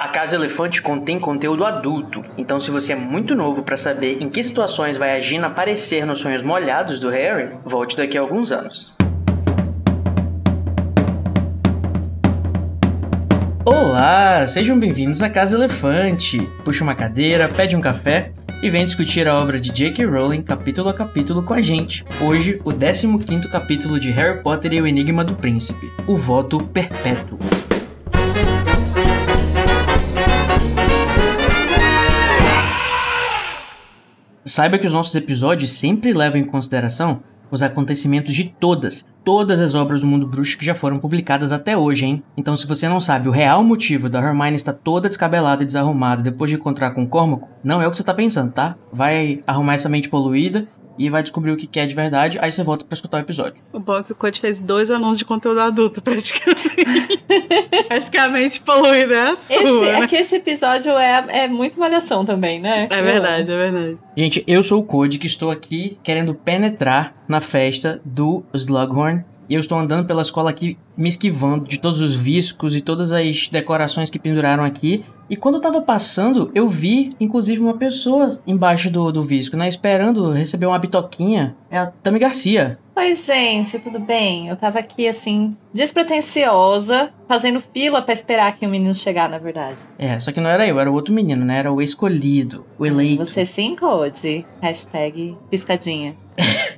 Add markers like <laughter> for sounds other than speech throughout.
A Casa Elefante contém conteúdo adulto, então se você é muito novo para saber em que situações vai agir na aparecer nos sonhos molhados do Harry, volte daqui a alguns anos. Olá, sejam bem-vindos à Casa Elefante. Puxa uma cadeira, pede um café e vem discutir a obra de J.K. Rowling capítulo a capítulo com a gente. Hoje, o 15º capítulo de Harry Potter e o Enigma do Príncipe, o Voto Perpétuo. Saiba que os nossos episódios sempre levam em consideração os acontecimentos de todas, todas as obras do mundo bruxo que já foram publicadas até hoje, hein? Então, se você não sabe o real motivo da Hermione estar toda descabelada e desarrumada depois de encontrar com o Cormac, não é o que você tá pensando, tá? Vai arrumar essa mente poluída e vai descobrir o que quer de verdade, aí você volta para escutar o episódio. O bom é que o Code fez dois anúncios de conteúdo adulto, <laughs> praticamente. praticamente poluído é a sua, Esse, né? É que esse episódio é, é muito malhação também, né? É verdade, é verdade. Gente, eu sou o Code que estou aqui querendo penetrar na festa do Slughorn. E eu estou andando pela escola aqui, me esquivando de todos os viscos e todas as decorações que penduraram aqui. E quando eu tava passando, eu vi, inclusive, uma pessoa embaixo do, do visco, né? Esperando receber uma bitoquinha. É a Tami Garcia. Oi, gente, tudo bem? Eu tava aqui, assim, despretensiosa, fazendo fila pra esperar que o menino chegar, na verdade. É, só que não era eu, era o outro menino, né? Era o escolhido, o eleito. Você sim, Code. Hashtag piscadinha.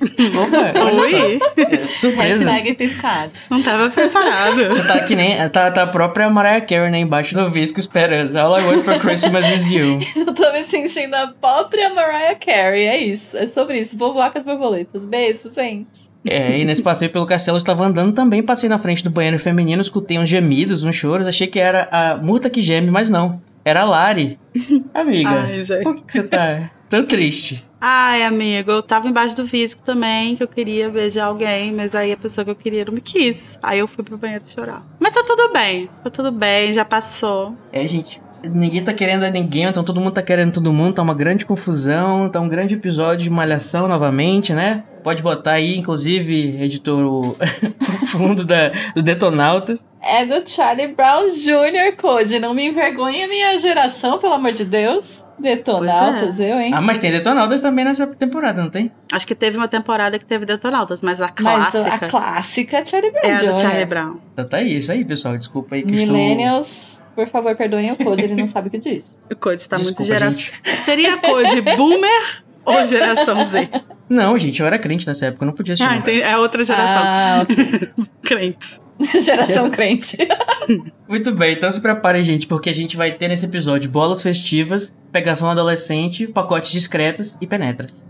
Opa. Oi, É, Surpresas. Hashtag piscados. não tava preparado. Você tá que nem. Tá, tá a própria Mariah Carey, né? Embaixo do visco esperando. All I want for Christmas is you. <laughs> Eu tô me sentindo a própria Mariah Carey, é isso. É sobre isso. Vou voar com as borboletas. Beijo, gente. É, e nesse passeio pelo castelo eu estava andando também, passei na frente do banheiro feminino, escutei uns gemidos, uns choros, achei que era a Murta que geme, mas não. Era a Lari. Amiga, Ai, gente. por que você tá tão triste? Ai, amigo, eu tava embaixo do visco também, que eu queria beijar alguém, mas aí a pessoa que eu queria não me quis. Aí eu fui pro banheiro chorar. Mas tá tudo bem, tá tudo bem, já passou. É, gente, ninguém tá querendo a ninguém, então todo mundo tá querendo todo mundo, tá uma grande confusão, tá um grande episódio de malhação novamente, né? Pode botar aí, inclusive, editor, <laughs> o, fundo da, do Detonautas. É do Charlie Brown Jr. Code. Não me envergonhe a minha geração, pelo amor de Deus. Detonautas, eu, hein? Ah, mas tem Detonautas também nessa temporada, não tem? Acho que teve uma temporada que teve Detonautas, mas a Mas clássica a clássica é Charlie Brown é Jr. do Charlie Brown. Então tá aí, isso aí, pessoal. Desculpa aí que eu estou... Millennials, por favor, perdoem o Code, ele não sabe o que diz. <laughs> O Code tá muito Desculpa, geração. gente. Seria Code Boomer ou geração Z? <laughs> Não, gente, eu era crente nessa época, eu não podia assistir. Ah, tem- é outra geração. Ah, ok. <laughs> Crentes. <laughs> geração crente. Muito bem, então se preparem, gente, porque a gente vai ter nesse episódio bolas festivas, pegação adolescente, pacotes discretos e penetras.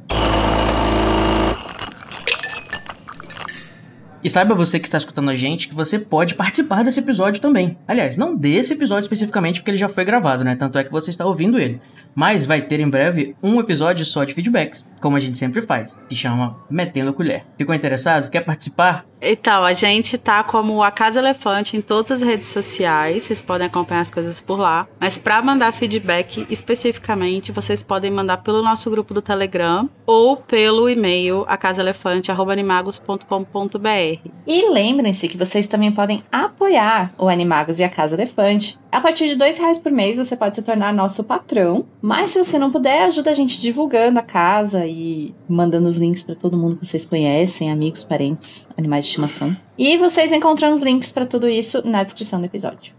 E saiba você que está escutando a gente que você pode participar desse episódio também. Aliás, não desse episódio especificamente porque ele já foi gravado, né? Tanto é que você está ouvindo ele. Mas vai ter em breve um episódio só de feedbacks, como a gente sempre faz, que chama Metendo a Colher. Ficou interessado? Quer participar? Então, a gente tá como a Casa Elefante em todas as redes sociais, vocês podem acompanhar as coisas por lá. Mas para mandar feedback especificamente, vocês podem mandar pelo nosso grupo do Telegram ou pelo e-mail acasaelefante@animagos.com.br. E lembrem-se que vocês também podem apoiar o Animagos e a Casa Elefante. A partir de dois reais por mês você pode se tornar nosso patrão. Mas se você não puder, ajuda a gente divulgando a casa e mandando os links para todo mundo que vocês conhecem, amigos, parentes, animais de estimação. E vocês encontram os links para tudo isso na descrição do episódio.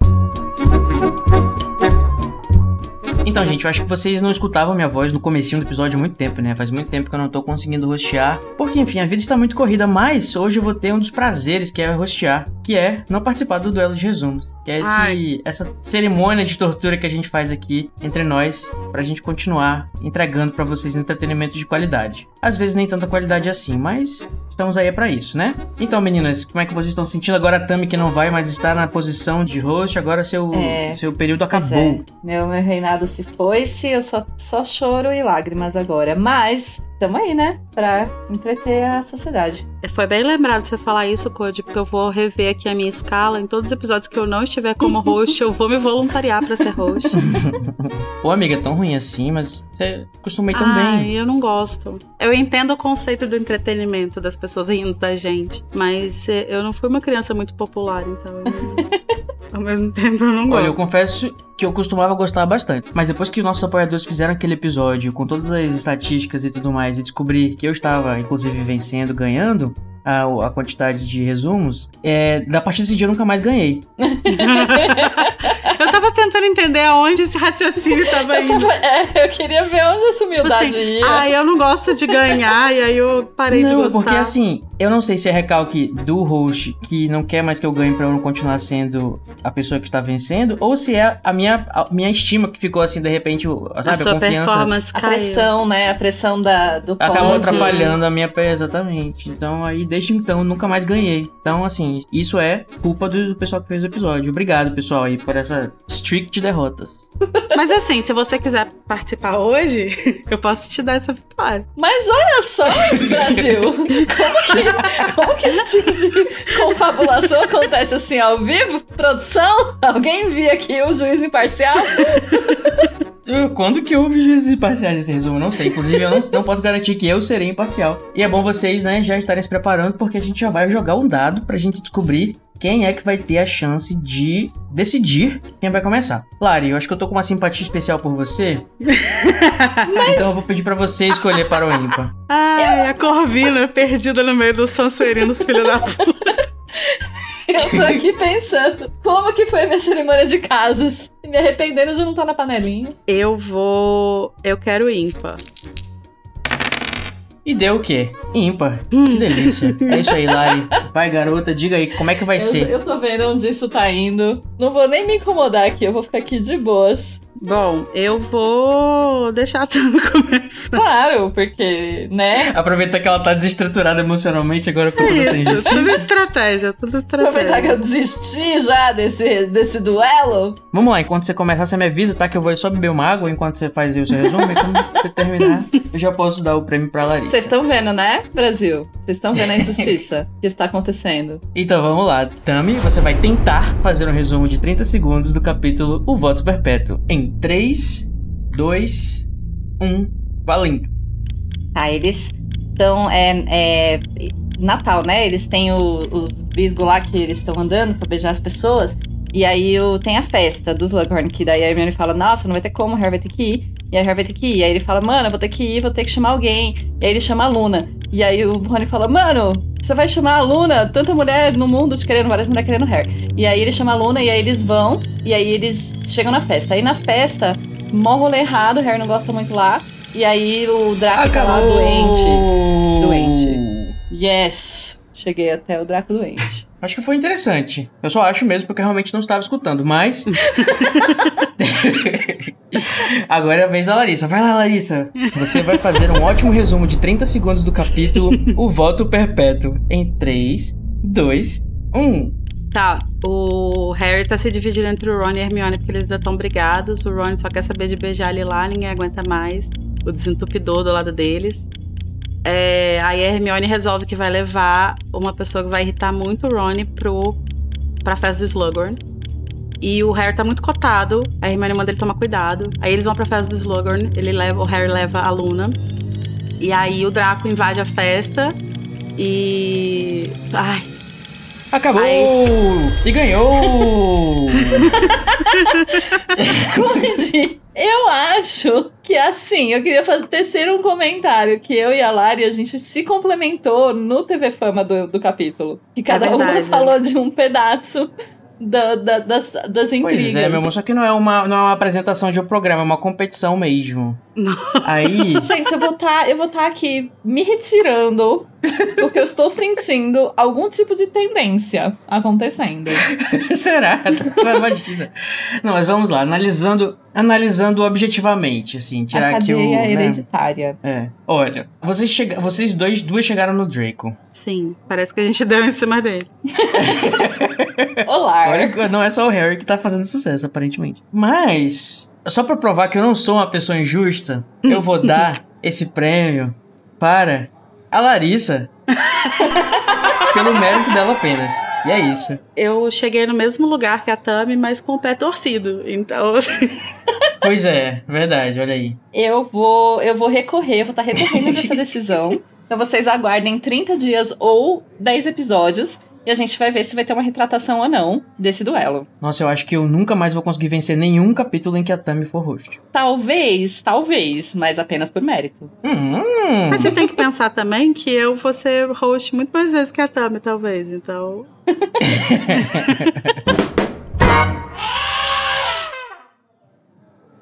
Então, gente, eu acho que vocês não escutavam minha voz no comecinho do episódio há muito tempo, né? Faz muito tempo que eu não tô conseguindo rostear. Porque, enfim, a vida está muito corrida, mas hoje eu vou ter um dos prazeres que é rostear, que é não participar do duelo de resumos. Que é esse, essa cerimônia de tortura que a gente faz aqui entre nós, pra gente continuar entregando pra vocês entretenimento de qualidade. Às vezes nem tanta qualidade assim, mas estamos aí pra isso, né? Então, meninas, como é que vocês estão sentindo agora a Tami que não vai mais estar na posição de host? Agora seu, É. seu período acabou. é, meu, meu reinado se foi-se, eu só, só choro e lágrimas agora. Mas, tamo aí, né? Pra entreter a sociedade. Foi bem lembrado você falar isso, Code, porque eu vou rever aqui a minha escala. Em todos os episódios que eu não estiver como <laughs> host, eu vou me voluntariar pra ser host. Pô, amiga, é tão ruim assim, mas você costuma ir tão Ai, bem. eu não gosto. Eu entendo o conceito do entretenimento, das pessoas rindo da gente, mas eh, eu não fui uma criança muito popular, então eu- <laughs> ao mesmo tempo eu não gosto. Olha, eu confesso que eu costumava gostar bastante. Mas depois que nossos apoiadores fizeram aquele episódio com todas as estatísticas e tudo mais e descobri que eu estava, inclusive, vencendo, ganhando, a, a quantidade de resumos, é, da partir desse dia eu nunca mais ganhei. <laughs> eu tava tentando entender aonde esse raciocínio tava indo. Eu, tava, é, eu queria ver onde essa humildade tipo assim, ia. Ah, eu não gosto de ganhar, e aí eu parei não, de gostar. Porque assim, eu não sei se é recalque do host que não quer mais que eu ganhe pra eu não continuar sendo a pessoa que está vencendo, ou se é a minha, a minha estima que ficou assim, de repente, sabe, a, sua a confiança. Performance a pressão, né? A pressão da, do Acabou atrapalhando a minha pé, exatamente. Então aí desde então nunca mais ganhei. Então, assim, isso é culpa do pessoal que fez o episódio. Obrigado, pessoal, aí, por essa streak de derrotas. <laughs> Mas assim, se você quiser participar hoje, <laughs> eu posso te dar essa vitória. Mas olha só, Brasil! <laughs> Como que, como que esse tipo de confabulação acontece assim ao vivo? Produção? Alguém envia aqui o juiz imparcial? Quando que houve juízes imparciais nesse resumo? Não sei. Inclusive, eu não, não, posso garantir que eu serei imparcial. E é bom vocês, né, já estarem se preparando, porque a gente já vai jogar um dado pra gente descobrir quem é que vai ter a chance de decidir quem vai começar. Lari, eu acho que eu tô com uma simpatia especial por você. <laughs> Mas... Então eu vou pedir para você escolher para o ímpar. Ai, a Corvina perdida no meio dos Sanserinos, filho da puta. <laughs> Eu tô aqui pensando, como que foi a minha cerimônia de casas? Me arrependendo de não estar na panelinha. Eu vou. Eu quero ímpar. E deu o quê? Ímpar. Que <laughs> delícia. é isso aí, Lari. Vai, garota, diga aí como é que vai eu, ser. Eu tô vendo onde isso tá indo. Não vou nem me incomodar aqui, eu vou ficar aqui de boas. Bom, eu vou deixar <laughs> tudo começar. Claro, porque, né? Aproveitar que ela tá desestruturada emocionalmente agora com é toda essa injustiça. Tudo estratégia, tudo estratégia. Aproveitar que eu desisti já desse, desse duelo. Vamos lá, enquanto você começar, você me avisa, tá? Que eu vou só beber uma água enquanto você faz o seu resumo. e quando você terminar, eu já posso dar o prêmio pra Larissa. Vocês estão vendo, né, Brasil? Vocês estão vendo a injustiça <laughs> que está acontecendo. Então vamos lá. Tami, você vai tentar fazer um resumo de 30 segundos do capítulo O Voto Perpétuo em 3, 2, 1, valendo. Tá, eles estão. É, é, Natal, né? Eles têm o, os bisgos lá que eles estão andando pra beijar as pessoas. E aí o, tem a festa dos Slughorn, que daí a Hermione fala, nossa, não vai ter como, o Harry vai ter que ir. E aí o Harry vai ter que ir. E aí ele fala, mano, eu vou ter que ir, vou ter que chamar alguém. E aí ele chama a Luna. E aí o Rony fala, mano, você vai chamar a Luna? Tanta mulher no mundo te querendo, várias mulheres querendo Harry. E aí ele chama a Luna e aí eles vão. E aí eles chegam na festa. Aí na festa, mó rolê errado, o Harry não gosta muito lá. E aí o Draco tá lá doente. Doente. Yes! Cheguei até o Draco doente. <laughs> Acho que foi interessante. Eu só acho mesmo porque eu realmente não estava escutando, mas. <laughs> Agora é a vez da Larissa. Vai lá, Larissa. Você vai fazer um ótimo resumo de 30 segundos do capítulo O Voto Perpétuo em 3, 2, 1. Tá, o Harry tá se dividindo entre o Ron e a Hermione porque eles ainda estão brigados. O Ron só quer saber de beijar ele lá, ninguém aguenta mais. O desentupidor do lado deles. É, aí a Hermione resolve que vai levar uma pessoa que vai irritar muito o Ron pro, pra festa do Slughorn. E o Harry tá muito cotado. A Hermione manda ele tomar cuidado. Aí eles vão pra festa do Slughorn. Ele leva, o Harry leva a Luna. E aí o Draco invade a festa. E. Ai. Acabou! Ai. E ganhou! <laughs> Corrigi. Eu acho que assim, eu queria fazer tecer um comentário que eu e a Lari a gente se complementou no TV Fama do, do capítulo. Que cada é uma falou de um pedaço da, da, das, das intrigas. Pois é, meu amor, só que não é, uma, não é uma apresentação de um programa, é uma competição mesmo. Não. Aí. <laughs> Gente, eu vou estar tá, tá aqui me retirando, porque eu estou sentindo algum tipo de tendência acontecendo. <laughs> Será? Imagina. Não, mas vamos lá, analisando, analisando objetivamente, assim, tirar A aqui o. Né? hereditária. É. Olha, vocês, chega, vocês dois, duas chegaram no Draco. Sim, parece que a gente deu em cima dele. <laughs> Olá. Olha, não é só o Harry que tá fazendo sucesso, aparentemente. Mas só para provar que eu não sou uma pessoa injusta, eu vou dar <laughs> esse prêmio para a Larissa. pelo mérito dela apenas. E é isso. Eu cheguei no mesmo lugar que a Tami, mas com o pé torcido. Então. pois é, verdade, olha aí. Eu vou, eu vou recorrer, eu vou estar recorrendo dessa <laughs> decisão. Então vocês aguardem 30 dias ou 10 episódios e a gente vai ver se vai ter uma retratação ou não desse duelo. Nossa, eu acho que eu nunca mais vou conseguir vencer nenhum capítulo em que a Tami for host. Talvez, talvez, mas apenas por mérito. Hum. Mas você tem que pensar também que eu vou ser host muito mais vezes que a Tami, talvez. Então. <laughs>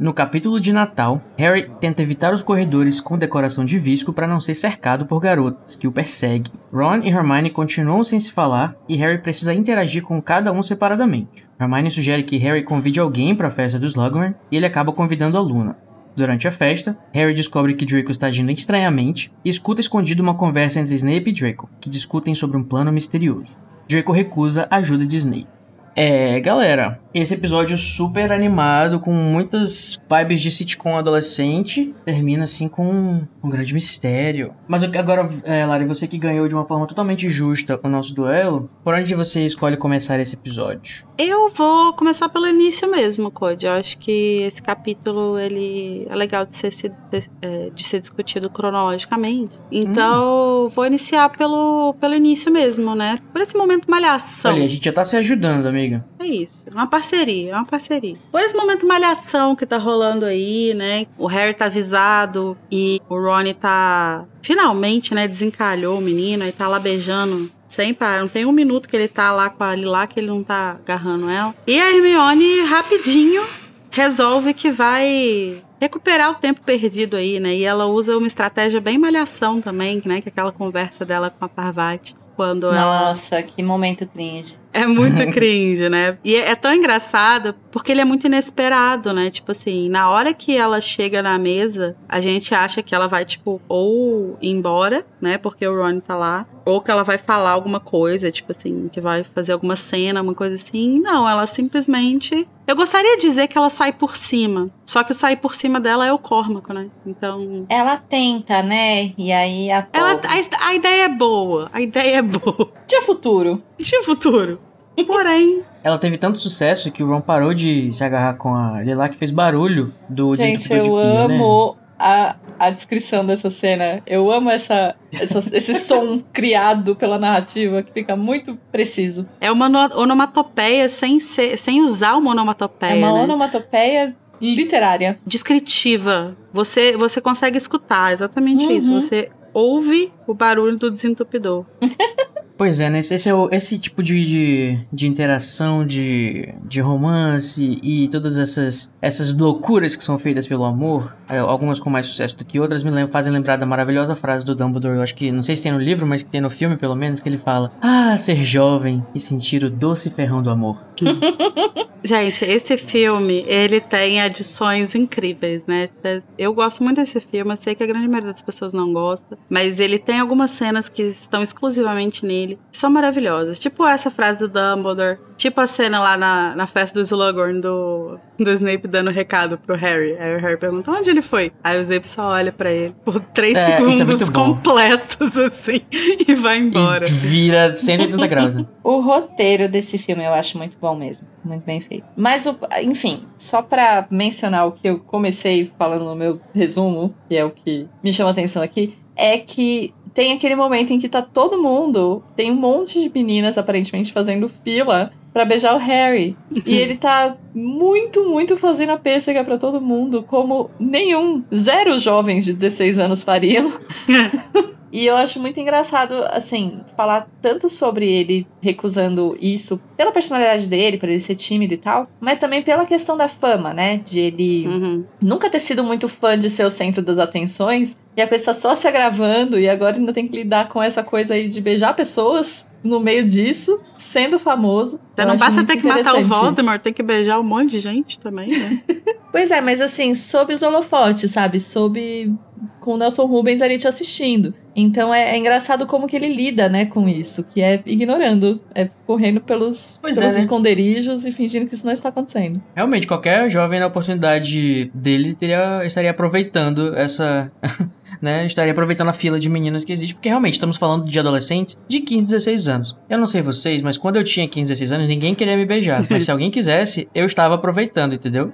No capítulo de Natal, Harry tenta evitar os corredores com decoração de visco para não ser cercado por garotas que o perseguem. Ron e Hermione continuam sem se falar e Harry precisa interagir com cada um separadamente. Hermione sugere que Harry convide alguém para a festa dos Slughorn e ele acaba convidando a Luna. Durante a festa, Harry descobre que Draco está agindo estranhamente e escuta escondido uma conversa entre Snape e Draco, que discutem sobre um plano misterioso. Draco recusa a ajuda de Snape. É, galera, esse episódio super animado, com muitas vibes de sitcom adolescente, termina assim com um grande mistério. Mas eu- agora, é, Lari, você que ganhou de uma forma totalmente justa o nosso duelo, por onde você escolhe começar esse episódio? Eu vou começar pelo início mesmo, Code. Eu acho que esse capítulo ele é legal de ser, de, é, de ser discutido cronologicamente. Então, vou iniciar pelo, pelo início mesmo, né? Por esse momento malhação. Olha, a gente já tá se ajudando, amiga. É isso. É uma parceria, é uma parceria. Por esse momento malhação que tá rolando aí, né? O Harry tá avisado e o Ron tá. Finalmente, né? Desencalhou o menino e tá lá beijando. Sem parar, não tem um minuto que ele tá lá com a Lila que ele não tá agarrando ela. E a Hermione, rapidinho, resolve que vai recuperar o tempo perdido aí, né? E ela usa uma estratégia bem malhação também, né? Que é aquela conversa dela com a Parvati. Quando ela Nossa, que momento cringe. É muito <laughs> cringe, né? E é é tão engraçado porque ele é muito inesperado, né? Tipo assim, na hora que ela chega na mesa, a gente acha que ela vai, tipo, ou ir embora, né? Porque o Ron tá lá. Ou que ela vai falar alguma coisa, tipo assim, que vai fazer alguma cena, uma coisa assim. Não, ela simplesmente. Eu gostaria de dizer que ela sai por cima. Só que o sair por cima dela é o Córmaco, né? Então. Ela tenta, né? E aí a Ela, a, a ideia é boa. A ideia é boa. Tinha futuro. Tinha futuro. Porém, Ela teve tanto sucesso que o Ron parou de se agarrar com a Lila que fez barulho do Gente, desentupidor de eu pia, né? amo a, a descrição dessa cena. Eu amo essa, essa- <laughs> esse som criado pela narrativa, que fica muito preciso. É uma no- onomatopeia sem, ser, sem usar uma onomatopeia. É uma né? onomatopeia literária. Descritiva. Você, você consegue escutar exatamente Uhum. isso. Você ouve o barulho do desentupidor. <laughs> Pois é, né? Esse, é o- esse tipo de, de, de interação, de, de romance e todas essas, essas loucuras que são feitas pelo amor, é, algumas com mais sucesso do que outras, me lem- fazem lembrar da maravilhosa frase do Dumbledore, eu acho que, não sei se tem no livro, mas que tem no filme pelo menos, que ele fala: Ah, ser jovem e sentir o doce ferrão do amor. <laughs> Gente, esse filme, ele tem adições incríveis, né? Eu gosto muito desse filme, eu sei que a grande maioria das pessoas não gosta, mas ele tem algumas cenas que estão exclusivamente nele, que são maravilhosas. Tipo essa frase do Dumbledore, tipo a cena lá na, na festa do Slughorn do, do Snape dando recado pro Harry. Aí o Harry pergunta, onde ele foi? Aí o Snape só olha pra ele por três É, é segundos bom. completos, <laughs> assim, e vai embora. E vira 180 graus, né? <laughs> O roteiro desse filme eu acho muito bom mesmo. Muito bem feito. Mas, o, enfim, só pra mencionar o que eu comecei falando no meu resumo, que é o que me chama a atenção aqui, é que tem aquele momento em que tá todo mundo, tem um monte de meninas aparentemente fazendo fila pra beijar o Harry. e ele tá muito, muito fazendo a pêssega pra todo mundo, como nenhum, zero jovens de 16 anos fariam. <laughs> E eu acho muito engraçado, assim, falar tanto sobre ele recusando isso, pela personalidade dele, por ele ser tímido e tal, mas também pela questão da fama, né? De ele Uhum. nunca ter sido muito fã de ser o centro das atenções, e a coisa tá só se agravando, e agora ainda tem que lidar com essa coisa aí de beijar pessoas no meio disso, sendo famoso. Então Eu não acho basta ter que matar o. Voldemort, tem que beijar um monte de gente também, né? <laughs> Pois é, mas assim, sob os holofotes, sabe? Sob. Com o Nelson Rubens ali te assistindo. Então é, é engraçado como que ele lida, né, com isso, que é ignorando, é correndo pelos, Pois pelos é, né? esconderijos e fingindo que isso não está acontecendo. Realmente, qualquer jovem na oportunidade dele teria, estaria aproveitando essa. <laughs> né? Estaria aproveitando a fila de meninas que existe, porque realmente estamos falando de adolescentes de 15, 16 anos. Eu não sei vocês, mas quando eu tinha 15, 16 anos, ninguém queria me beijar. <laughs> Mas se alguém quisesse, eu estava aproveitando, entendeu?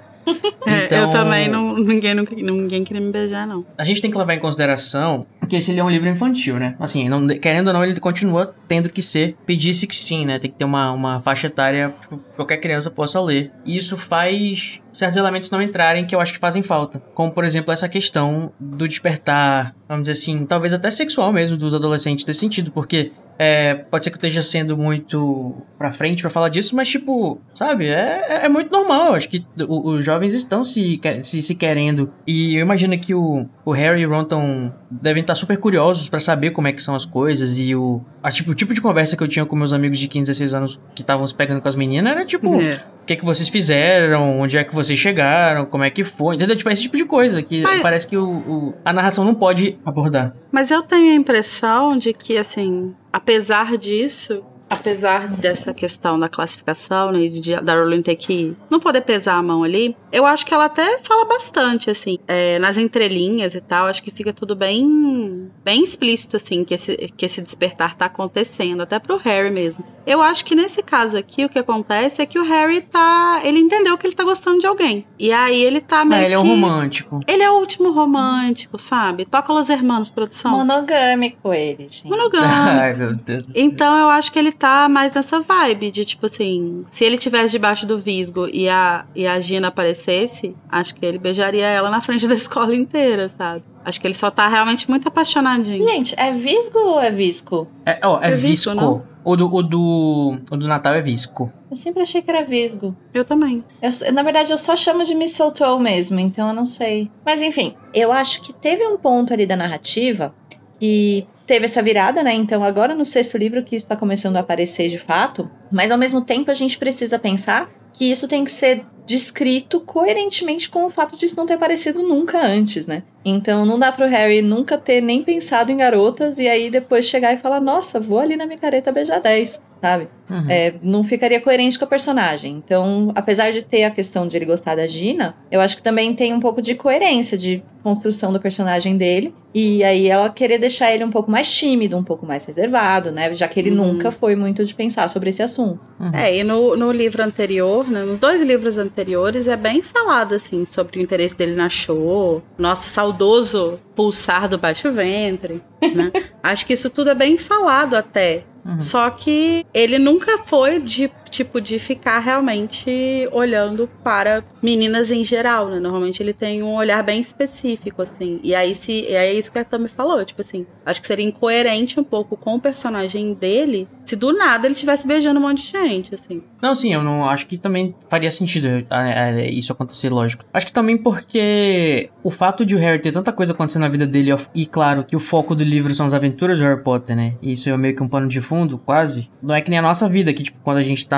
É, Então- Eu também, não, ninguém, ninguém queria me beijar, não. A gente tem que levar em consideração Porque esse é um livro infantil, né? Assim, não, querendo ou não, ele continua tendo que ser PG-16, né? Tem que ter uma, uma faixa etária que tipo, qualquer criança possa ler. E isso faz certos elementos não entrarem que eu acho que fazem falta. Como, por exemplo, essa questão do despertar, vamos dizer assim, talvez até sexual mesmo dos adolescentes nesse sentido, porque é, pode ser que eu esteja sendo muito pra frente para falar disso, mas tipo, sabe, é, é muito normal. Acho que os jovens estão se, se, se, querendo. E eu imagino que o, o Harry e o Ron tão, devem estar super curiosos para saber como é que são as coisas. E o, a, tipo, o tipo de conversa que eu tinha com meus amigos de 15, 16 anos que estavam se pegando com as meninas era tipo, é. o que é que vocês fizeram, onde é que vocês chegaram, como é que foi, entendeu? Tipo, esse tipo de coisa que mas... parece que o, o, a narração não pode abordar. Mas eu tenho a impressão de que, assim, apesar disso, apesar dessa questão da classificação, né, de, da Rowling ter que não poder pesar a mão ali, eu acho que ela até fala bastante, assim, é, nas entrelinhas e tal, acho que fica tudo bem, bem explícito, assim, que esse, que esse despertar tá acontecendo, até pro Harry mesmo. Eu acho que nesse caso aqui, o que acontece é que o Harry tá, ele entendeu que ele tá gostando de alguém, e aí ele tá meio é, ele é um romântico. Ele é o último romântico, sabe? Toca Los Hermanos, produção. Monogâmico ele, gente. Monogâmico. <laughs> Ai, meu Deus Então eu acho que ele tá mais nessa vibe de tipo assim, se ele tivesse debaixo do visgo e a, e a Gina aparecesse, acho que ele beijaria ela na frente da <laughs> escola inteira, sabe? Acho que ele só tá realmente muito apaixonadinho. Gente, é visgo ou é visco? É, ó, é, é visco. visco o do, o, do, o do Natal é visco. Eu sempre achei que era visgo. Eu também. Eu, na verdade, eu só chamo de mistletoe mesmo, então eu não sei. Mas enfim, eu acho que teve um ponto ali da narrativa que teve essa virada, né? Então, agora no sexto livro que isso está começando a aparecer de fato, mas ao mesmo tempo a gente precisa pensar que isso tem que ser descrito coerentemente com o fato de isso não ter aparecido nunca antes, né? Então não dá pro Harry nunca ter nem pensado em garotas e aí depois chegar e falar, nossa, vou ali na micareta beijar 10, sabe? Uhum. É, não ficaria coerente com a personagem. Então, apesar de ter a questão de ele gostar da Gina, eu acho que também tem um pouco de coerência de construção do personagem dele. E aí ela querer deixar ele um pouco mais tímido, um pouco mais reservado, né? Já que ele uhum. nunca foi muito de pensar sobre esse assunto. Uhum. É, e no, no livro anterior, né, nos dois livros anteriores, é bem falado, assim, sobre o interesse dele na show, nosso saudoso pulsar do baixo ventre, né? <laughs> Acho que isso tudo é bem falado até. Uhum. Só que ele nunca foi de tipo de ficar realmente olhando para meninas em geral, né? Normalmente ele tem um olhar bem específico, assim. E aí se e aí é isso que a Tami falou, tipo assim, acho que seria incoerente um pouco com o personagem dele se do nada ele estivesse beijando um monte de gente, assim. Não, sim, eu não acho que também faria sentido é, é, isso acontecer, lógico. Acho que também porque o fato de o Harry ter tanta coisa acontecendo na vida dele e claro que o foco do livro são as aventuras do Harry Potter, né? E isso é meio que um pano de fundo, quase. Não é que nem a nossa vida, que tipo, quando a gente tá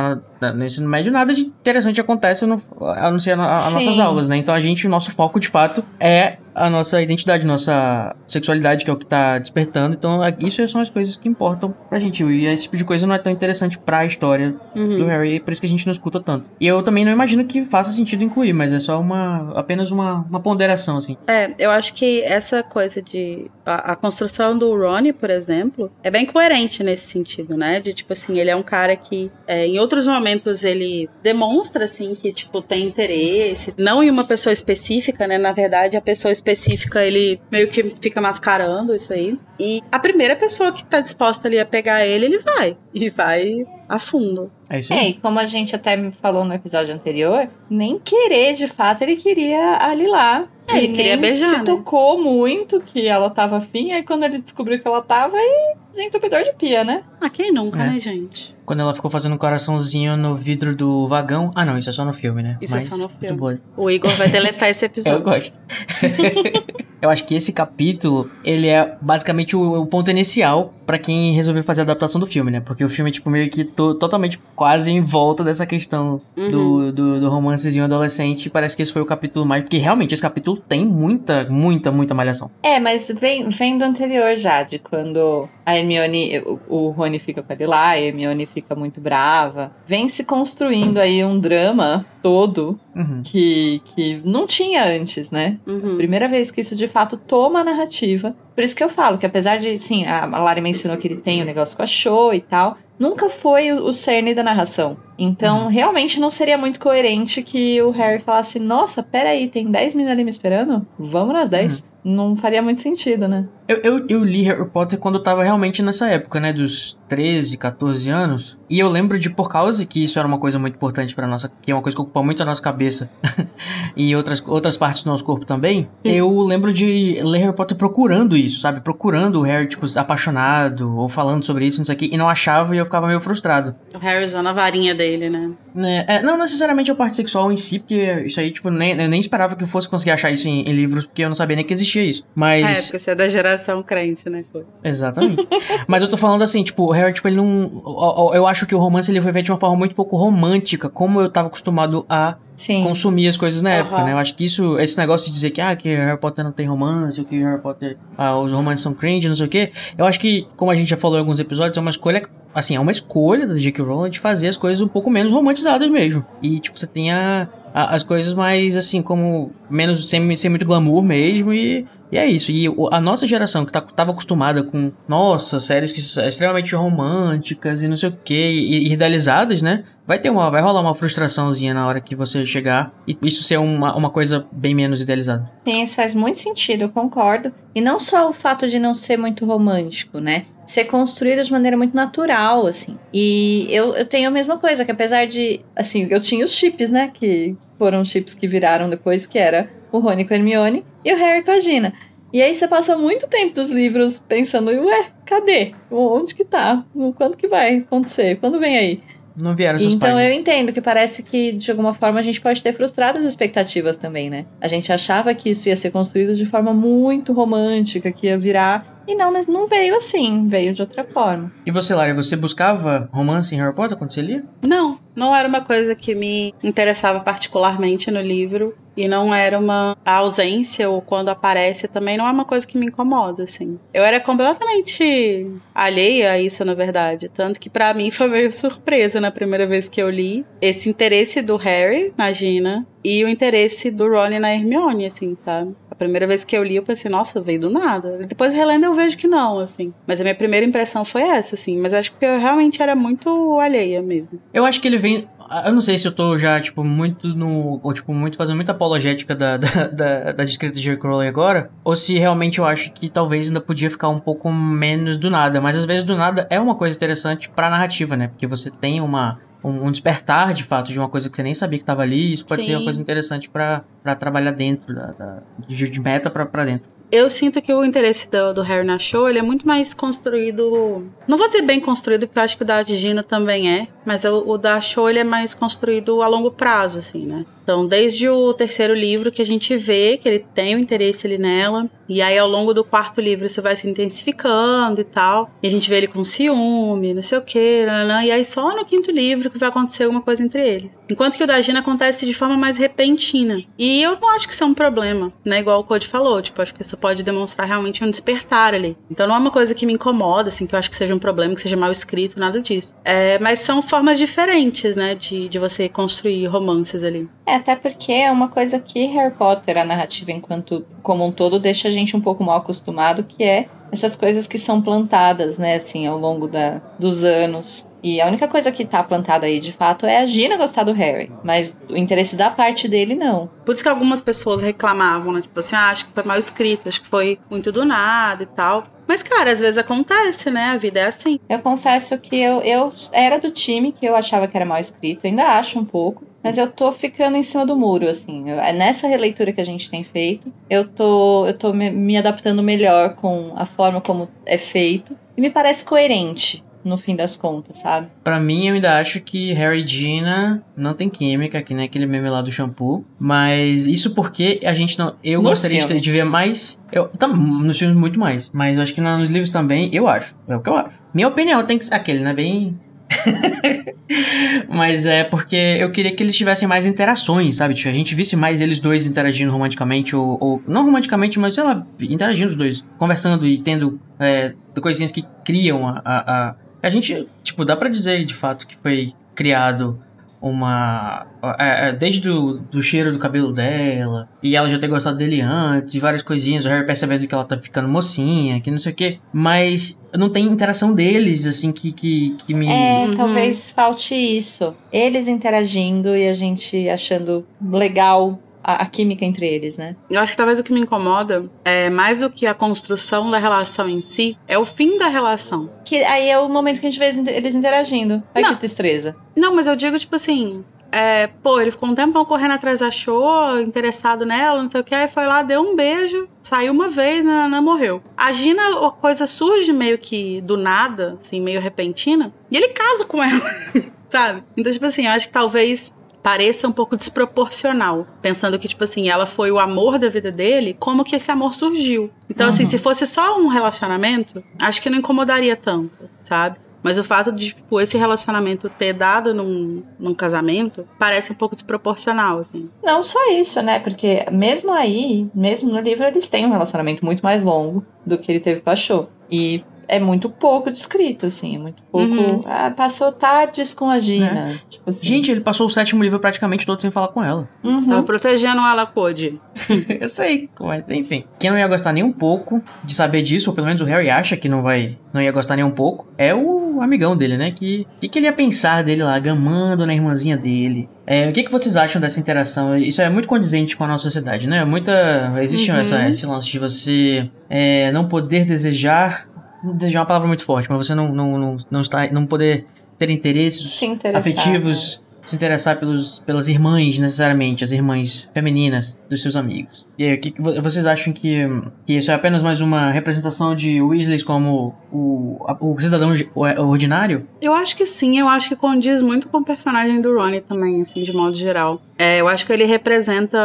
no ensino médio, nada de interessante acontece no, a não ser as nossas aulas, né? Então a gente, o nosso foco de fato é a nossa identidade, nossa sexualidade, que é o que tá despertando. Então, isso são as coisas que importam pra gente. E esse tipo de coisa não é tão interessante pra história uhum. do Harry, por isso que a gente não escuta tanto. E eu também não imagino que faça sentido incluir, mas é só uma apenas uma, uma ponderação, assim. É, eu acho que essa coisa de. A, a construção do Ronnie, por exemplo, é bem coerente nesse sentido, né? De tipo assim, ele é um cara que é, em outros momentos ele demonstra, assim, que, tipo, tem interesse, não em uma pessoa específica, né? Na verdade, a pessoa específica específica, ele meio que fica mascarando isso aí. E a primeira pessoa que tá disposta ali a pegar ele, ele vai. E vai a fundo. É isso aí. É, e como a gente até falou no episódio anterior, nem querer de fato ele queria ali lá. É, ele queria beijar. Se né? tocou muito que ela tava afim, aí quando ele descobriu que ela tava, aí desentupidor de pia, né? Ah, quem nunca, é. né, gente? Quando ela ficou fazendo um coraçãozinho no vidro do vagão. Ah, não, isso é só no filme, né? Isso é Mas, é só no filme. Bom. O Igor vai deletar esse <laughs> episódio. Eu gosto. <laughs> Eu acho que esse capítulo, ele é basicamente o, o ponto inicial para quem resolveu fazer a adaptação do filme, né? Porque o filme é, tipo, meio que to, totalmente quase em volta dessa questão uhum. do, do, do, romancezinho adolescente. Parece que esse foi o capítulo mais... Porque realmente esse capítulo tem muita, muita, muita malhação. É, mas vem, vem do anterior já, de quando a Hermione... O, o Rony fica com ele lá, a Hermione fica muito brava. Vem se construindo aí um drama todo uhum. que, que não tinha antes, né? Uhum. Primeira vez que isso de fato toma a narrativa. Por isso que eu falo que apesar de, sim, a Lari mencionou que ele tem o um negócio com a show e tal, nunca foi o cerne da narração. Então, uhum. realmente não seria muito coerente que o Harry falasse: Nossa, peraí, tem 10 meninas ali me esperando? Vamos nas 10. Uhum. Não faria muito sentido, né? Eu, eu, eu, li Harry Potter quando eu tava realmente nessa época, né? Dos 13, 14 anos. E eu lembro de, por causa que isso era uma coisa muito importante para nossa. que é uma coisa que ocupa muito a nossa cabeça <laughs> e outras, outras partes do nosso corpo também. Sim. Eu lembro de ler Harry Potter procurando isso, sabe? Procurando o Harry, tipo, apaixonado ou falando sobre isso, não sei o quê. E não achava e eu ficava meio frustrado. O Harry usando a varinha dele, né? É, é, não necessariamente a parte sexual em si, porque isso aí, tipo, nem, eu nem esperava que eu fosse conseguir achar isso em, em livros, porque eu não sabia nem que existia isso. Mas. É, porque você é da geração crente, né? Exatamente. <laughs> Mas eu tô falando assim, tipo, o Harry, tipo, ele não. Eu acho que o romance ele foi feito de uma forma muito pouco romântica, como eu tava acostumado a Sim. consumir as coisas na época, né? Eu acho que isso, esse negócio de dizer que, ah, que Harry Potter não tem romance, ou que Harry Potter, ah, os romances são cringe, não sei o quê. Eu acho que, como a gente já falou em alguns episódios, é uma escolha, assim, é uma escolha da J.K. Rowling de fazer as coisas um pouco menos romantizadas mesmo. E, tipo, você tem a, as coisas mais, assim, como, menos, sem, sem muito glamour mesmo e e é isso. E a nossa geração que tá, acostumada com, nossa, séries que são extremamente românticas e não sei o que, e, idealizadas, né? Vai ter uma, vai rolar uma frustraçãozinha na hora que você chegar e isso ser uma, uma coisa bem menos idealizada. Sim, isso faz muito sentido, eu concordo. E não só o fato de não ser muito romântico, né? Ser construído de maneira muito natural, assim. E eu, eu tenho a mesma coisa, que apesar de, assim, eu tinha os chips, né? Que foram chips que viraram depois, que era o Rony com a Hermione e o Harry com a Gina. E aí você passa muito tempo dos livros pensando, ué, cadê? Onde que tá? Quando que vai acontecer? Quando vem aí? Não vieram essas Então páginas. eu entendo que parece que, de alguma forma, a gente pode ter frustrado as expectativas também, né? A gente achava que isso ia ser construído de forma muito romântica, que ia virar e não, não veio assim, veio de outra forma. E você, Lara, você buscava romance em Harry Potter quando você lia? Não, não era uma coisa que me interessava particularmente no livro. E não era uma ausência, ou quando aparece também, não é uma coisa que me incomoda, assim. Eu era completamente alheia a isso, na verdade. Tanto que para mim foi meio surpresa na primeira vez que eu li. Esse interesse do Harry, imagina, e o interesse do Ron na Hermione, assim, sabe? Primeira vez que eu li, eu pensei, nossa, veio do nada. Depois relendo eu vejo que não, assim. Mas a minha primeira impressão foi essa, assim. Mas acho que eu realmente era muito alheia mesmo. Eu acho que ele vem. Eu não sei se eu tô já, tipo, muito no. Ou, tipo, muito fazendo muita apologética da, da, da, da descrita de. Rowling agora. Ou se realmente eu acho que talvez ainda podia ficar um pouco menos do nada. Mas às vezes do nada é uma coisa interessante pra narrativa, né? Porque você tem uma um, despertar de fato de uma coisa que você nem sabia que estava ali. Isso pode Sim. ser uma coisa interessante para trabalhar dentro da, da, de meta para dentro eu sinto que o interesse do, do, Harry na show ele é muito mais construído. Não vou dizer bem construído, porque eu acho que o da Gina também é, mas o, o, da show ele é mais construído a longo prazo, assim, né? Então, desde o terceiro livro que a gente vê que ele tem o interesse ali nela, e aí ao longo do quarto livro isso vai se intensificando e tal, e a gente vê ele com ciúme, não sei o que, e aí só no quinto livro que vai acontecer alguma coisa entre eles. Enquanto que o da Gina acontece de forma mais repentina. E eu não acho que isso é um problema, né? Igual o Code falou, tipo, acho que isso pode demonstrar realmente um despertar ali. Então não é uma coisa que me incomoda, assim, que eu acho que seja um problema, que seja mal escrito, nada disso. É, mas são formas diferentes, né, de, de você construir romances ali. É, até porque é uma coisa que Harry Potter, a narrativa enquanto como um todo, deixa a gente um pouco mal acostumado, que é essas coisas que são plantadas, né, assim, ao longo da, dos anos. E a única coisa que tá plantada aí, de fato, é a Gina gostar do Harry. Mas o interesse da parte dele, não. Por isso que algumas pessoas reclamavam, né? Tipo assim, ah, acho que foi mal escrito, acho que foi muito do nada e tal. Mas, cara, às vezes acontece, né? A vida é assim. Eu confesso que eu, eu era do time que eu achava que era mal escrito, ainda acho um pouco. Mas eu tô ficando em cima do muro, assim. É nessa releitura que a gente tem feito, eu tô, eu tô me, me adaptando melhor com a forma como é feito. E me parece coerente no fim das contas, sabe? Para mim, eu ainda acho que Harry e Gina não tem química, que nem aquele meme lá do shampoo. Mas isso porque a gente não. Eu nos gostaria filmes. de ver mais. Eu, tá, nos filmes, muito mais. Mas eu acho que nos livros também, eu acho. É o que eu acho. Minha opinião tem que ser aquele, né? Bem. <laughs> Mas é porque eu queria que eles tivessem mais interações, sabe? Tipo, a gente visse mais eles dois interagindo romanticamente, ou, ou não romanticamente, mas sei lá, interagindo os dois, conversando e tendo é, coisinhas que criam a, a, a a gente, tipo, dá para dizer de fato que foi criado uma. é, é, desde do, do cheiro do cabelo dela, e ela já ter gostado dele antes, e várias coisinhas, o Harry percebendo que ela tá ficando mocinha, que não sei o quê. Mas não tem interação deles, assim, que, que, que me. É, Uhum. talvez falte isso. Eles interagindo e a gente achando legal a, a química entre eles, né? Eu acho que talvez o que me incomoda é mais do que a construção da relação em si, é o fim da relação. Que aí é o momento que a gente vê eles inter- eles interagindo. Ai, Não. que destreza. Não, mas eu digo, tipo assim. É, pô, ele ficou um tempão correndo atrás, achou interessado nela, não sei o que, aí foi lá, deu um beijo, saiu uma vez, né, morreu. A Gina, a coisa surge meio que do nada, assim, meio repentina, e ele casa com ela, <laughs> sabe? Então, tipo assim, eu acho que talvez pareça um pouco desproporcional, pensando que, tipo assim, ela foi o amor da vida dele, como que esse amor surgiu. Então, assim, se fosse só um relacionamento, acho que não incomodaria tanto, sabe? Mas o fato de, tipo, esse relacionamento ter dado num, num casamento parece um pouco desproporcional, assim. Não só isso, né? Porque mesmo aí, mesmo no livro, eles têm um relacionamento muito mais longo do que ele teve com a Cho. E é muito pouco descrito, assim. É muito pouco. Uhum. Ah, passou tardes com a Gina. Tipo assim. Gente, ele passou o sétimo livro praticamente todo sem falar com ela. uhum. Tava protegendo ela, Code. <laughs> Eu sei, mas enfim. Quem não ia gostar nem um pouco de saber disso, ou pelo menos o Harry acha que não vai, não ia gostar nem um pouco, é o amigão dele, né? Que que, que ele ia pensar dele lá, gamando na irmãzinha dele. É, o que, que vocês acham dessa interação? Isso é muito condizente com a nossa sociedade, né? Muita. Existe Uhum. essa, esse lance de você é, não poder desejar. Desejar uma palavra muito forte, mas você não, não, não, não, está, não poder ter interesses afetivos, se interessar pelos, pelas irmãs, necessariamente, as irmãs femininas dos seus amigos. E aí, o que, que vo- vocês acham que, que isso é apenas mais uma representação de Weasleys como o, o cidadão ordinário? Eu acho que sim, eu acho que condiz muito com o personagem do Ronnie também, assim, de modo geral. É, eu acho que ele representa,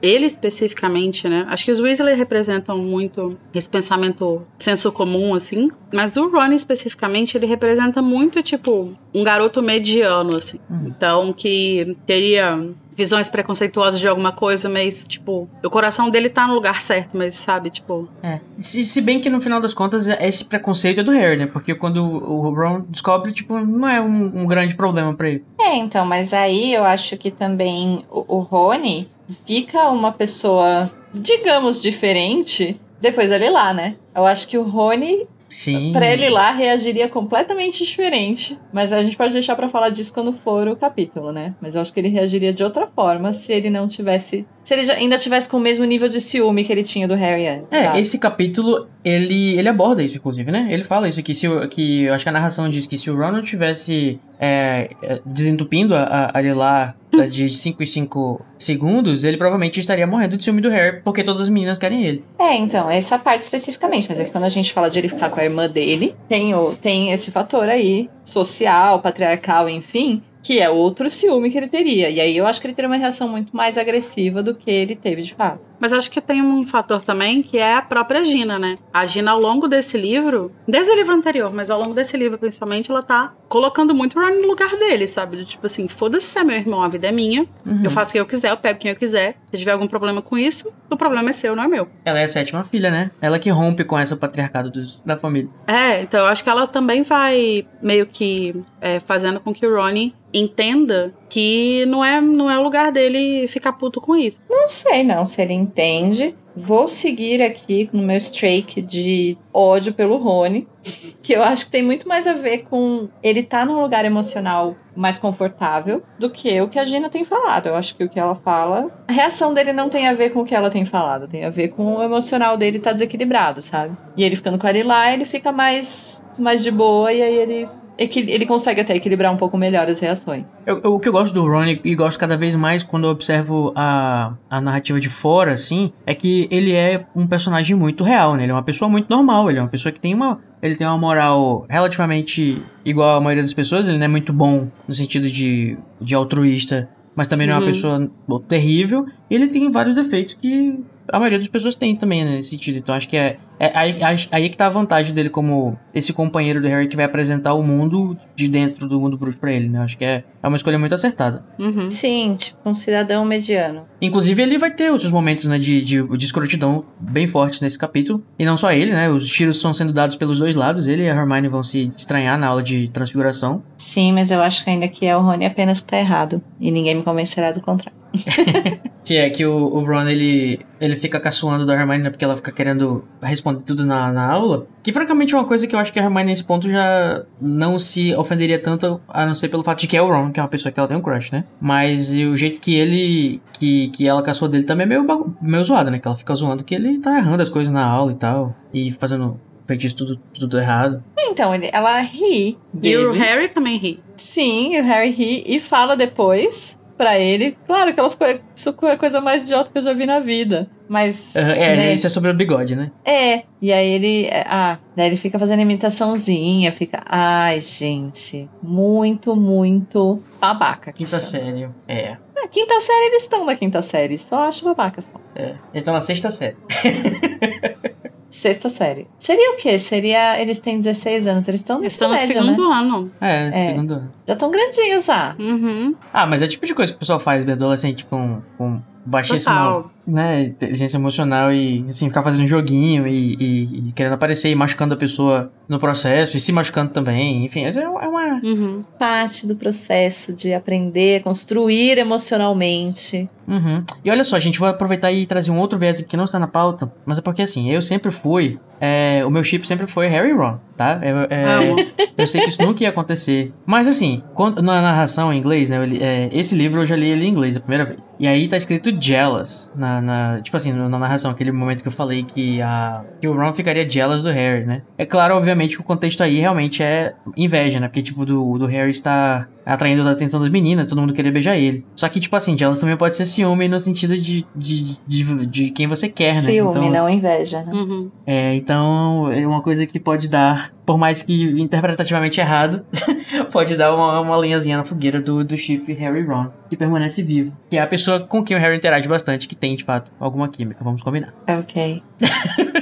ele especificamente, né? Acho que os Weasley representam muito esse pensamento senso comum, assim. Mas o Ronnie especificamente, ele representa muito, tipo, um garoto mediano, assim. Então, que teria visões preconceituosas de alguma coisa, mas, tipo, o coração dele tá no lugar certo, mas, sabe, tipo... É. Se, se bem que no final das contas é- esse preconceito é do Harry, né? Porque quando o Ron descobre, tipo, não é um, um grande problema pra ele. É, então, mas aí eu acho que também o, o Rony fica uma pessoa, digamos, diferente depois dele lá, né? Eu acho que o Rony, Sim. pra ele lá, reagiria completamente diferente. Mas a gente pode deixar pra falar disso quando for o capítulo, né? Mas eu acho que ele reagiria de outra forma se ele não tivesse. Se ele ainda tivesse com o mesmo nível de ciúme que ele tinha do Harry antes. É, sabe? esse capítulo, ele, ele aborda isso, inclusive, né? Ele fala isso, que se que eu acho que a narração diz que se o Ron não tivesse é, é, desentupindo a, a, a de 5 em 5 segundos, ele provavelmente estaria morrendo de ciúme do Harry, porque todas as meninas querem ele. É, então, essa parte especificamente, mas é que quando a gente fala de ele ficar com a irmã dele, tem, o, tem esse fator aí, social, patriarcal, enfim, que é outro ciúme que ele teria. E aí eu acho que ele teria uma reação muito mais agressiva do que ele teve de fato. Mas acho que tem um fator também que é a própria Gina, né? A Gina, ao longo desse livro, desde o livro anterior, mas ao longo desse livro, principalmente, ela tá colocando muito o Ron no lugar dele, sabe? Tipo assim, foda-se se é meu irmão, a vida é minha. Eu faço o que eu quiser, eu pego quem eu quiser. Se tiver algum problema com isso, o problema é seu, não é meu. Ela é a sétima filha, né? Ela que rompe com essa patriarcado dos- da família. É, então eu acho que ela também vai meio que é, fazendo com que o Ronnie entenda que não é, não é o lugar dele ficar puto com isso. Não sei não se ele entende. Vou seguir aqui no meu streak de ódio pelo Rony, que eu acho que tem muito mais a ver com ele tá num lugar emocional mais confortável do que o que a Gina tem falado. Eu acho que o que ela fala, a reação dele não tem a ver com o que ela tem falado, tem a ver com o emocional dele tá desequilibrado, sabe? E ele ficando com a lá, ele fica mais mais de boa e aí ele ele consegue até equilibrar um pouco melhor as reações. Eu- eu- o que eu gosto do Ron e gosto cada vez mais quando eu observo a, a narrativa de fora, assim, é que ele é um personagem muito real, né? Ele é uma pessoa muito normal, ele é uma pessoa que tem uma. Ele tem uma moral relativamente igual à maioria das pessoas, ele não é muito bom no sentido de, de altruísta, mas também não é uma Uhum. pessoa terrível. E ele tem vários defeitos que a maioria das pessoas tem também né, nesse sentido. Então acho que é, É, aí, aí, aí que tá a vantagem dele como esse companheiro do Harry que vai apresentar o mundo de dentro do mundo bruxo pra ele, né? Acho que é, é uma escolha muito acertada. Uhum. Sim, tipo, um cidadão mediano. Inclusive, ele vai ter outros momentos, né, de, de, de escrotidão bem fortes nesse capítulo. E não só ele, né? Os tiros estão sendo dados pelos dois lados. Ele e a Hermione vão se estranhar na aula de transfiguração. Sim, mas eu acho que ainda que é o Rony apenas que tá errado. E ninguém me convencerá do contrário. <laughs> Que é que o, o Ron, ele, ele fica caçoando da Hermione, né? Porque ela fica querendo responder tudo na, na aula. Que, francamente, é uma coisa que eu acho que a Hermione, nesse ponto, já não se ofenderia tanto, a não ser pelo fato de que é o Ron, que é uma pessoa que ela tem um crush, né? Mas e o jeito que ele... Que, que ela caçou dele também é meio, meio zoado, né? Que ela fica zoando que ele tá errando as coisas na aula e tal. E fazendo feitiço tudo, tudo errado. Então, ele, ela ri E dele. o Harry também ri. Sim, e o Harry ri e fala depois pra ele. Claro que ela ficou. Isso foi a coisa mais idiota que eu já vi na vida. Mas. É, né, isso é sobre o bigode, né? É, e aí ele. é, Ah, daí ele fica fazendo imitaçãozinha, fica. Ai, gente. Muito, muito babaca. Quinta série. É. Na quinta série eles estão na quinta série, só acho babaca só. É. Eles estão na sexta série. <laughs> Sexta série. Seria o quê? Seria. Eles têm 16 anos, eles estão no Eles estão no médio, segundo né? ano. É, segundo ano. Já estão grandinhos já. Uhum. Ah, mas é o tipo de coisa que o pessoal faz de adolescente com, com baixíssima Total. Né, inteligência emocional e assim, ficar fazendo joguinho e, e- e querendo aparecer e machucando a pessoa no processo e se machucando também. Enfim, essa é uma. é uma- Uhum. Parte do processo de aprender, construir emocionalmente. Uhum. E olha só, gente, vou aproveitar e trazer um outro viés que não está na pauta, mas é porque assim, eu sempre fui. é, o meu chip sempre foi Harry Ron, tá? Eu, é, Amo. eu sei que isso nunca ia acontecer. Mas assim, quando, na narração em inglês, né? eu li- é, esse livro eu já li ele em inglês a primeira vez. E aí tá escrito jealous. Na, na- tipo assim, na narração, aquele momento que eu falei que, a, que o Ron ficaria jealous do Harry, né? É claro, obviamente, que o contexto aí realmente é inveja, né? Porque, tipo, do, do Harry estar atraindo a atenção das meninas, todo mundo querer beijar ele. Só que, tipo assim, jealous também pode ser ciúme no sentido de, de, de, de quem você quer, né? Ciúme, Então, não inveja, né? Uhum. é, então é uma coisa que pode dar, por mais que interpretativamente errado, <laughs> pode dar uma, uma linhazinha na fogueira do, do chip Harry Ron, que permanece vivo. Que é a pessoa com quem o Harry interage bastante, que tem de fato alguma química, vamos combinar. Ok. <laughs>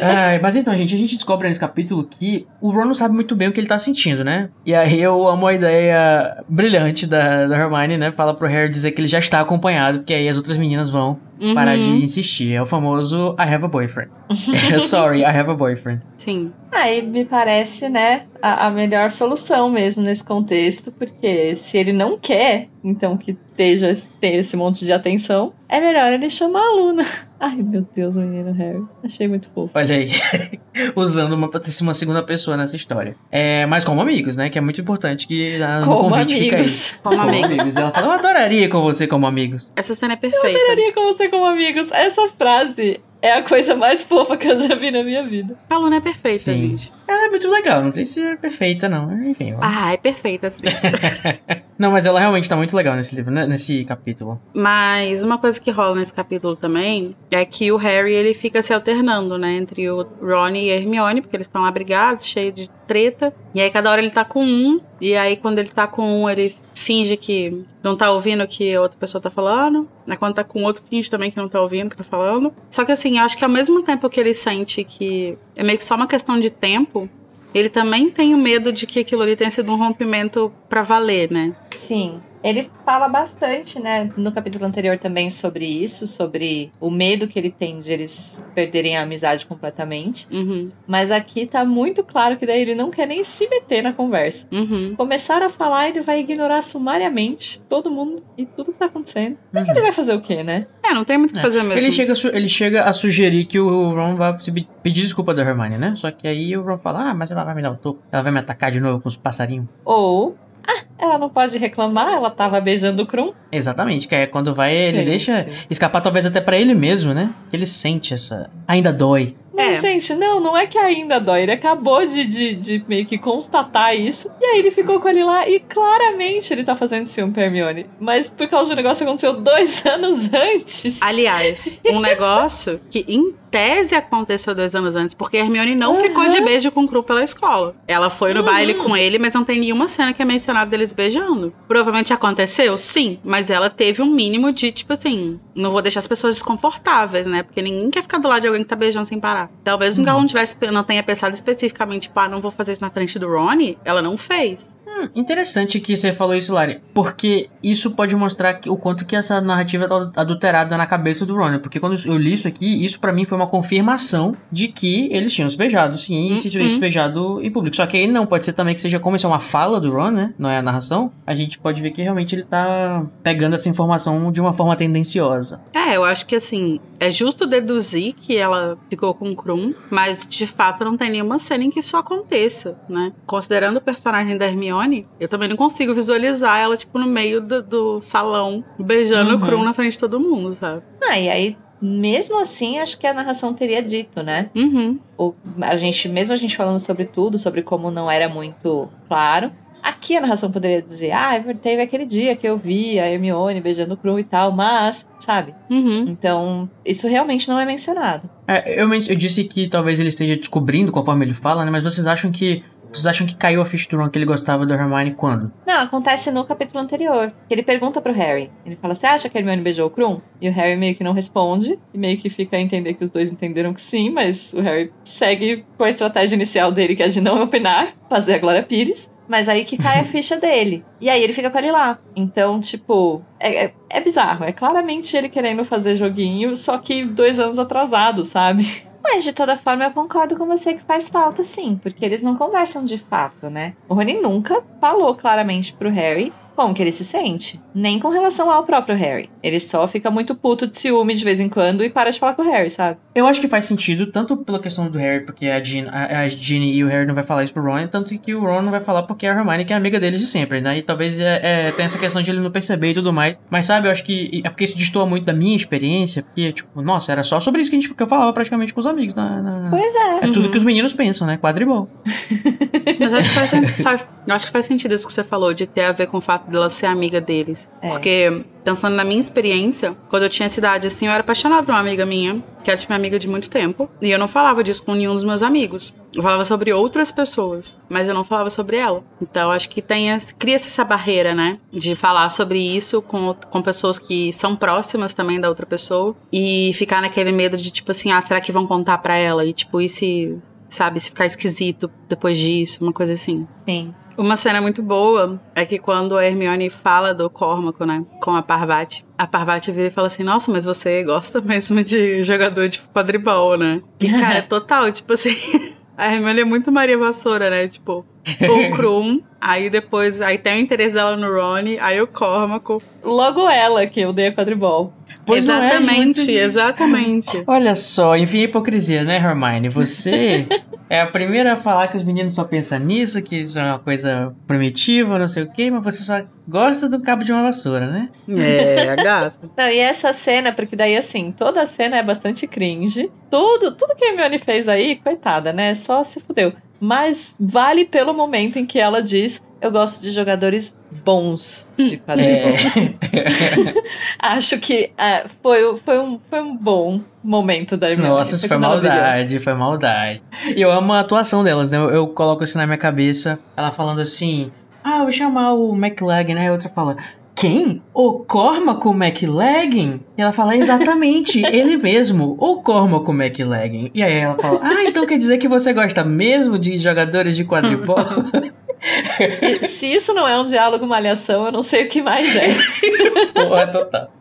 Ai, mas então, gente, a gente descobre nesse capítulo que o Ron não sabe muito bem o que ele tá sentindo, né? E aí eu amo a ideia brilhante da, da Hermione, né? Fala pro Harry dizer que ele já está acompanhado, porque aí as outras meninas vão Uhum. parar de insistir. É o famoso I have a boyfriend. <laughs> Sorry, I have a boyfriend. Sim. Aí me parece, né, a, a melhor solução mesmo nesse contexto, porque se ele não quer, então que esteja ter esse monte de atenção, é melhor ele chamar a Luna. <laughs> Ai, meu Deus, menino Harry. Achei muito fofo. Olha aí, <laughs> usando uma, uma segunda pessoa nessa história. É, mas como amigos, né? Que é muito importante que ah, no Como convite fica aí. amigos. <laughs> Como amigos. Ela fala, eu adoraria com você como amigos. Essa cena é perfeita. Adoraria com você como amigos. Essa frase é a coisa mais fofa que eu já vi na minha vida. A Luna é perfeita, Sim. gente. Ela é muito legal, não sei se é perfeita, não. Enfim. Ah, é perfeita, sim. <laughs> Não, mas ela realmente tá muito legal nesse livro, né? nesse capítulo. Mas uma coisa que rola nesse capítulo também é que o Harry ele fica se alternando, né, entre o Ron e a Hermione, porque eles estão abrigados, cheios de treta. E aí cada hora ele tá com um, e aí quando ele tá com um, ele finge que não tá ouvindo o que a outra pessoa tá falando. Aí quando tá com outro, finge também que não tá ouvindo o que tá falando. Só que assim, eu acho que ao mesmo tempo que ele sente que é meio que só uma questão de tempo, ele também tem o medo de que aquilo ali tenha sido um rompimento pra valer, né? Sim. Ele fala bastante, né, no capítulo anterior também sobre isso, sobre o medo que ele tem de eles perderem a amizade completamente. Uhum, Mas aqui tá muito claro que daí ele não quer nem se meter na conversa. uhum. Começar a falar, ele vai ignorar sumariamente todo mundo e tudo que tá acontecendo. E ele vai fazer o quê, né? É, não tem muito o que fazer mesmo. Ele chega, ele chega a sugerir que o Ron vá se pe- pedir desculpa da Hermione, né? Só que aí o Ron fala, ah, mas ela vai me dar o toco. Ela vai me atacar de novo com os passarinhos. Ou, ah, ela não pode reclamar, ela tava beijando o Krum. Exatamente, que é quando vai, ele Sim, deixa sim. escapar talvez até pra ele mesmo, né? Ele sente essa... Ainda dói. É. gente, não, não é que ainda dói. Ele acabou de, de, de meio que constatar isso. E aí ele ficou com ele lá e claramente ele tá fazendo ciúme pra Hermione. Mas por causa um negócio que aconteceu dois <laughs> anos antes. Aliás, um negócio que em tese aconteceu dois anos antes, porque a Hermione não Uhum. ficou de beijo com o Krum pela escola. Ela foi no Uhum. baile com ele, mas não tem nenhuma cena que é mencionada deles beijando. Provavelmente aconteceu, sim, mas ela teve um mínimo de, tipo assim, não vou deixar as pessoas desconfortáveis, né? Porque ninguém quer ficar do lado de alguém que tá beijando sem parar. Então, mesmo que ela não tivesse, não tenha pensado especificamente, ah, não vou fazer isso na frente do Ronnie, ela não fez. Hum, interessante que você falou isso, Lari, porque isso pode mostrar que, o quanto que essa narrativa tá adulterada na cabeça do Ronnie, porque quando eu li isso aqui, isso para mim foi uma confirmação de que eles tinham se beijado, sim, e se tivesse se beijado em público. Só que aí não, pode ser também que seja como isso é uma fala do Ron, né, não é a narração, a gente pode ver que realmente ele tá pegando essa informação de uma forma tendenciosa. É, eu acho que assim, é justo deduzir que ela ficou com Krum, mas de fato não tem nenhuma cena em que isso aconteça, né? Considerando o personagem da Hermione, eu também não consigo visualizar ela, tipo, no meio do, do salão, beijando uhum. o Krum na frente de todo mundo, sabe? Ah, e aí mesmo assim, acho que a narração teria dito, né? Uhum. O, a gente, mesmo a gente falando sobre tudo, sobre como não era muito claro, aqui a narração poderia dizer, ah, teve aquele dia que eu vi a Hermione beijando o Krum e tal, mas, sabe? Uhum. Então, isso realmente não é mencionado. É, eu, eu disse que talvez ele esteja descobrindo conforme ele fala, né? Mas vocês acham que vocês acham que caiu a ficha do Ron que ele gostava do Hermione quando? Não, acontece no capítulo anterior. Ele pergunta pro Harry. Ele fala, você acha que a Hermione beijou o Krum? E o Harry meio que não responde. E meio que fica a entender que os dois entenderam que sim, mas o Harry segue com a estratégia inicial dele, que é de não opinar, fazer a Glória Pires. Mas aí que cai a <laughs> ficha dele. E aí ele fica com ele lá. Então, tipo, é, é, é bizarro. É claramente ele querendo fazer joguinho, só que dois anos atrasado, sabe? <laughs> Mas de toda forma eu concordo com você que faz falta sim, porque eles não conversam de fato, né? O Rony nunca falou claramente pro Harry como que ele se sente. Nem com relação ao próprio Harry. Ele só fica muito puto de ciúme de vez em quando e para de falar com o Harry, sabe? Eu acho que faz sentido, tanto pela questão do Harry, porque a Ginny, a, a Ginny e o Harry não vai falar isso pro Ron, tanto que o Ron não vai falar porque é a Hermione que é amiga deles de sempre, né? E talvez é, é, tem essa questão de ele não perceber e tudo mais. Mas sabe, eu acho que é porque isso destoa muito da minha experiência, porque, tipo, nossa, era só sobre isso que, a gente, que eu falava praticamente com os amigos. Na, na... Pois é. É uhum. tudo que os meninos pensam, né? Quadribol. <laughs> <laughs> Mas acho que, faz, acho que faz sentido isso que você falou, de ter a ver com o fato dela ser amiga deles. É. Porque, pensando na minha experiência, quando eu tinha cidade, assim, eu era apaixonada por uma amiga minha, que era tipo, minha amiga de muito tempo. E eu não falava disso com nenhum dos meus amigos. Eu falava sobre outras pessoas, mas eu não falava sobre ela. Então, acho que tem cria-se essa barreira, né? De falar sobre isso com, com pessoas que são próximas também da outra pessoa. E ficar naquele medo de, tipo assim, ah, será que vão contar pra ela? E, tipo, e se sabe? Se ficar esquisito depois disso, uma coisa assim. Sim. Uma cena muito boa é que quando a Hermione fala do Cormaco, né, com a Parvati, a Parvati vira e fala assim: Nossa, mas você gosta mesmo de jogador de quadribol, né? E, cara, total, tipo assim. <laughs> A Hermione é muito Maria Vassoura, né? Tipo, <laughs> o <laughs> Krum, aí depois, aí tem o interesse dela no Ronnie, aí o Cormaco. Logo ela, que odeia quadribol. Pois exatamente, é, exatamente. <laughs> Olha só, enfim, hipocrisia, né, Hermione? Você é a primeira a falar que os meninos só pensam nisso, que isso é uma coisa primitiva, não sei o quê, mas você só gosta do cabo de uma vassoura, né? É, a gata. Não, e essa cena, porque daí assim, toda a cena é bastante cringe. Tudo, tudo que a Hermione fez aí, coitada, né? Só se fudeu. Mas vale pelo momento em que ela diz: Eu gosto de jogadores bons de <laughs> quadribol. É. <laughs> Acho que é, foi, foi, um, foi um bom momento da Hermione. Nossa, isso foi maldade, foi maldade. E eu amo a atuação delas, né? Eu, eu coloco isso na minha cabeça, ela falando assim: Ah, vou chamar o McLag, né? E a outra fala: quem? O Cormac McLagan? E ela fala, exatamente, <laughs> ele mesmo, o Cormac McLagan. E aí ela fala, ah, então quer dizer que você gosta mesmo de jogadores de quadribol? <laughs> E se isso não é um diálogo malhação, eu não sei o que mais é. <laughs> Porra, total.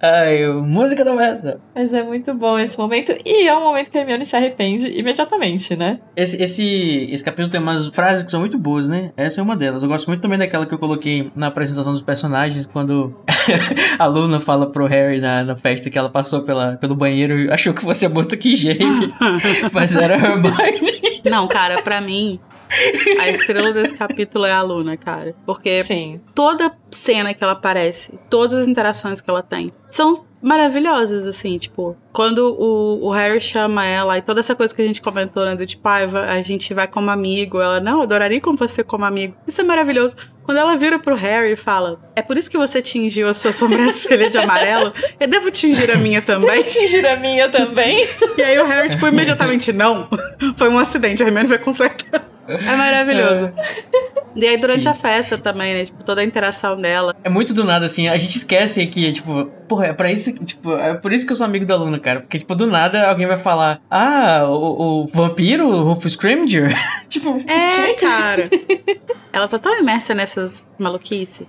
Ai, música da malhação. Mas é muito bom esse momento. E é um momento que a Hermione se arrepende imediatamente, né? Esse, esse, esse capítulo tem umas frases que são muito boas, né? Essa é uma delas. Eu gosto muito também daquela que eu coloquei na apresentação dos personagens, quando <laughs> a Luna fala pro Harry na, na festa que ela passou pela, pelo banheiro e achou que fosse a que Jane, <laughs> mas era Hermione. Não, cara, pra mim, a estrela desse capítulo é a Luna, cara. Porque Sim. toda cena que ela aparece, todas as interações que ela tem, são maravilhosas, assim, tipo, quando o, o Harry chama ela e toda essa coisa que a gente comentou, né, do tipo, ah, a gente vai como amigo, ela, não, adoraria com você como amigo. Isso é maravilhoso. Quando ela vira pro Harry e fala, é por isso que você tingiu a sua sobrancelha de amarelo? Eu devo tingir a minha também? Devo tingir a minha também? e aí o Harry, tipo, imediatamente, não, foi um acidente, a Hermione vai consertar. É maravilhoso. É. E aí durante Isso. a festa também, né? Tipo, toda a interação dela. É muito do nada, assim. A gente esquece que, tipo, porra, é pra isso, que, tipo, é por isso que eu sou amigo da Luna, cara. Porque, tipo, do nada alguém vai falar, ah, o, o vampiro, o Rufus Scrimgeour? <laughs> tipo, É, cara. ela tá tão imersa nessas maluquice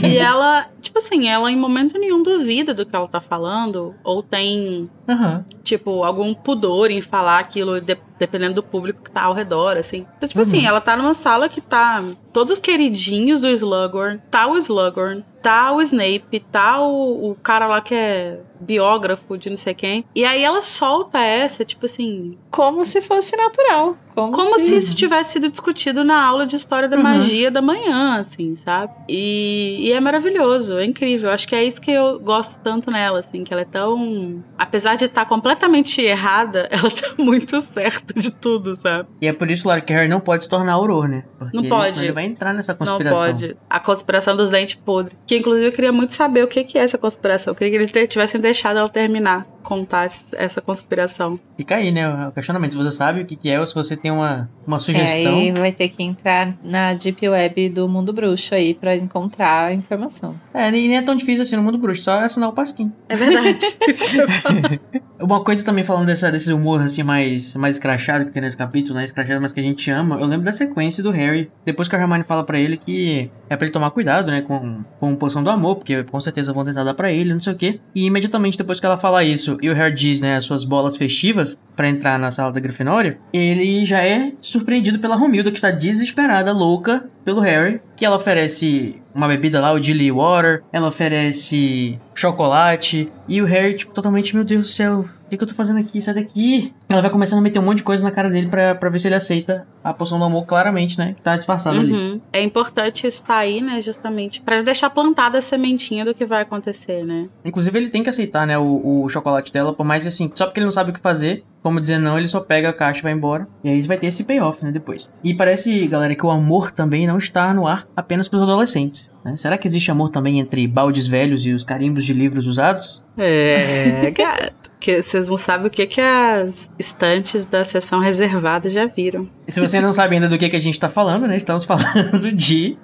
que <laughs> ela, tipo assim, ela em momento nenhum duvida do que ela tá falando ou tem, aham. tipo, algum pudor em falar aquilo de- dependendo do público que tá ao redor, assim. Então, tipo assim, ela tá numa sala que tá todos os queridinhos do Slughorn, tá o Slughorn, tá o Snape, tá o, o cara lá que é biógrafo de não sei quem. E aí ela solta essa, tipo assim, Como se fosse natural. Como, como se se isso tivesse sido discutido na aula de história da Uhum. magia da manhã, assim, sabe? E, e é maravilhoso, é incrível. Acho que é isso que eu gosto tanto nela, assim, que ela é tão. Apesar de estar completamente errada, <laughs> ela tá muito certa de tudo, sabe? E é por isso, Lara, que Harry não pode se tornar auror, né? Porque Não pode. senão Ele vai entrar nessa Não conspiração. pode. A conspiração dos dentes podres. Que inclusive eu queria muito saber o que, que é essa conspiração. Eu queria que eles tivessem deixado ela terminar, contar essa conspiração. Fica aí, né? O questionamento. Se você sabe o que, que é ou se você tem uma, uma É, sugestão. aí vai ter que entrar na Deep Web do mundo bruxo aí pra encontrar a informação. É, nem nem é tão difícil assim no mundo bruxo, só assinar o pasquim. É verdade. <laughs> Uma coisa também falando dessa, desse humor assim mais, mais escrachado que tem nesse capítulo, né? Escrachado, mas que a gente ama. Eu lembro da sequência do Harry, depois que a Hermione fala pra ele que é pra ele tomar cuidado, né? Com, com poção do amor, porque com certeza vão tentar dar pra ele, não sei o quê. E imediatamente depois que ela fala isso e o Harry diz, né, as suas bolas festivas pra entrar na sala da Grifinória, ele já é surpreendido pela Romilda, que está desesperada, louca pelo Harry, que ela oferece uma bebida lá, o Dilly Water, ela oferece chocolate, e o Harry, tipo, totalmente, meu Deus do céu, que, que eu tô fazendo aqui? Sai daqui! Ela vai começando a meter um monte de coisa na cara dele pra, pra ver se ele aceita a poção do amor, claramente, né? Que tá disfarçado ali. Uhum. É importante isso tá aí, né? Justamente pra deixar plantada a sementinha do que vai acontecer, né? Inclusive, ele tem que aceitar, né, o, o chocolate dela, por mais assim, só porque ele não sabe o que fazer, como dizer não, ele só pega a caixa e vai embora. E aí vai ter esse payoff, né, depois. E parece, galera, que o amor também não está no ar apenas pros adolescentes. Né? Será que existe amor também entre baldes velhos e os carimbos de livros usados? É. <laughs> Que vocês não sabem o que, que as estantes da sessão reservada já viram. E se você não sabe ainda do que, que a gente tá falando, né, estamos <laughs> falando de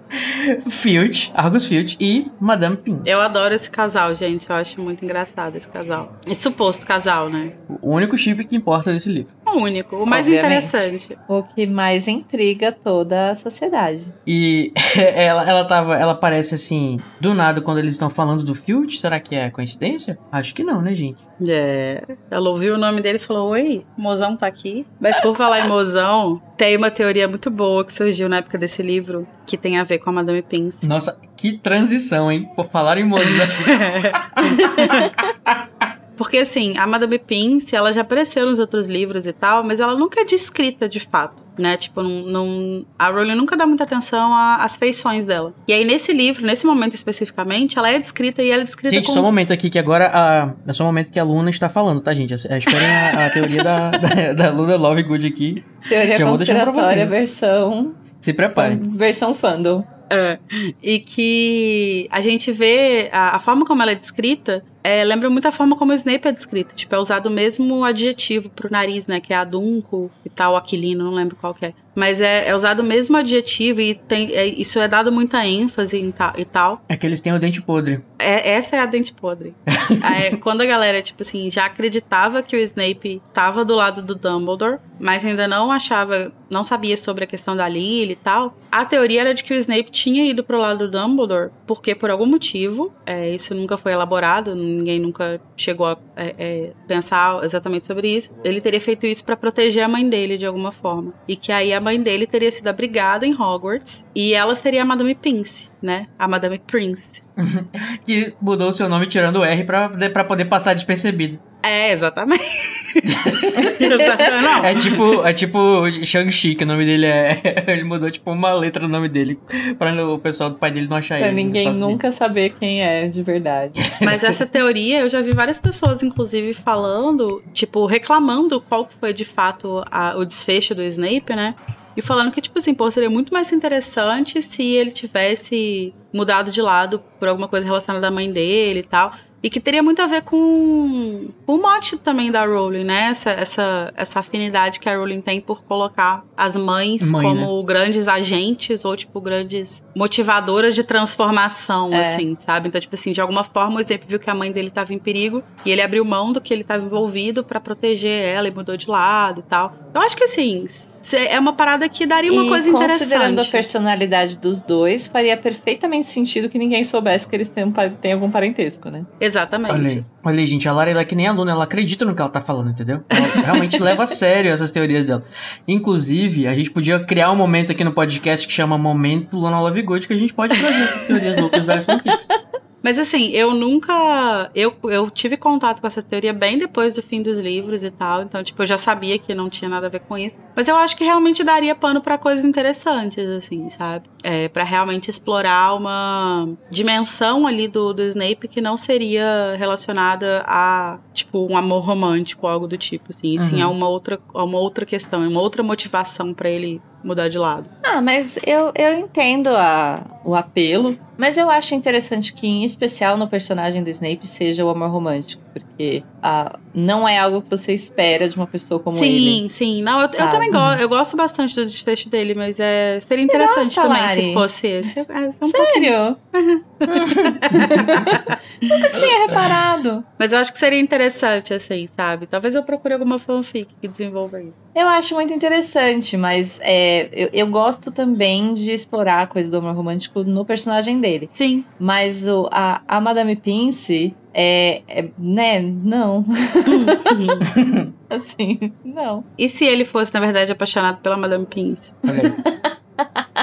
Filch, Argus Filch e Madame Pince. Eu adoro esse casal, gente. Eu acho muito engraçado esse casal. Esse suposto casal, né? O único chip que importa desse livro. O único, o mais Obviamente. interessante. O que mais intriga toda a sociedade. E <laughs> ela, ela tava. Ela parece assim, do nada, quando eles estão falando do Filch. Será que é coincidência? Acho que não, né, gente? É. Ela ouviu o nome dele e falou: Oi, mozão tá aqui. Mas por falar em mozão, tem uma teoria muito boa que surgiu na época desse livro que tem a ver com a Madame Pince. Nossa, que transição, hein? Por falar em Mozart. <laughs> Porque assim, a Madame Pince, ela já apareceu nos outros livros e tal, mas ela nunca é descrita de fato, né? Tipo, não, não- a Rowling nunca dá muita atenção às feições dela. E aí nesse livro, nesse momento especificamente, ela é descrita e ela é descrita gente, com só um momento aqui que agora a, é só um momento que a Luna está falando, tá, gente? É, Esperem a, a teoria da, <laughs> da, da Luna Lovegood aqui. Teoria Já conspiratória versão, Se preparem. versão fandom. É. E que a gente vê a, a forma como ela é descrita é, lembra muito a forma como o Snape é descrito. Tipo, é usado o mesmo adjetivo pro nariz, né? Que é adunco e tal, aquilino, não lembro qual que é. Mas é, é usado o mesmo adjetivo e tem, é- isso é dado muita ênfase em ta- e tal. É que eles têm o dente podre. É, essa é a dente podre. <laughs> É, quando a galera, tipo assim, já acreditava que o Snape tava do lado do Dumbledore, mas ainda não achava, não sabia sobre a questão da Lily e tal, a teoria era de que o Snape tinha ido pro lado do Dumbledore, porque por algum motivo, é, isso nunca foi elaborado, ninguém nunca chegou a é, é, pensar exatamente sobre isso, ele teria feito isso pra proteger a mãe dele de alguma forma. E que aí a mãe dele teria sido abrigada em Hogwarts, e ela seria a Madame Pince, né? A Madame Prince. <laughs> Que mudou o seu nome tirando o R pra poder passar despercebido. É, <laughs> exatamente. Não, É tipo, é tipo Shang-Chi, que o nome dele é. <laughs> Ele mudou tipo uma letra do nome dele. Pra o pessoal do pai dele não achar Pra ele. nos ninguém nunca saber quem é de verdade. <laughs> mas essa teoria eu já vi várias pessoas, inclusive, falando, tipo, reclamando qual que foi de fato a- o desfecho do Snape, né? E falando que, tipo assim, pô, seria muito mais interessante se ele tivesse mudado de lado por alguma coisa relacionada à mãe dele e tal. E que teria muito a ver com, com o mote também da Rowling, né? Essa, essa, essa afinidade que a Rowling tem por colocar as mães Mãe, como grandes agentes ou, tipo, grandes motivadoras de transformação, É. assim, sabe? Então, tipo assim, de alguma forma o Snape viu que a mãe dele estava em perigo e ele abriu mão do que ele estava envolvido pra proteger ela e mudou de lado e tal. Eu acho que, assim, é uma parada que daria uma e coisa considerando a interessante. personalidade dos dois, faria perfeitamente sentido que ninguém soubesse que eles têm, um têm algum parentesco, né? Exatamente. Olha aí. Olha aí, gente, a Lara ela é que nem aluna, ela acredita no que ela tá falando, entendeu? Ela <laughs> realmente leva a sério essas teorias dela. Inclusive, a gente podia criar um momento aqui no podcast que chama Momento Luna Lovegood, que a gente pode trazer essas teorias loucas das fanfics. Mas assim, eu nunca. Eu, eu tive contato com essa teoria bem depois do fim dos livros e tal. Então, tipo, eu já sabia que não tinha nada a ver com isso. Mas eu acho que realmente daria pano pra coisas interessantes, assim, sabe? É, para realmente explorar uma dimensão ali do, do Snape que não seria relacionada a, tipo, um amor romântico ou algo do tipo, assim. E sim Uhum. a uma outra, a uma outra questão, uma outra motivação pra ele mudar de lado. Ah, mas eu, eu entendo a, o apelo, mas eu acho interessante que, em especial no personagem do Snape, seja o amor romântico, porque ah, não é algo que você espera de uma pessoa como sim, ele. sim. Não, eu, eu também gosto. Eu gosto bastante do desfecho dele, mas é, seria interessante também Lari? se fosse esse. É, é um Sério? <laughs> Nunca tinha reparado. mas eu acho que seria interessante, assim, sabe? Talvez eu procure alguma fanfic que desenvolva isso. Eu acho muito interessante, mas é, eu, eu gosto também de explorar a coisa do amor romântico no personagem dele. Sim. Mas o, a, a Madame Pince é, é. né? Não. <laughs> assim, não. e se ele fosse, na verdade, apaixonado pela Madame Pince? Olha aí. <laughs>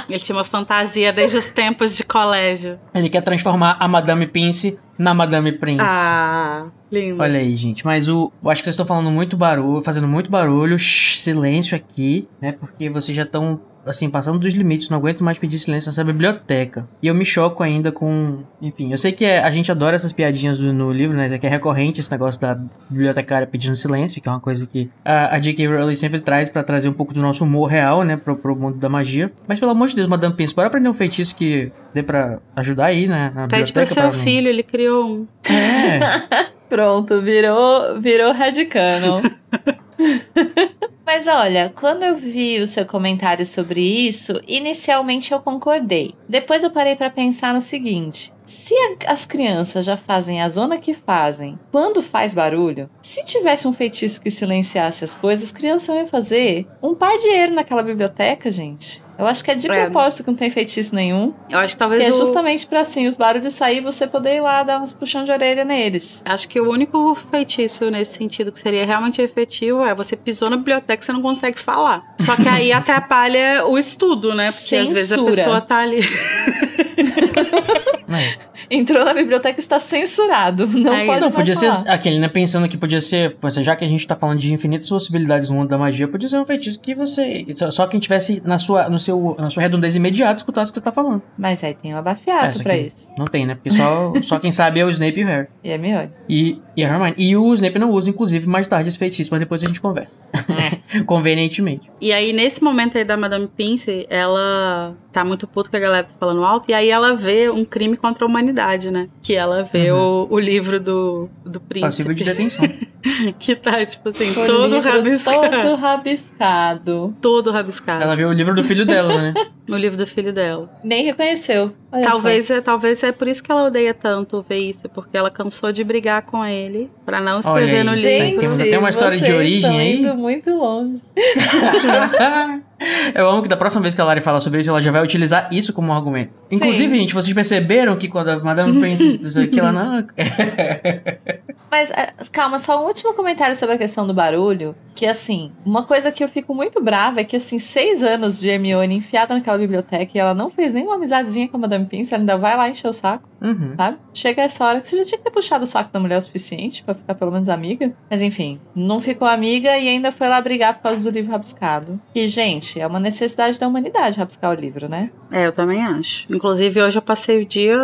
Ele tinha uma fantasia desde os tempos de colégio. Ele quer transformar a Madame Pince na Madame Prince. Ah, lindo. Olha aí, gente. Mas o. Eu acho que vocês estão falando muito barulho, fazendo muito barulho. Shh, silêncio aqui, né? Porque vocês já estão, assim, passando dos limites. Não aguento mais pedir silêncio nessa biblioteca. E eu me choco ainda com. Enfim, eu sei que é- a gente adora essas piadinhas do- no livro, né? Que é recorrente esse negócio da bibliotecária pedindo silêncio, que é uma coisa que a, a J.K. Rowling sempre traz pra trazer um pouco do nosso humor real, né? Pro, pro mundo da magia. Mas pelo amor de Deus, Madame Pince, bora aprender um feitiço que dê pra ajudar aí, né? Na Pede pro seu filho, ele criou um. É. <laughs> Pronto, virou, virou headcanon. <laughs> Mas olha, quando eu vi o seu comentário sobre isso, inicialmente eu concordei. Depois eu parei pra pensar no seguinte: se a- as crianças já fazem a zona que fazem quando faz barulho, se tivesse um feitiço que silenciasse as coisas, as crianças iam fazer um pardieiro naquela biblioteca, gente. Eu acho que é de É. propósito que não tem feitiço nenhum. Eu acho que Que talvez é o... justamente pra assim, os barulhos sair e você poder ir lá dar uns puxão de orelha neles. Acho que o único feitiço nesse sentido que seria realmente efetivo é você pisou na biblioteca e você não consegue falar. Só que aí <laughs> atrapalha o estudo, né? Porque às vezes a Censura. pessoa tá ali. <laughs> É. <laughs> Entrou na biblioteca e está censurado. Não É pode isso. Não, podia mais ser falar. aquele, né? Pensando que podia ser, já que a gente tá falando de infinitas possibilidades no mundo da magia, podia ser um feitiço que você. Só, quem tivesse na sua, no seu, na sua redondeza imediata escutasse o que você tá falando. Mas aí tem o É, abafiato só pra isso. Não tem, né? Porque só, só quem sabe é o Snape e o Harry. E é melhor. E, e a Hermione. E o Snape não usa, inclusive, mais tarde esse feitiço, mas depois a gente conversa. <laughs> Convenientemente. E aí, nesse momento aí da Madame Pince, ela tá muito puta que a galera tá falando alto. E aí ela vê um crime contra a humanidade, né? Que ela vê o, o livro do, do príncipe. Passível de detenção. <laughs> que tá, tipo assim, O todo rabiscado. Todo rabiscado. Todo rabiscado. Ela vê o livro do filho dela, né? <laughs> O livro do filho dela. Nem reconheceu. Olha Talvez é, talvez é por isso que ela odeia tanto ver isso, porque ela cansou de brigar com ele pra não Olha escrever aí. no. Tem- livro. temos Gente, até uma história de origem aí. indo muito longe. <laughs> Eu amo que da próxima vez que a Lari falar sobre isso, ela já vai utilizar isso como argumento. Inclusive, Sim. gente, vocês perceberam que quando a Madame <laughs> Prince diz que ela não. Mas é, calma, só um último comentário sobre a questão do barulho. Que assim, uma coisa que eu fico muito brava é que assim, seis anos de Hermione enfiada naquela biblioteca e ela não fez nenhuma amizadezinha com a Madame Pince, ela ainda vai lá encher o saco. Uhum. sabe? Chega essa hora que você já tinha que ter puxado o saco da mulher o suficiente pra ficar pelo menos amiga. Mas enfim, não ficou amiga e ainda foi lá brigar por causa do livro rabiscado. E, gente, é uma necessidade da humanidade rabiscar o livro, né? É, eu também acho. Inclusive, hoje eu passei o dia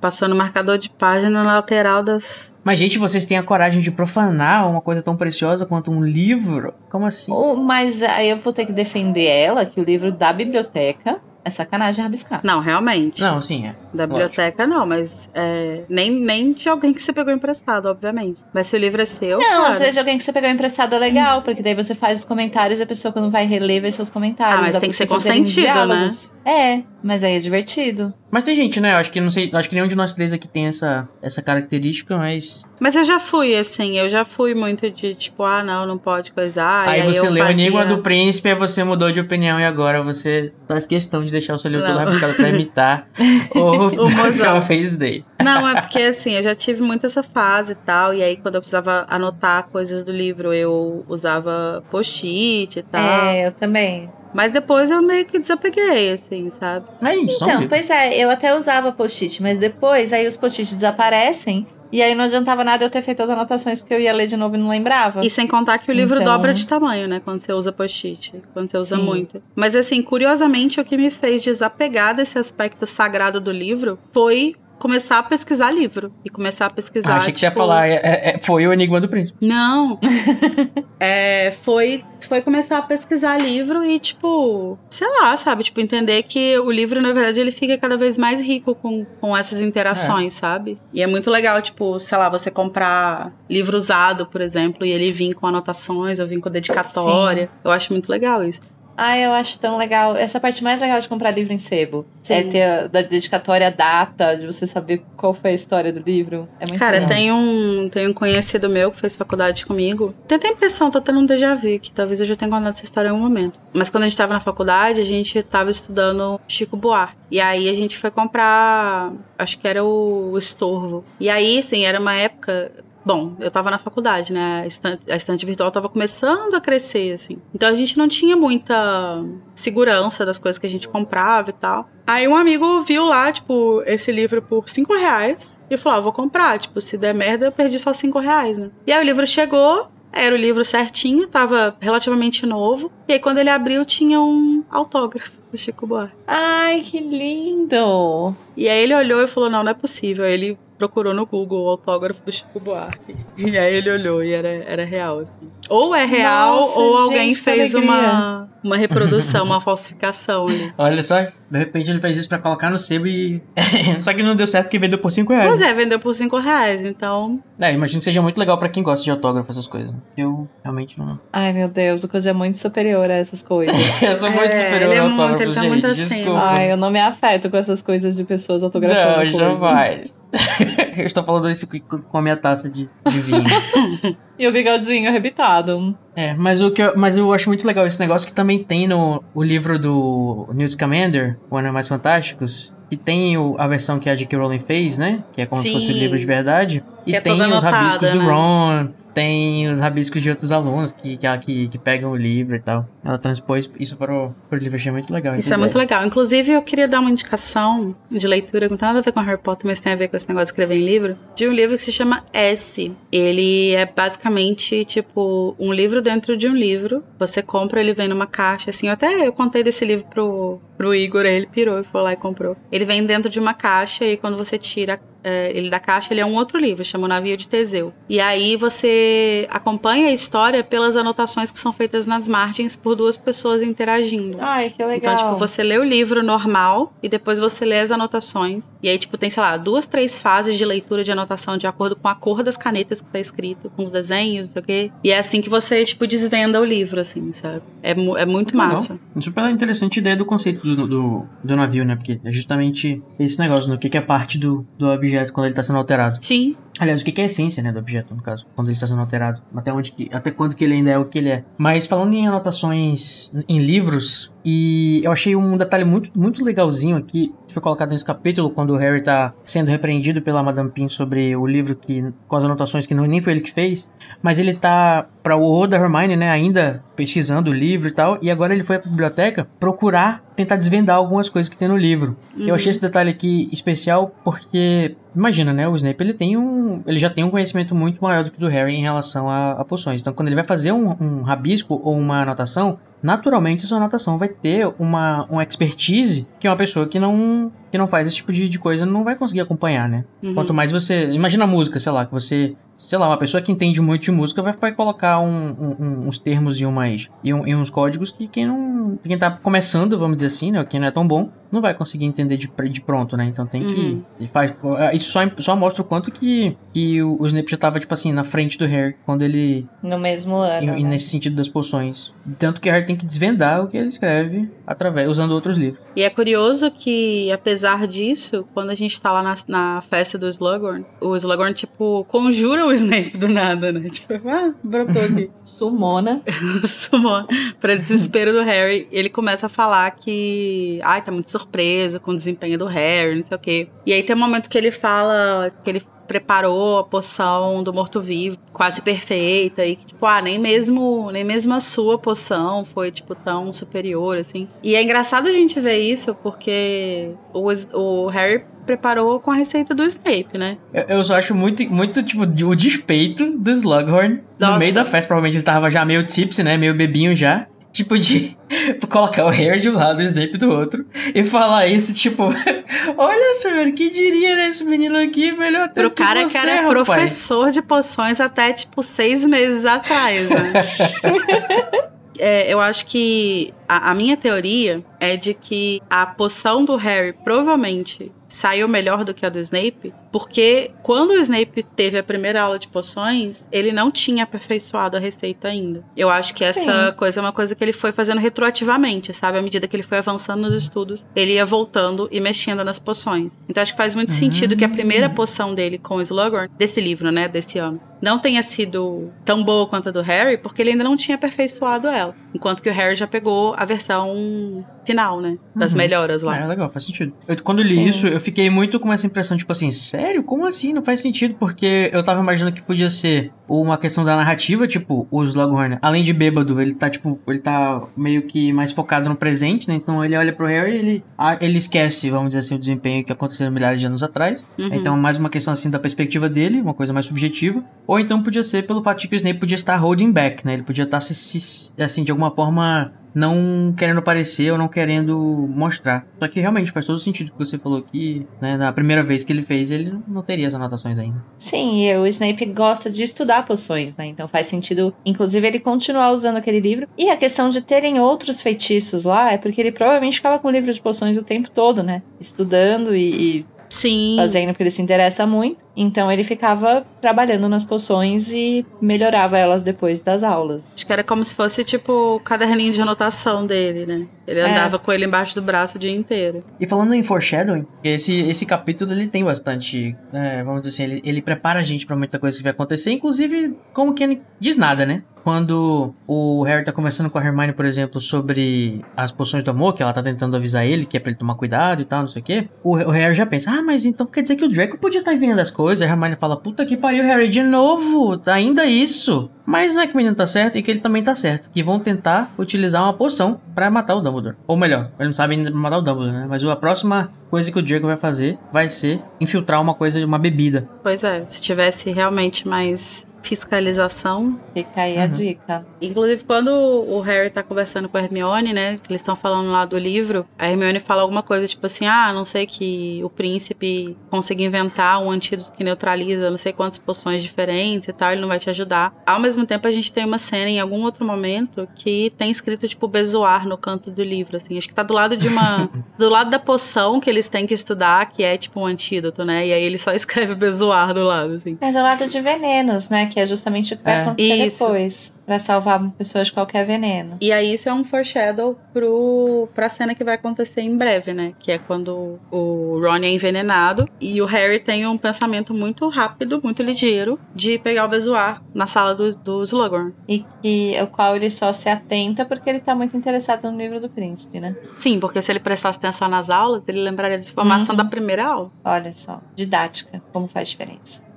passando marcador de página na lateral das. Mas, gente, vocês têm a coragem de profanar uma coisa tão preciosa quanto um livro? Como assim? Ou- mas aí eu vou ter que defender ela, que o livro da biblioteca É sacanagem rabiscar. Não, realmente. Não, sim, é. Da biblioteca não, mas é, nem, nem de alguém que você pegou emprestado, obviamente. Mas se o livro é seu. Não, cara, às vezes alguém que você pegou emprestado é legal, porque daí você faz os comentários e a pessoa quando vai reler vai seus comentários. Ah, mas tem que ser consentido, né? É, mas aí é divertido. Mas tem gente, né? Eu acho que não sei, acho que nenhum de nós três aqui tem essa, essa característica, mas. Mas eu já fui, assim, eu já fui muito de tipo, ah, não, não pode coisar. aí, aí você eu leu fazia... Enigma do Príncipe, aí você mudou de opinião e agora você faz questão de deixar o seu livro todo rabiscado pra imitar <laughs> o, O <laughs> mozão. o Face Day. Não, é porque assim, eu já tive muito essa fase e tal. E aí, quando eu precisava anotar coisas do livro, eu usava post-it e tal. É, eu também. Mas depois eu meio que desapeguei, assim, sabe? É um Então, pois é, eu até usava post-it, mas depois aí os post-its desaparecem. E aí não adiantava nada eu ter feito as anotações, porque eu ia ler de novo e não lembrava. E sem contar que o livro Então- dobra de tamanho, né? Quando você usa post-it. Quando você usa Sim. muito. Mas assim, curiosamente, o que me fez desapegar desse aspecto sagrado do livro foi começar a pesquisar livro. E começar a pesquisar. Ah, achei que você ia tipo, falar, é- é- é- foi o Enigma do Príncipe. Não. <laughs> é, foi, foi começar a pesquisar livro e, tipo, sei lá, sabe? Tipo, entender que o livro, na verdade, ele fica cada vez mais rico com, com essas interações, sabe? E é muito legal, tipo, sei lá, você comprar livro usado, por exemplo, e ele vir com anotações ou vir com dedicatória. Eu acho muito legal isso. Ah, eu acho tão legal. Essa parte mais legal de comprar livro em sebo. Sim. É ter a da dedicatória a data, de você saber qual foi a história do livro. É muito Cara, legal. tem um, tem um conhecido meu que fez faculdade comigo. Tem até a impressão, tô tendo um déjà vu, que talvez eu já tenha contado essa história em algum momento. Mas quando a gente tava na faculdade, a gente tava estudando Chico Buarque. E aí a gente foi comprar, acho que era o, o estorvo. E aí, assim, era uma época. Bom, eu tava na faculdade, né? A estante, a estante virtual tava começando a crescer, assim. Então a gente não tinha muita segurança das coisas que a gente comprava e tal. Aí um amigo viu lá, tipo, esse livro por 5 reais e falou: ah, vou comprar. Tipo, se der merda, eu perdi só 5 reais, né? E aí o livro chegou, era o livro certinho, tava relativamente novo. E aí quando ele abriu, tinha um autógrafo do Chico Buarque. Ai, que lindo! E aí ele olhou e falou: não, não é possível. Aí ele procurou no Google o autógrafo do Chico Buarque. <laughs> E aí ele olhou e era, era real, assim. Ou é real, Nossa, ou alguém gente, fez alegria. uma, uma reprodução, uma <laughs> falsificação ali. Olha só, de repente ele fez isso pra colocar no sebo e. <laughs> só que não deu certo porque vendeu por 5 reais. Pois é, vendeu por 5 reais, então. É, imagino que seja muito legal pra quem gosta de autógrafo, essas coisas. Eu realmente não. Ai, meu Deus, o Coisa é muito superior a essas coisas. eu sou muito É, superior ele é ao muito, autógrafo, ele tá gente. muito assim. Desculpa. Ai, eu não me afeto com essas coisas de pessoas autografando Não, coisas. jamais. <laughs> eu estou falando isso com- com a minha taça de, de vinho. <laughs> E o bigodinho arrebitado. É, mas o que eu, mas eu acho muito legal esse negócio que também tem no o livro do Newt Scamander, O Animais Fantásticos, que tem o- a versão que a J.K. Rowling fez, né? Que é como se fosse o Sim. livro de verdade. E é tem os rabiscos do né? Ron, tem os rabiscos de outros alunos que, que, que, que pegam o livro e tal. Ela transpôs isso para o, para o livro, achei muito legal. Isso é muito legal. Inclusive, eu queria dar uma indicação de leitura, que não tem nada a ver com Harry Potter, mas tem a ver com esse negócio de escrever em livro, de um livro que se chama S. Ele é basicamente, tipo, um livro dentro de um livro. Você compra, ele vem numa caixa, assim. Eu até eu contei desse livro pro, pro Igor, aí ele pirou e foi lá e comprou. Ele vem dentro de uma caixa e quando você tira é, ele da caixa, ele é um outro livro, chama O Navio de Teseu. E aí você acompanha a história pelas anotações que são feitas nas margens por duas pessoas interagindo. Ai, que legal. Então, tipo, você lê o livro normal e depois você lê as anotações. E aí, tipo, tem, sei lá, duas, três fases de leitura de anotação de acordo com a cor das canetas que tá escrito, com os desenhos, não sei o quê. E é assim que você, tipo, desvenda o livro, assim, sabe? É, é muito Legal. massa. Super interessante a ideia do conceito do, do, do navio, né? Porque é justamente esse negócio, no que, que é parte do, do objeto quando ele está sendo alterado. Sim. Aliás, o que que é a essência, né, do objeto, no caso, quando ele está sendo alterado, até onde que, até quando que ele ainda é o que ele é. Mas falando em anotações em livros, e eu achei um detalhe muito, muito legalzinho aqui, foi colocado nesse capítulo, quando o Harry tá sendo repreendido pela Madame Pin sobre o livro que, com as anotações que não, nem foi ele que fez, mas ele tá, para o horror da Hermione, né, ainda pesquisando o livro e tal, e agora ele foi pra biblioteca procurar tentar desvendar algumas coisas que tem no livro. Eu achei esse detalhe aqui especial porque, imagina, né, o Snape ele tem um, ele já tem um conhecimento muito maior do que o do Harry em relação a, a poções. Então, quando ele vai fazer um, um rabisco ou uma anotação, naturalmente sua anotação vai ter uma, uma expertise que uma pessoa que não que não faz esse tipo de, de coisa não vai conseguir acompanhar, né? Uhum. Quanto mais você. Imagina a música, sei lá, que você. Sei lá, uma pessoa que entende muito de música vai, vai colocar um, um- uns termos e, umas, e, um- e uns códigos que quem não. Quem tá começando, vamos dizer assim, né? Quem não é tão bom, não vai conseguir entender de, de pronto, né? Então tem que. Uhum. Faz, isso só, só mostra o quanto que, que o, o Snape já tava, tipo assim, na frente do Harry quando ele. No mesmo ano. E, e né? nesse sentido das poções. Tanto que o Harry tem que desvendar o que ele escreve através, usando outros livros. E é curioso que, apesar disso, quando a gente tá lá na, na festa do Slughorn, o Slughorn, tipo, conjura o Snape do nada, né? Tipo, ah, brotou aqui. <laughs> Sumona. Sumou. pra desespero do Harry, ele começa a falar que, ai, tá muito surpreso com o desempenho do Harry, não sei o quê. E aí tem um momento que ele fala que ele preparou a poção do morto-vivo quase perfeita e tipo, ah, nem mesmo, nem mesmo a sua poção foi, tipo, tão superior, assim. E é engraçado a gente ver isso porque o, o Harry preparou com a receita do Snape, né? Eu, eu só acho muito, muito, tipo, o despeito do Slughorn no Nossa. meio da festa. Provavelmente ele tava já meio tipsy, né? Meio bebinho já. Tipo, de <laughs> colocar o Harry de um lado e o Snape do outro. E falar isso, tipo... <laughs> Olha, senhor, que diria desse menino aqui? Melhor até Pro que cara você, que era rapaz. professor de poções até, tipo, seis meses atrás, né? <laughs> É, eu acho que a, a minha teoria é de que a poção do Harry provavelmente saiu melhor do que a do Snape, porque quando o Snape teve a primeira aula de poções, ele não tinha aperfeiçoado a receita ainda. Eu acho que essa Sim. coisa é uma coisa que ele foi fazendo retroativamente, sabe? À medida que ele foi avançando nos estudos, ele ia voltando e mexendo nas poções. Então acho que faz muito sentido que a primeira poção dele com o Slughorn, desse livro, né, desse ano, não tenha sido tão boa quanto a do Harry, porque ele ainda não tinha aperfeiçoado ela. Enquanto que o Harry já pegou a versão final, né, das Uhum. melhoras lá. É, legal, faz sentido. Eu- quando eu li Sim. isso, eu fiquei muito com essa impressão, tipo assim, sério? Como assim? Não faz sentido, porque eu tava imaginando que podia ser uma questão da narrativa, tipo, o Slughorn, além de bêbado, ele tá, tipo, ele tá meio que mais focado no presente, né? Então ele olha pro Harry e ele, ah, ele esquece, vamos dizer assim, o desempenho que aconteceu milhares de anos atrás. Uhum. Então, mais uma questão, assim, da perspectiva dele, uma coisa mais subjetiva. Ou então podia ser pelo fato de que o Snape podia estar holding back, né? Ele podia estar, se, se- assim, de alguma forma não querendo aparecer ou não querendo mostrar. Só que realmente faz todo sentido que você falou que, né, na primeira vez que ele fez, ele não teria as anotações ainda. Sim, e o Snape gosta de estudar poções, né? Então faz sentido, inclusive, ele continuar usando aquele livro. E a questão de terem outros feitiços lá é porque ele provavelmente ficava com o livro de poções o tempo todo, né? Estudando e, e Sim. fazendo porque ele se interessa muito. Então ele ficava trabalhando nas poções e melhorava elas depois das aulas. Acho que era como se fosse, tipo, o caderninho de anotação dele, né? Ele É. andava com ele embaixo do braço o dia inteiro. E falando em foreshadowing, esse, esse capítulo ele tem bastante, é, vamos dizer assim, ele, ele prepara a gente pra muita coisa que vai acontecer, inclusive como que ele diz nada, né? Quando o Harry tá conversando com a Hermione, por exemplo, sobre as poções do amor, que ela tá tentando avisar ele, que é pra ele tomar cuidado e tal, não sei o quê, o, o Harry já pensa, ah, mas então quer dizer que o Draco podia estar vendo as coisas? A Hermione fala, puta que pariu, Harry, de novo, tá ainda isso. Mas não é que o menino tá certo e que ele também tá certo. Que vão tentar utilizar uma poção pra matar o Dumbledore. Ou melhor, ele não sabe ainda matar o Dumbledore, né? Mas a próxima coisa que o Draco vai fazer vai ser infiltrar uma coisa, uma bebida. Pois é, se tivesse realmente mais fiscalização. Fica aí a Uhum. dica. Inclusive, quando o Harry tá conversando com a Hermione, né? Que eles estão falando lá do livro, a Hermione fala alguma coisa tipo assim: ah, não sei que o príncipe consiga inventar um antídoto que neutraliza não sei quantas poções diferentes e tal, ele não vai te ajudar. Ao mesmo tempo, a gente tem uma cena em algum outro momento que tem escrito, tipo, bezoar no canto do livro, assim. Acho que tá do lado de uma. <laughs> do lado da poção que eles têm que estudar, que é tipo um antídoto, né? E aí ele só <laughs> escreve bezoar do lado, assim. É do lado de venenos, né? Que é justamente o que vai É. acontecer Isso. depois. Pra salvar pessoas de qualquer veneno. E aí isso é um foreshadow pro, pra cena que vai acontecer em breve, né? Que é quando o Ron é envenenado e o Harry tem um pensamento muito rápido, muito ligeiro, de pegar o bezoar na sala do, do Slughorn. E que o qual ele só se atenta porque ele tá muito interessado no livro do príncipe, né? Sim, porque se ele prestasse atenção nas aulas, ele lembraria da informação Uhum. da primeira aula. Olha só. Didática, como faz diferença. <laughs>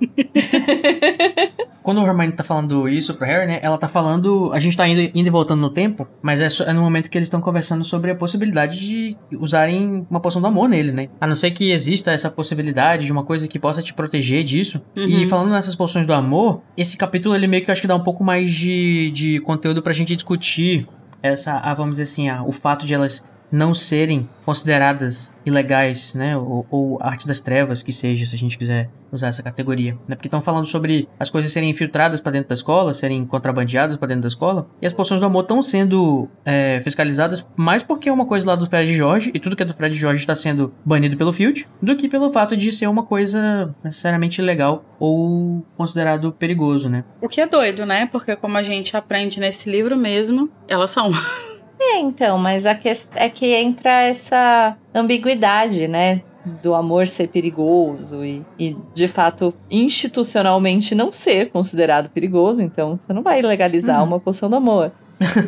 Quando o Hermione tá falando isso pro Harry, né? Ela tá falando. A gente tá indo, indo e voltando no tempo, mas é, só- é no momento que eles estão conversando sobre a possibilidade de usarem uma poção do amor nele, né? A não ser que exista essa possibilidade de uma coisa que possa te proteger disso. E Uhum. falando nessas poções do amor, esse capítulo ele meio que eu acho que dá um pouco mais de, de conteúdo pra gente discutir essa, a, vamos dizer assim, a, o fato de elas não serem consideradas ilegais, né, ou, ou arte das trevas, que seja, se a gente quiser usar essa categoria, né, porque estão falando sobre as coisas serem infiltradas para dentro da escola, serem contrabandeadas para dentro da escola, e as poções do amor estão sendo é, fiscalizadas mais porque é uma coisa lá do Fred Jorge, e tudo que é do Fred Jorge está sendo banido pelo Field, do que pelo fato de ser uma coisa necessariamente ilegal ou considerado perigoso, né. O que é doido, né, porque como a gente aprende nesse livro mesmo, elas são... <laughs> É, então, mas a questão é que entra essa ambiguidade, né? Do amor ser perigoso e, e, de fato, institucionalmente não ser considerado perigoso. Então, você não vai legalizar uhum. uma poção do amor.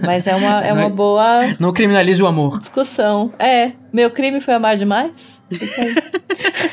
Mas é uma, é uma boa. Não criminalize o amor. Discussão. É. Meu crime foi amar demais? <laughs>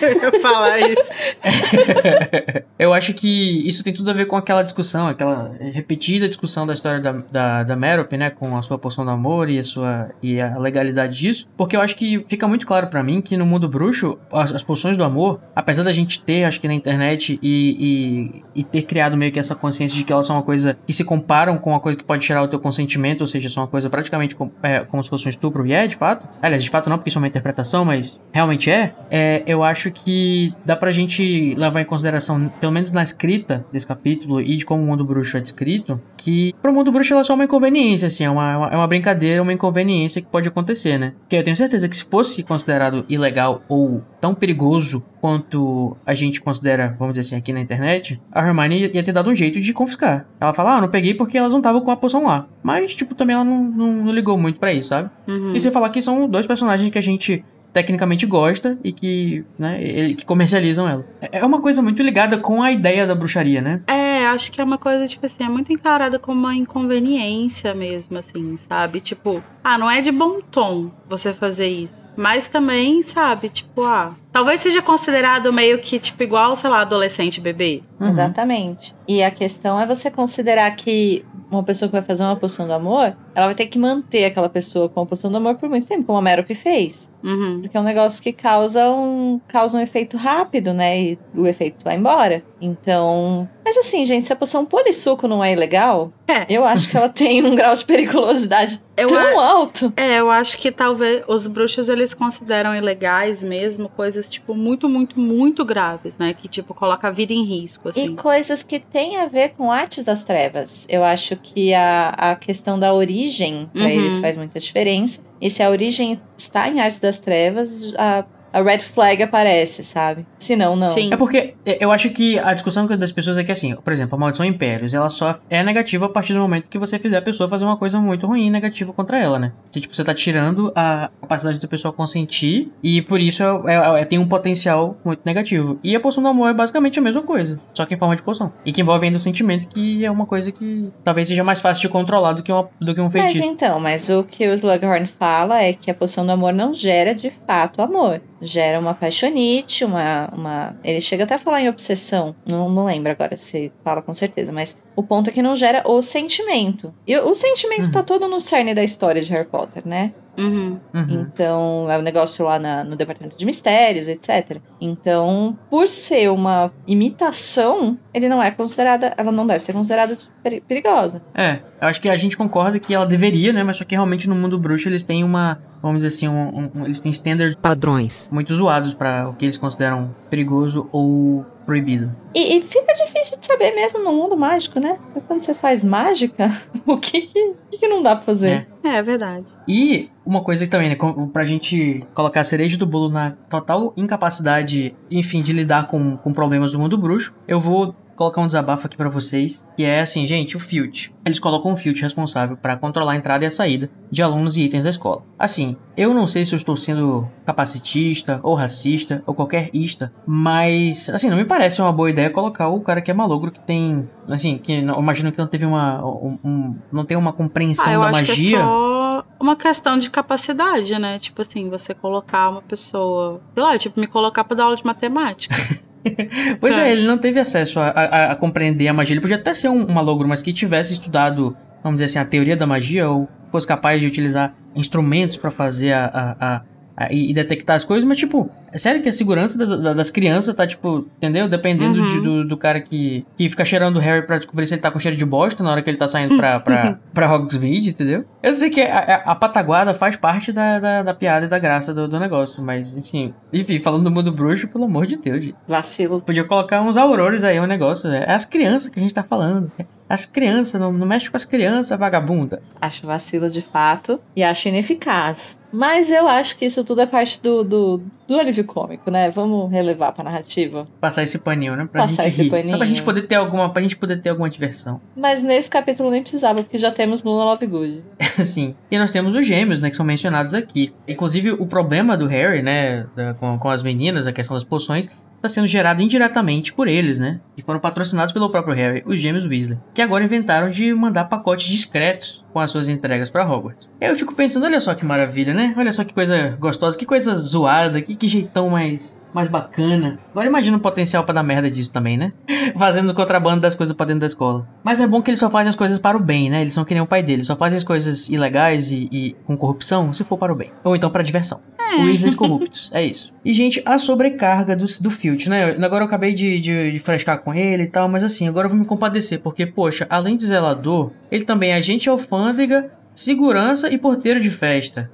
Eu ia falar isso. <laughs> Eu acho que isso tem tudo a ver com aquela discussão, aquela repetida discussão da história da, da, da Merope, né? Com a sua poção do amor e a sua e a legalidade disso. Porque eu acho que fica muito claro para mim que no mundo bruxo, as, as, poções do amor, apesar da gente ter, acho que na internet, e, e, e, ter criado meio que essa consciência de que elas são uma coisa que se comparam com uma coisa que pode tirar o teu consentimento, ou seja, são uma coisa praticamente com, é, como se fosse um estupro, e é de fato. Aliás, de fato não, porque isso é uma interpretação, mas realmente é, é, eu acho que dá pra gente levar em consideração, pelo menos na escrita desse capítulo e de como o mundo bruxo é descrito, que pro mundo bruxo ela é só uma inconveniência, assim, é uma, é uma brincadeira, uma inconveniência que pode acontecer, né? Que eu tenho certeza que se fosse considerado ilegal ou tão perigoso quanto a gente considera, vamos dizer assim, aqui na internet, a Hermione ia ter dado um jeito de confiscar. Ela fala, ah, não peguei porque elas não estavam com a poção lá. Mas, tipo, também ela não, não, não ligou muito para isso, sabe? Uhum. E você falar que são dois personagens que a gente tecnicamente gosta e que, né, ele, que comercializam ela. É, é uma coisa muito ligada com a ideia da bruxaria, né? É, acho que é uma coisa, tipo assim, é muito encarada como uma inconveniência mesmo, assim, sabe? Tipo, ah, não é de bom tom você fazer isso. Mas também, sabe, tipo, ah, talvez seja considerado meio que, tipo, igual, sei lá, adolescente bebê. Uhum. Exatamente. E a questão é você considerar que uma pessoa que vai fazer uma poção do amor, ela vai ter que manter aquela pessoa com a poção do amor por muito tempo, como a Merope fez. Uhum. Porque é um negócio que causa um, causa um efeito rápido, né? E o efeito vai embora. Então. Mas assim, gente, se a poção polissuco não é ilegal, é. eu acho que ela tem um grau de periculosidade eu tão a... alto. É, eu acho que talvez os bruxos eles consideram ilegais mesmo coisas, tipo, muito, muito, muito graves, né? Que, tipo, coloca a vida em risco, assim. E coisas que têm a ver com artes das trevas. Eu acho que a, a questão da origem pra uhum. eles faz muita diferença. E se a origem está em artes das trevas, a a red flag aparece, sabe? Se não, não. Sim. É porque é, eu acho que a discussão das pessoas é que assim, por exemplo, a maldição impérios, ela só é negativa a partir do momento que você fizer a pessoa fazer uma coisa muito ruim negativa contra ela, né? Se, tipo, você tá tirando a capacidade da pessoa consentir e por isso é, é, é, tem um potencial muito negativo. E a poção do amor é basicamente a mesma coisa, só que em forma de poção. E que envolve ainda o sentimento, que é uma coisa que talvez seja mais fácil de controlar do que, uma, do que um feitiço. Mas então, mas o que o Slughorn fala é que a poção do amor não gera de fato amor gera uma paixonite, uma, uma. Ele chega até a falar em obsessão. Não, não lembro agora se fala com certeza, mas o ponto é que não gera o sentimento. E o sentimento uhum. tá todo no cerne da história de Harry Potter, né? Uhum. Uhum. Então, é o um negócio lá na, no departamento de mistérios, etc. Então, por ser uma imitação, ele não é considerada, ela não deve ser considerada perigosa. É, eu acho que a gente concorda que ela deveria, né? Mas só que realmente no mundo bruxo eles têm uma, vamos dizer assim, um, um, eles têm standards padrões muito zoados para o que eles consideram perigoso ou proibido. E, e, fica difícil de saber mesmo no mundo mágico, né? Quando você faz mágica, <laughs> o que que, que não dá pra fazer? É. é, é verdade. E uma coisa também, né? Pra gente colocar a cereja do bolo na total incapacidade, enfim, de lidar com, com problemas do mundo bruxo, eu vou colocar um desabafo aqui para vocês, que é assim, gente, o Filt. Eles colocam um Filt responsável para controlar a entrada e a saída de alunos e itens da escola. Assim, eu não sei se eu estou sendo capacitista ou racista ou qualquer ista, mas assim, não me parece uma boa ideia colocar o cara que é malogro que tem, assim, que não, imagino que não teve uma um, um, não tem uma compreensão ah, da magia. Que é só uma questão de capacidade, né? Tipo assim, você colocar uma pessoa, sei lá, tipo me colocar para dar aula de matemática. <laughs> pois é, ele não teve acesso a, a, a, compreender a magia. Ele podia até ser um, um malogro, mas que tivesse estudado, vamos dizer assim, a teoria da magia ou fosse capaz de utilizar instrumentos para fazer a, a, e, e detectar as coisas, mas, tipo, é sério que a segurança das, das crianças tá, tipo, entendeu? Dependendo Uhum. de- do, do cara que, que fica cheirando o Harry pra descobrir se ele tá com cheiro de bosta na hora que ele tá saindo pra, pra, <laughs> pra Hogsmeade, entendeu? Eu sei que a, a, a pataguada faz parte da, da, da piada e da graça do, do negócio, mas, assim, enfim, falando do mundo bruxo, pelo amor de Deus, gente. Vacilo. Podia colocar uns aurores aí, um negócio. É as crianças que a gente tá falando. As crianças, não, não mexe com as crianças, vagabunda. Acho vacilo de fato e acho ineficaz. Mas eu acho que isso tudo é parte do, do, do alívio cômico, né? Vamos relevar pra narrativa. Passar esse paninho, né? Pra Passar esse rir. Só pra paninho. gente poder ter alguma. Pra gente poder ter alguma diversão. Mas nesse capítulo nem precisava, porque já temos Luna Lovegood. <laughs> Sim. E nós temos os gêmeos, né? Que são mencionados aqui. Inclusive, o problema do Harry, né? da- com, com as meninas, a questão das poções. Está sendo gerado indiretamente por eles, né? Que foram patrocinados pelo próprio Harry, os gêmeos Weasley. Que agora inventaram de mandar pacotes discretos com as suas entregas para Hogwarts. Eu fico pensando, olha só que maravilha, né? Olha só que coisa gostosa, que coisa zoada, que, que jeitão mais, mais bacana. Agora imagina o potencial pra dar merda disso também, né? <laughs> Fazendo contrabando das coisas pra dentro da escola. Mas é bom que eles só fazem as coisas para o bem, né? Eles são que nem o pai dele. Só fazem as coisas ilegais e, e com corrupção se for para o bem. Ou então para diversão. Weasleys <laughs> corruptos. É isso. E, gente, a sobrecarga do, do Filch, né? Agora eu acabei de, de, de frescar com ele e tal, mas assim, agora eu vou me compadecer. Porque, poxa, além de zelador, ele também é agente alfândega, segurança e porteiro de festa.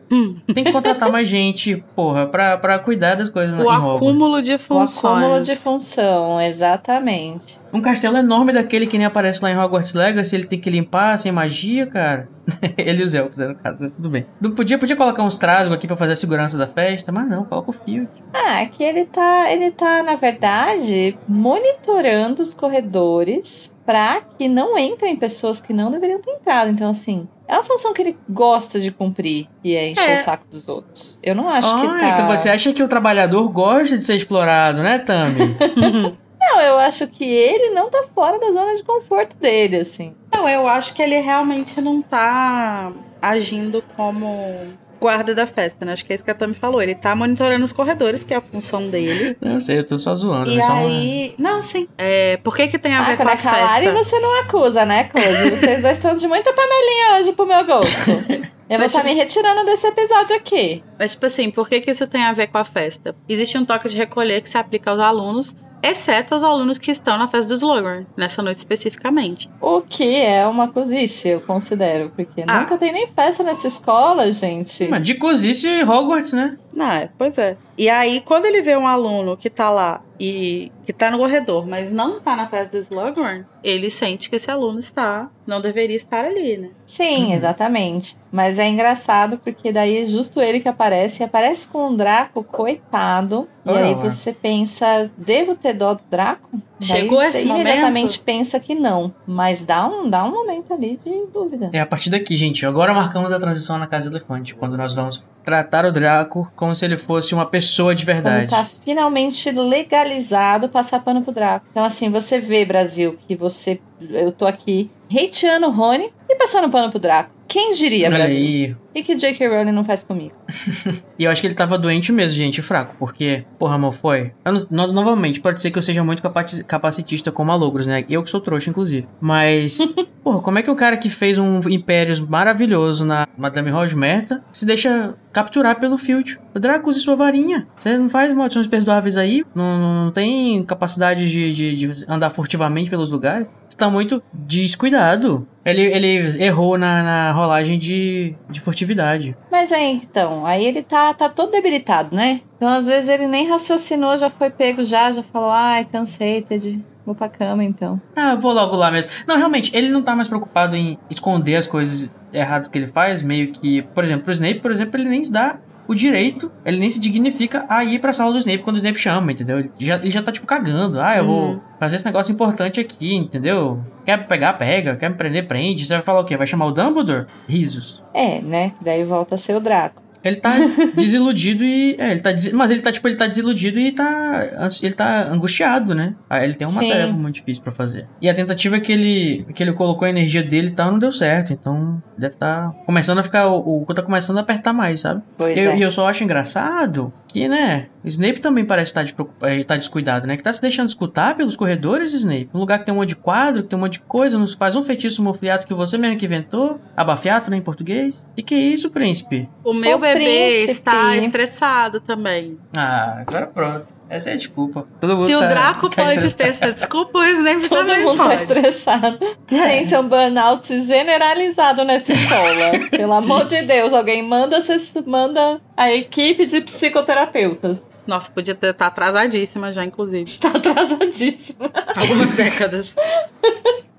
Tem que contratar mais gente, porra, pra, pra cuidar das coisas na O em Hogwarts. acúmulo de O funções. acúmulo de função, exatamente. Um castelo enorme daquele que nem aparece lá em Hogwarts Legacy, ele tem que limpar sem magia, cara. <laughs> ele e os elfos, né, no caso, tudo bem. Não podia, podia colocar uns trasgos aqui pra fazer a segurança da festa, mas não, coloca o fio. Ah, que ele tá, ele tá, na verdade, monitorando os corredores pra que não entrem pessoas que não deveriam ter entrado. Então, assim, é uma função que ele gosta de cumprir, que é encher É. o saco dos outros. Eu não acho que Ah, tá... então você acha que o trabalhador gosta de ser explorado, né, Tami? <laughs> Não, eu acho que ele não tá fora da zona de conforto dele, assim. Não, eu acho que ele realmente não tá agindo como guarda da festa, né? Acho que é isso que a Tami falou. Ele tá monitorando os corredores, que é a função dele. não sei, eu tô só zoando. E só uma- aí. Não, sim. É, por que, que tem a Ah, ver com quando a é calar e festa? você não acusa, né, Code? Vocês dois estão de muita panelinha hoje pro meu gosto. <laughs> Eu vou estar me retirando desse episódio aqui. Mas, tipo assim, por que, que isso tem a ver com a festa? Existe um toque de recolher que se aplica aos alunos, exceto aos alunos que estão na festa do Slughorn, nessa noite especificamente. O que é uma cozice, eu considero. Porque Ah. nunca tem nem festa nessa escola, gente. Mas de cozice Hogwarts, né? Não, é, pois é. E aí, quando ele vê um aluno que tá lá e que tá no corredor, mas não tá na festa do Slughorn, ele sente que esse aluno está, não deveria estar ali, né? Sim, Uhum. exatamente. Mas é engraçado porque daí é justo ele que aparece e aparece com um Draco, coitado. E Ora aí lá. você pensa, devo ter dó do Draco? Daí Chegou você esse imediatamente pensa que não. Mas dá um, dá um momento ali de dúvida. É a partir daqui, gente. Agora marcamos a transição na Casa Elefante, quando nós vamos tratar o Draco como se ele fosse uma pessoa de verdade. tá finalmente legalizado passar pano pro Draco. Então, assim, você vê, Brasil, que você. Eu tô aqui hateando o Rony e passando pano pro Draco. Quem diria, Olha Brasil? aí. E que J.K. Rowling não faz comigo? <laughs> E eu acho que ele tava doente mesmo, gente, fraco. Porque, porra, amor, foi. Eu não- no- novamente, pode ser que eu seja muito capaci- capacitista como a Logros, né? Eu que sou trouxa, inclusive. Mas, <laughs> porra, como é que o cara que fez um Impérios maravilhoso na Madame Rosmerta se deixa capturar pelo Filch? O Draco usa sua varinha. Você não faz maldições perdoáveis aí? Não, não- não tem capacidade de, de- de andar furtivamente pelos lugares? Você tá muito descuidado. Ele, ele errou na, na rolagem de, de furtividade. Mas aí, então, aí ele tá, tá todo debilitado, né? Então, às vezes, ele nem raciocinou, já foi pego já, já falou, ai, cansei, Ted, vou pra cama, então. Ah, vou logo lá mesmo. Não, realmente, ele não tá mais preocupado em esconder as coisas erradas que ele faz, meio que, por exemplo, pro Snape, por exemplo, ele nem se dá o direito, ele nem se dignifica a ir pra sala do Snape quando o Snape chama, entendeu? Ele já, ele já tá, tipo, cagando. Ah, eu Uhum. vou fazer esse negócio importante aqui, entendeu? Quer pegar, pega. Quer me prender, prende. Você vai falar o quê? Vai chamar o Dumbledore? Risos. É, né? Daí volta a ser o Draco. Ele tá <laughs> desiludido e. É, ele tá. des- Mas ele tá, tipo, ele tá desiludido e tá. Ele tá angustiado, né? Ah, Ele tem uma Sim. tarefa muito difícil pra fazer. E a tentativa que ele. que ele colocou a energia dele e tal não deu certo. Então, deve tá começando a ficar. O, o cu tá começando a apertar mais, sabe? Pois Eu- é. E eu só acho engraçado que, né? Snape também parece estar, de, estar descuidado, né? Que tá se deixando escutar pelos corredores, Snape. Um lugar que tem um monte de quadro, que tem um monte de coisa, nos faz um feitiço mofliato que você mesmo que inventou. Abafiato, né, em português. E que é isso, príncipe? O meu O bebê príncipe. está estressado também. Ah, agora pronto. Essa é a desculpa. Todo mundo Se o tá- Draco tá pode ter essa desculpa, o Snape Todo também mundo tá pode. estressado. <laughs> Gente, é um burnout generalizado nessa escola. Pelo <laughs> amor de Deus, alguém manda, manda a equipe de psicoterapeutas. Nossa, podia estar tá atrasadíssima já, inclusive. Tá atrasadíssimo. <laughs> Algumas décadas.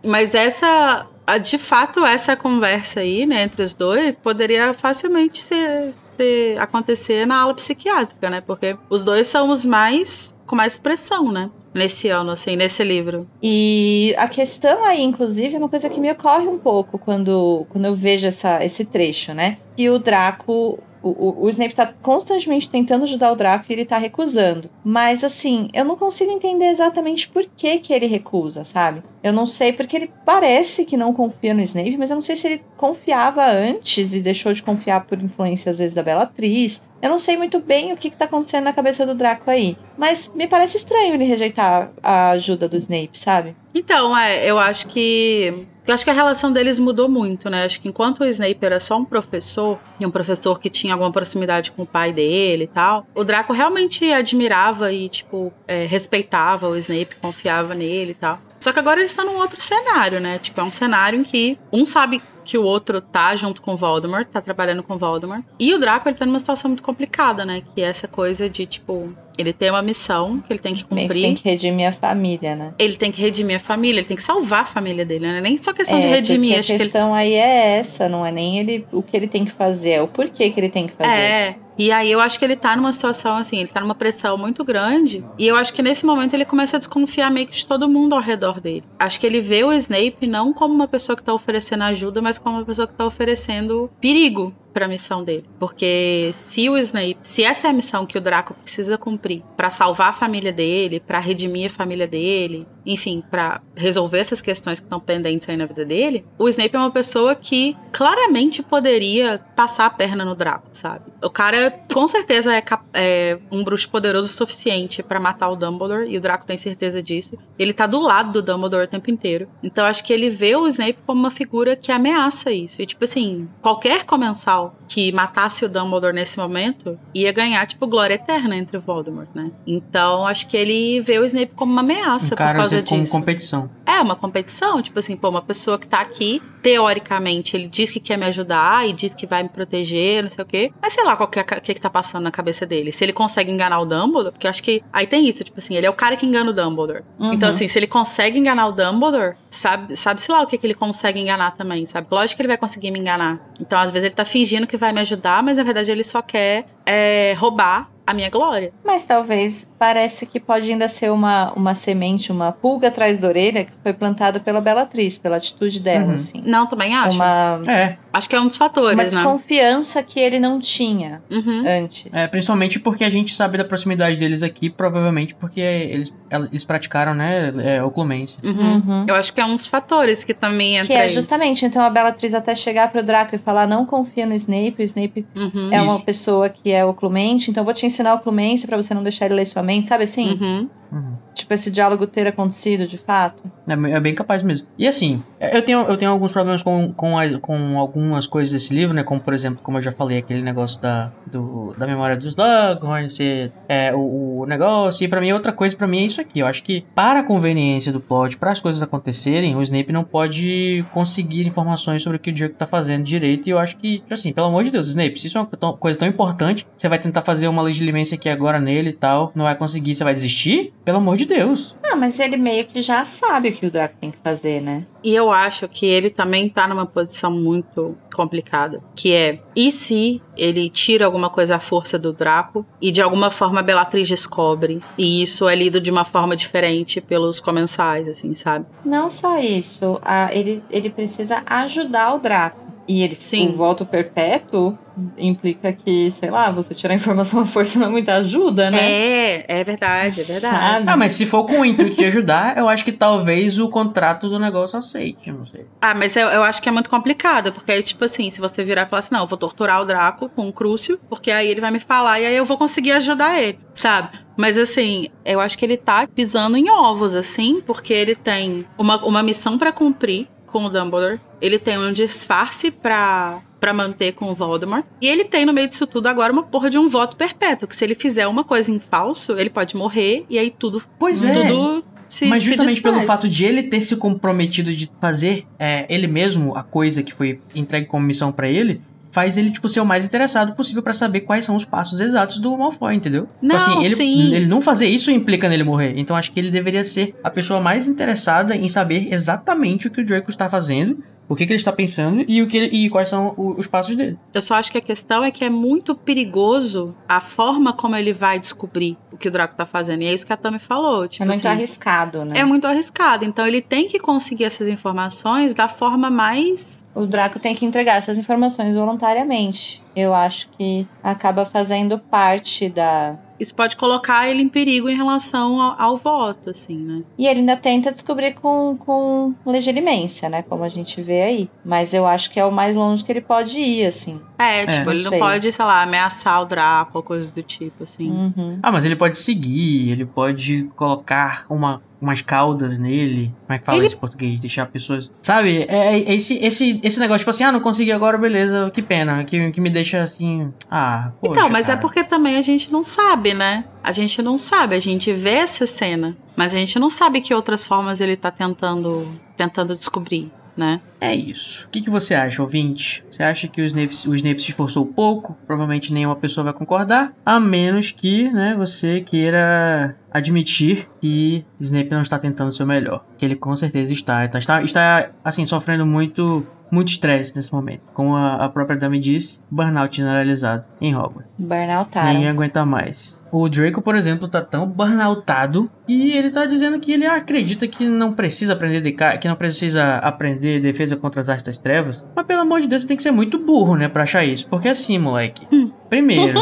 Mas essa, de fato, essa conversa aí, né, entre os dois, poderia facilmente ser, ser- acontecer na aula psiquiátrica, né? Porque os dois são os mais com mais pressão, né? Nesse ano, assim, nesse livro. E a questão aí, inclusive, é uma coisa que me ocorre um pouco quando, quando eu vejo essa, esse trecho, né? Que o Draco. O, o, Snape tá constantemente tentando ajudar o Draco e ele tá recusando. Mas, assim, eu não consigo entender exatamente por que, que ele recusa, sabe? Eu não sei, porque ele parece que não confia no Snape, mas eu não sei se ele confiava antes e deixou de confiar por influência, às vezes, da Bellatrix. Eu não sei muito bem o que, que tá acontecendo na cabeça do Draco aí. Mas me parece estranho ele rejeitar a ajuda do Snape, sabe? Então, é, eu acho que. Eu acho que a relação deles mudou muito, né? Acho que enquanto o Snape era só um professor, e um professor que tinha alguma proximidade com o pai dele e tal, o Draco realmente admirava e, tipo, é, respeitava o Snape, confiava nele e tal. Só que agora eles estão num outro cenário, né? Tipo, é um cenário em que um sabe que o outro tá junto com o Voldemort, tá trabalhando com o Voldemort. E o Draco, ele tá numa situação muito complicada, né? Que é essa coisa de, tipo, ele tem uma missão que ele tem que cumprir. tem que redimir a família, né? Ele tem que redimir a família, ele tem que salvar a família dele, né? Nem só questão de É, redimir, porque acho a que ele questão aí é essa, não é nem ele o que ele tem que fazer, é o porquê que ele tem que fazer. É. E aí eu acho que ele tá numa situação assim, ele tá numa pressão muito grande. E eu acho que nesse momento ele começa a desconfiar meio que de todo mundo ao redor dele. Acho que ele vê o Snape não como uma pessoa que tá oferecendo ajuda, mas como uma pessoa que tá oferecendo perigo pra missão dele. Porque se o Snape, se essa é a missão que o Draco precisa cumprir pra salvar a família dele, pra redimir a família dele, enfim, pra resolver essas questões que estão pendentes aí na vida dele, o Snape é uma pessoa que claramente poderia passar a perna no Draco, sabe? O cara com certeza é, é um bruxo poderoso o suficiente pra matar o Dumbledore e o Draco tem certeza disso. Ele tá do lado do Dumbledore o tempo inteiro. Então acho que ele vê o Snape como uma figura que ameaça isso. E tipo assim, qualquer comensal que matasse o Dumbledore nesse momento ia ganhar tipo glória eterna entre o Voldemort, né? Então acho que ele vê o Snape como uma ameaça Um por causa como disso. competição. É uma competição, tipo assim, pô, uma pessoa que tá aqui, teoricamente, ele diz que quer me ajudar e diz que vai me proteger, não sei o quê. Mas sei lá qual que é o que, que tá passando na cabeça dele. Se ele consegue enganar o Dumbledore, porque eu acho que aí tem isso, tipo assim, ele é o cara que engana o Dumbledore. Uhum. Então, assim, se ele consegue enganar o Dumbledore, sabe, sabe-se lá o que, que ele consegue enganar também, sabe? Lógico que ele vai conseguir me enganar. Então, às vezes, ele tá fingindo que vai me ajudar, mas na verdade ele só quer é, roubar a minha glória. Mas talvez parece que pode ainda ser uma, uma semente, uma pulga atrás da orelha que foi plantada pela Bellatrix, pela atitude dela, Uhum. assim. Não, também acho. Uma, É, Acho que é um dos uma fatores, né? desconfiança que ele não tinha Uhum. antes. é, principalmente porque a gente sabe da proximidade deles aqui, provavelmente porque eles, eles praticaram, né, é, oclumência. Uhum. Uhum. Eu acho que é um dos fatores que também entra Que é aí. justamente, então a Bellatrix até chegar pro Draco e falar não confia no Snape, o Snape Uhum. é uma Isso. pessoa que é oclumente, então eu vou te ensinar oclumência pra você não deixar ele ler sua mente, sabe assim? Uhum. Uhum. Tipo, esse diálogo ter acontecido de fato. É, é bem capaz mesmo. E assim, eu tenho, eu tenho alguns problemas com, com, a- com algumas coisas desse livro, né? Como, por exemplo, como eu já falei, aquele negócio da, do, da memória dos Slughorn, ser é, o, o negócio. E pra mim, outra coisa pra mim é isso aqui. Eu acho que, para a conveniência do plot, para as coisas acontecerem, o Snape não pode conseguir informações sobre o que o Draco tá fazendo direito. E eu acho que, assim, pelo amor de Deus, Snape, se isso é uma coisa tão importante, você vai tentar fazer uma legilimência aqui agora nele e tal, não vai conseguir, você vai desistir? Pelo amor de Deus. Ah, mas ele meio que já sabe o que o Draco tem que fazer, né? E eu acho que ele também tá numa posição muito complicada, que é e se ele tira alguma coisa à força do Draco e de alguma forma a Bellatrix descobre e isso é lido de uma forma diferente pelos comensais, assim, sabe? Não só isso, a- ele, ele precisa ajudar o Draco. E ele, Sim. o voto perpétuo implica que, sei lá, você tirar informação à força não é muita ajuda, né? É, é verdade, é verdade. Sabe? Ah, mas se for com o intuito de ajudar, eu acho que talvez o contrato do negócio aceite, não sei. Ah, mas eu, eu acho que é muito complicado, porque aí, tipo assim, se você virar e falar assim, não, eu vou torturar o Draco com o Crucio, porque aí ele vai me falar e aí eu vou conseguir ajudar ele, sabe? Mas assim, eu acho que ele tá pisando em ovos, assim, porque ele tem uma, uma missão pra cumprir com o Dumbledore, ele tem um disfarce pra, pra manter com o Voldemort, e ele tem no meio disso tudo agora uma porra de um voto perpétuo, que se ele fizer uma coisa em falso, ele pode morrer, e aí tudo, Pois é. tudo se Mas justamente pelo fato de ele ter se comprometido de fazer é, ele mesmo a coisa que foi entregue como missão pra ele, faz ele tipo ser o mais interessado possível pra saber quais são os passos exatos do Malfoy, entendeu? Não, Tipo assim, ele, sim. ele não fazer isso implica nele morrer. Então acho que ele deveria ser a pessoa mais interessada em saber exatamente o que o Draco está fazendo, o que, que ele está pensando e o que ele- e quais são os passos dele. Eu só acho que a questão é que é muito perigoso a forma como ele vai descobrir o que o Draco tá fazendo. E é isso que a Tami falou. Tipo é muito assim, arriscado, né? é muito arriscado. Então ele tem que conseguir essas informações da forma mais. O Draco tem que entregar essas informações voluntariamente. Eu acho que acaba fazendo parte da. Isso pode colocar ele em perigo em relação ao, ao voto, assim, né? E ele ainda tenta descobrir com, com legilimência, né? Como a gente vê aí. Mas eu acho que é o mais longe que ele pode ir, assim. É, tipo, não ele não sei. pode, sei lá, ameaçar o Draco ou coisas do tipo, assim. Uhum. Ah, mas ele pode seguir, ele pode colocar uma, umas caudas nele. Como é que fala Ele- isso em português? Deixar pessoas. Sabe? É, é esse, esse, esse negócio, tipo assim, ah, não consegui agora, beleza, que pena. Que, que me deixa assim. Ah, poxa, Então, mas é cara. porque também a gente não sabe, né? A gente não sabe, a gente vê essa cena, mas a gente não sabe que outras formas ele tá tentando, tentando descobrir, né? É isso. O que, que você acha, ouvinte? Você acha que o Snape, o Snape se esforçou pouco? Provavelmente nenhuma pessoa vai concordar. A menos que, né, você queira admitir que Snape não está tentando o seu melhor. Que ele com certeza está. Está, está, está assim, sofrendo muito muito estresse nesse momento. Como a, a própria Dami disse, burnout generalizado em Hogwarts. Burnoutaram. Ninguém aguenta mais. O Draco, por exemplo, tá tão burnoutado que ele tá dizendo que ele acredita que não precisa aprender de ca- que não precisa aprender defesa contra as artes das trevas. Mas pelo amor de Deus, você tem que ser muito burro, né, pra achar isso. Porque assim, moleque. Primeiro,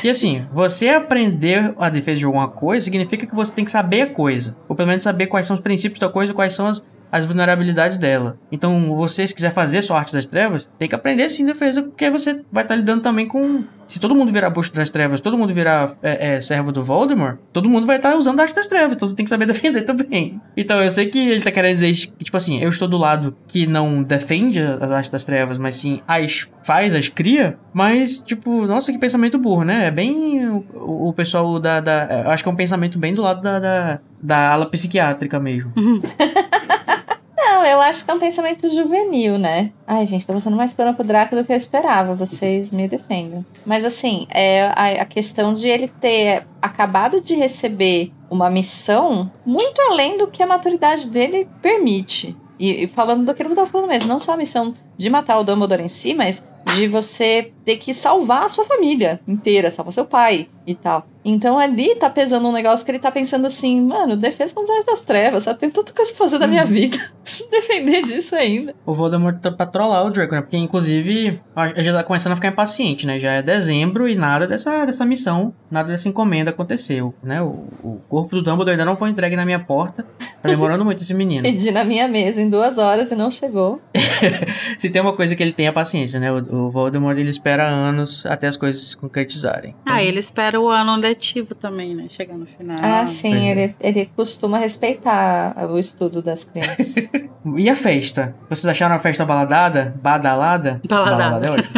que assim, você aprender a defesa de alguma coisa significa que você tem que saber a coisa. Ou pelo menos saber quais são os princípios da coisa, quais são as, as vulnerabilidades dela. Então, você, se quiser fazer sua arte das trevas, tem que aprender sim defesa, porque você vai estar lidando também com. Se todo mundo virar busto das trevas, todo mundo virar é, é, servo do Voldemort, todo mundo vai estar usando a arte das trevas, então você tem que saber <laughs> defender também. Então, eu sei que ele tá querendo dizer, tipo assim, eu estou do lado que não defende as artes das trevas, mas sim as faz, as cria, mas, tipo, nossa, que pensamento burro, né? É bem o, o- pessoal da, da. Acho que é um pensamento bem do lado da, da, da ala psiquiátrica mesmo. <laughs> Não, eu acho que é um pensamento juvenil, né? Ai, gente, tô passando mais pano pro Draco do que eu esperava. Vocês me defendam. Mas assim, é a, a questão de ele ter acabado de receber uma missão muito além do que a maturidade dele permite. E, e falando daquilo que eu tava falando mesmo, não só a missão de matar o Dumbledore em si, mas de você ter que salvar a sua família inteira, salvar seu pai e tal. Então ali tá pesando um negócio que ele tá pensando assim, mano, defesa contra as trevas, sabe? Tem tanta coisa pra fazer da minha vida. <laughs> Preciso defender disso ainda. O Voldemort tá pra trollar o Draco, né? Porque, inclusive, já tá começando a ficar impaciente, né? Já é dezembro e nada dessa, dessa missão, nada dessa encomenda aconteceu, né? O, o corpo do Dumbledore ainda não foi entregue na minha porta. Tá demorando muito esse menino. <laughs> Pedi na minha mesa em duas horas e não chegou. <laughs> Se tem uma coisa que ele tem é paciência, né? O, o Voldemort, ele espera anos até as coisas se concretizarem. Ah, ele espera o ano letivo também, né? Chegar no final. Ah, sim, é. ele, ele costuma respeitar o estudo das crianças. <laughs> E a festa? Vocês acharam a festa baladada? Badalada? Baladada. é ótimo.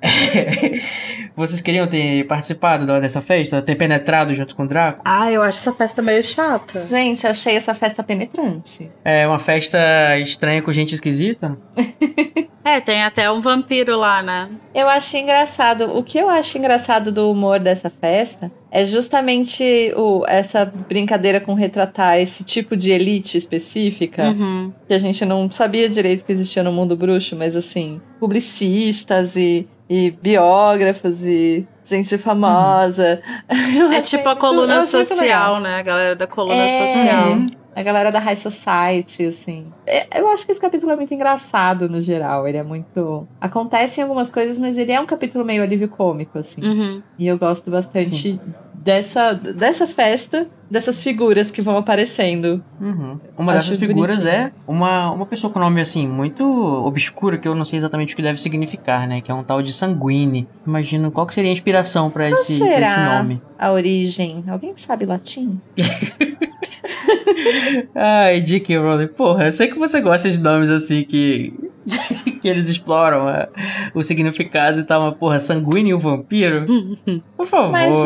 <laughs> Vocês queriam ter participado dessa festa? Ter penetrado junto com o Draco? Ah, eu acho essa festa meio chata. Gente, achei essa festa penetrante. É uma festa estranha com gente esquisita? <laughs> É, tem até um vampiro lá, né? Eu achei engraçado. O que eu acho engraçado do humor dessa festa é justamente o, essa brincadeira com retratar esse tipo de elite específica. Uhum. que a gente não sabia direito que existia no mundo bruxo, mas assim, publicistas e, e biógrafos e gente famosa. <laughs> Eu É tipo a coluna muito social, né? A galera da coluna É. social. a galera da High Society, assim. É, eu acho que esse capítulo é muito engraçado no geral. Ele é muito. Acontecem algumas coisas, mas ele é um capítulo meio alívio cômico, assim. Uhum. E eu gosto bastante dessa, dessa festa, dessas figuras que vão aparecendo. Uhum. Uma Acho dessas figuras bonitinho. é uma, uma pessoa com nome assim, muito obscuro, que eu não sei exatamente o que deve significar, né? Que é um tal de Sanguine. Imagino qual que seria a inspiração pra Qual esse, pra será esse nome. a origem? Alguém que sabe latim? <laughs> Ai, J.K. Rowling, porra, eu sei que você gosta de nomes assim que. <laughs> que eles exploram é, o significado e tal, mas porra, Sanguine e o vampiro? <laughs> Por favor. Mas o, o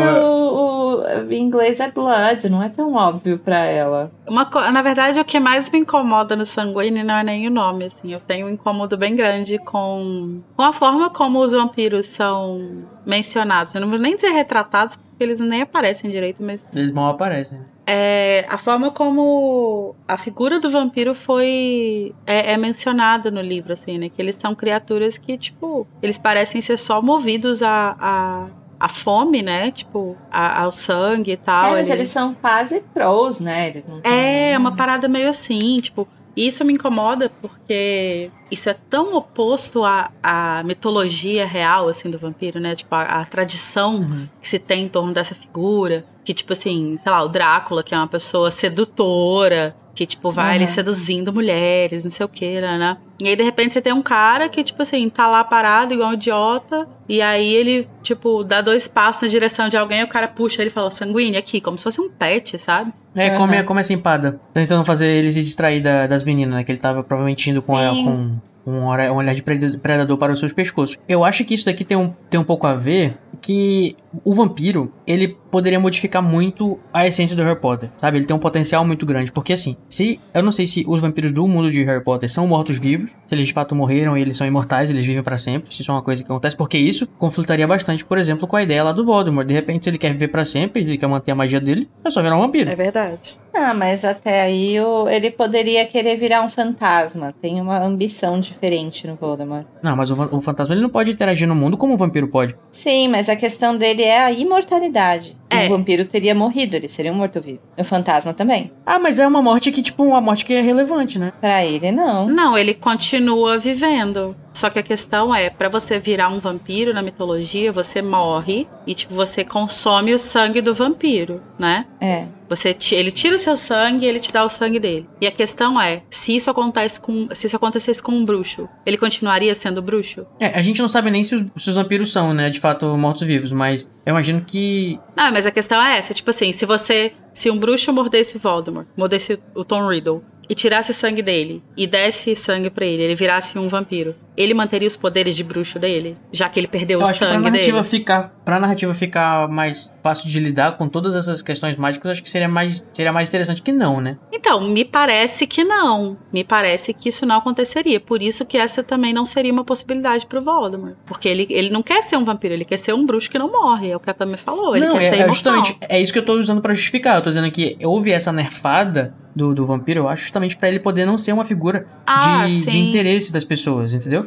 em inglês é blood, não é tão óbvio pra ela. Uma co- na verdade, o que mais me incomoda no Sanguine não é nem o nome, assim. Eu tenho um incômodo bem grande com, com a forma como os vampiros são mencionados. Eu não vou nem dizer retratados, porque eles nem aparecem direito, mas Eles mal aparecem. é, a forma como a figura do vampiro foi é, é mencionada no livro, assim, né? Que eles são criaturas que, tipo, eles parecem ser só movidos a, a, a fome, né? Tipo, a- ao sangue e tal. é, mas Eles- eles são quase trolls, né? Eles não têm- é, uma parada meio assim, tipo. e Isso me incomoda porque isso é tão oposto à, à mitologia real, assim, do vampiro, né? Tipo, a, a tradição Uhum. que se tem em torno dessa figura. Que, tipo assim, sei lá, o Drácula, que é uma pessoa sedutora, que, tipo, vai ali Uhum. seduzindo mulheres, não sei o que, né? E aí, de repente, você tem um cara que, tipo assim, tá lá parado igual um idiota, e aí ele, tipo, dá dois passos na direção de alguém, e o cara puxa ele e fala, sanguíneo, aqui, como se fosse um pet, sabe? É, Uhum. come, come essa empada. Tentando fazer ele se distrair da- das meninas, né? Que ele tava provavelmente indo com, Sim. ela, com um, um olhar de preda- predador para os seus pescoços. Eu acho que isso daqui tem um, tem um pouco a ver que o vampiro, ele poderia modificar muito a essência do Harry Potter, sabe? Ele tem um potencial muito grande. Porque assim, se eu não sei se os vampiros do mundo de Harry Potter são mortos-vivos, se eles de fato morreram e eles são imortais, eles vivem pra sempre. Se isso é uma coisa que acontece, porque isso conflitaria bastante, por exemplo, com a ideia lá do Voldemort. De repente, se ele quer viver pra sempre, ele quer manter a magia dele, é só virar um vampiro. É verdade. Ah, mas até aí o- ele poderia querer virar um fantasma. Tem uma ambição diferente no Voldemort. Não, mas o, o fantasma ele não pode interagir no mundo como um vampiro pode. Sim, mas a questão dele é a imortalidade. É. O vampiro teria morrido, ele seria um morto-vivo. O fantasma também. Ah, mas é uma morte que, tipo, uma morte que é relevante, né? Pra ele, não. Não, ele continua vivendo. Só que a questão é, pra você virar um vampiro na mitologia, você morre e tipo você consome o sangue do vampiro, né? É. Você ele tira o seu sangue e ele te dá o sangue dele. E a questão é, se isso acontece com, se isso acontecesse com um bruxo, ele continuaria sendo bruxo? É, a gente não sabe nem se os, se os vampiros são, né, de fato, mortos-vivos, mas eu imagino que. Não, mas a questão é essa, tipo assim, se você, se um bruxo mordesse Voldemort, mordesse o Tom Riddle e tirasse o sangue dele e desse sangue pra ele, ele virasse um vampiro, ele manteria os poderes de bruxo dele, já que ele perdeu Eu o acho que pra sangue narrativa, dele. ficar, pra narrativa ficar mais fácil de lidar com todas essas questões mágicas, acho que seria mais, seria mais interessante que não, né? Então, me parece que não. Me parece que isso não aconteceria. Por isso que essa também não seria uma possibilidade pro Voldemort. Porque ele, ele não quer ser um vampiro, ele quer ser um bruxo que não morre. É o que a Tami falou. Ele não, quer é, ser é imortal. justamente. É isso que eu tô usando pra justificar. Eu tô dizendo que houve essa nerfada do, do vampiro, eu acho justamente pra ele poder não ser uma figura Ah, de, de interesse das pessoas, entendeu?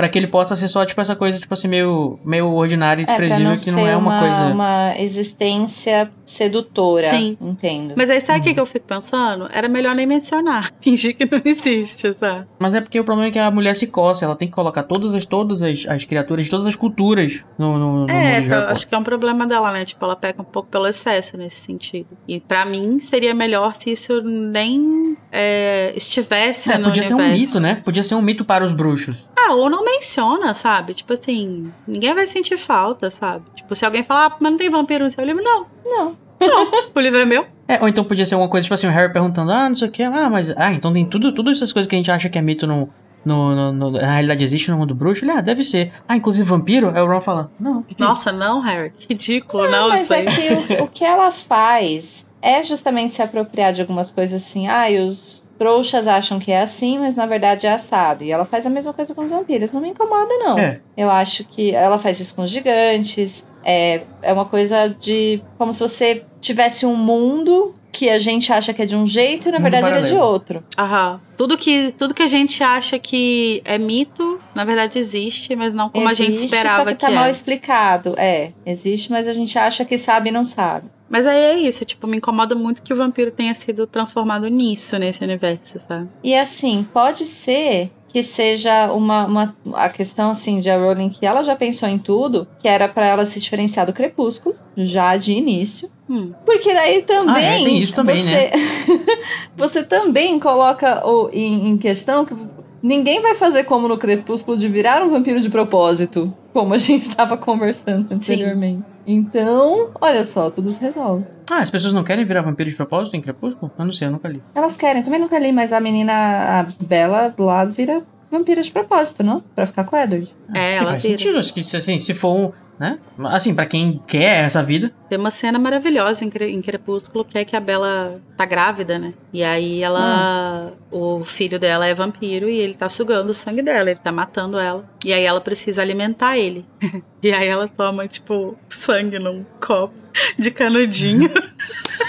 Pra que ele possa ser só, tipo, essa coisa, tipo assim, meio, meio ordinária e É, desprezível, não que ser não é uma, uma, coisa. uma existência sedutora. Sim. Entendo. Mas aí sabe o que, que eu fico pensando? Era melhor nem mencionar. <laughs> Fingir que não existe, sabe? Mas é porque o problema é que a mulher se coça, ela tem que colocar todas as, todas as, as criaturas de todas as culturas no, no, no É, então, acho que é um problema dela, né? Tipo, ela peca um pouco pelo excesso nesse sentido. E pra mim seria melhor se isso nem é, estivesse É, no podia ser um universo. mito, né? Podia ser um mito para os bruxos. Ah, ou não menciona, sabe? Tipo assim, ninguém vai sentir falta, sabe? Tipo, se alguém falar, ah, mas não tem vampiro no seu livro, não. Não. O livro é meu. É, ou então podia ser alguma coisa, tipo assim, o Harry perguntando, ah, não sei o que, ah, mas. Ah, então tem tudo, todas essas coisas que a gente acha que é mito no. No, no- no- na realidade existe no mundo bruxo? Ele, ah, deve ser. Ah, inclusive vampiro? Aí o Ron fala, não, que que é? Nossa, não, Harry. Ridículo, não, Mas isso aí. é que o, o que ela faz é justamente se apropriar de algumas coisas assim. Ah, e os trouxas acham que é assim, mas na verdade é assado. E ela faz a mesma coisa com os vampiros. Não me incomoda, não. É. Eu acho que ela faz isso com os gigantes. É, é uma coisa de. Como se você tivesse um mundo que a gente acha que é de um jeito e na Mundo verdade ele é de paralelo. outro. Aham. Tudo que, tudo que a gente acha que é mito, na verdade existe, mas não como a gente Existe, esperava só que tá que mal é. explicado. É, existe, mas a gente acha que sabe e não sabe. Mas aí é isso, tipo, me incomoda muito que o vampiro tenha sido transformado nisso, nesse universo, sabe? E assim, pode ser que seja uma, uma a questão assim de a Rowling que ela já pensou em tudo, que era para ela se diferenciar do Crepúsculo já de início. Hum. Porque daí também Ah, é, tem isso também, você, né? <laughs> você também coloca o, em, em questão que ninguém vai fazer como no Crepúsculo de virar um vampiro de propósito, como a gente estava conversando anteriormente. Então, olha só, tudo se resolve. Ah, as pessoas não querem virar vampiro de propósito em Crepúsculo? Eu não sei, eu nunca li. Elas querem, também nunca li, mas a menina, a Bela do lado, vira vampira de propósito, não? Pra ficar com o Edward. É, Que ela faz vira. sentido, acho que assim, se for um, né? Assim, pra quem quer essa vida, Tem uma cena maravilhosa em, Cre- em Crepúsculo que é que a Bela tá grávida, né? E aí ela. O filho dela é vampiro e ele tá sugando o sangue dela, ele tá matando ela. E aí ela precisa alimentar ele. <laughs> e aí ela toma, tipo, sangue num copo de canudinho.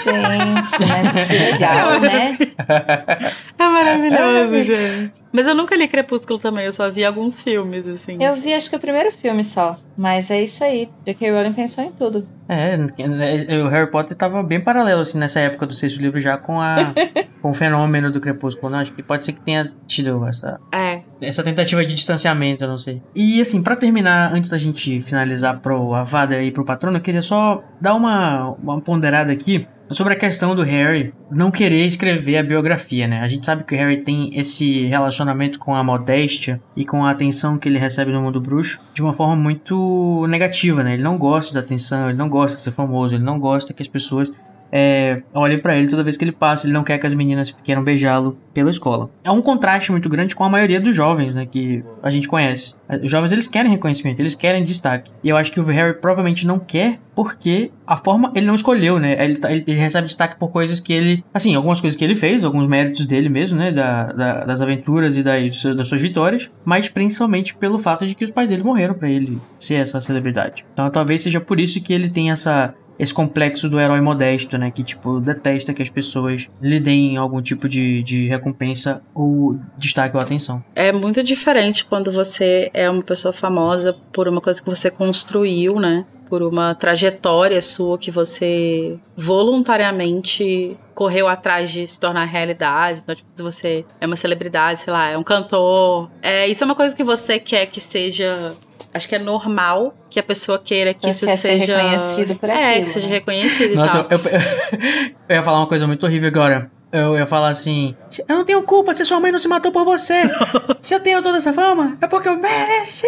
Gente, mas que legal, né? <laughs> é maravilhoso, gente. Mas eu nunca li Crepúsculo também, eu só vi alguns filmes, assim. Eu vi acho que o primeiro filme só, mas é isso aí. J.K. Rowling pensou em tudo. é, o Harry Potter tava bem paralelo, assim, nessa época do sexto livro já com a <laughs> com o fenômeno do Crepúsculo, não? Acho que pode ser que tenha tido essa, É. essa tentativa de distanciamento, eu não sei. E assim, pra terminar, antes da gente finalizar pro Avada e pro Patrono, eu queria só dar uma, uma ponderada aqui sobre a questão do Harry não querer escrever a biografia, né? A gente sabe que o Harry tem esse relacionamento com a modéstia e com a atenção que ele recebe no mundo bruxo de uma forma muito negativa, né? Ele não gosta da atenção, ele não gosta de ser famoso, ele não gosta que as pessoas é, olhem pra ele toda vez que ele passa, ele não quer que as meninas queiram beijá-lo pela escola. É um contraste muito grande com a maioria dos jovens, né, que a gente conhece. Os jovens, eles querem reconhecimento, eles querem destaque. E eu acho que o Harry provavelmente não quer porque a forma ele não escolheu, né? Ele, tá- ele- ele recebe destaque por coisas que ele... Assim, algumas coisas que ele fez, alguns méritos dele mesmo, né, da, da- das aventuras e das, das suas vitórias, mas principalmente pelo fato de que os pais dele morreram pra ele ser essa celebridade. Então talvez seja por isso que ele tem essa esse complexo do herói modesto, né? Que, tipo, detesta que as pessoas lhe deem algum tipo de, de recompensa ou destaque ou atenção. É muito diferente quando você é uma pessoa famosa por uma coisa que você construiu, né? Por uma trajetória sua que você voluntariamente correu atrás de se tornar realidade. Então, tipo, se você é uma celebridade, sei lá, é um cantor. É, isso é uma coisa que você quer que seja. Acho que é normal que a pessoa queira que Você isso quer ser seja. reconhecido por É, aquilo, que seja né? reconhecido e Nossa, tal. eu, eu, <laughs> eu ia falar uma coisa muito horrível agora. Eu ia falar assim: "Se- Eu não tenho culpa se sua mãe não se matou por você. <laughs> se eu tenho toda essa fama, é porque eu mereci.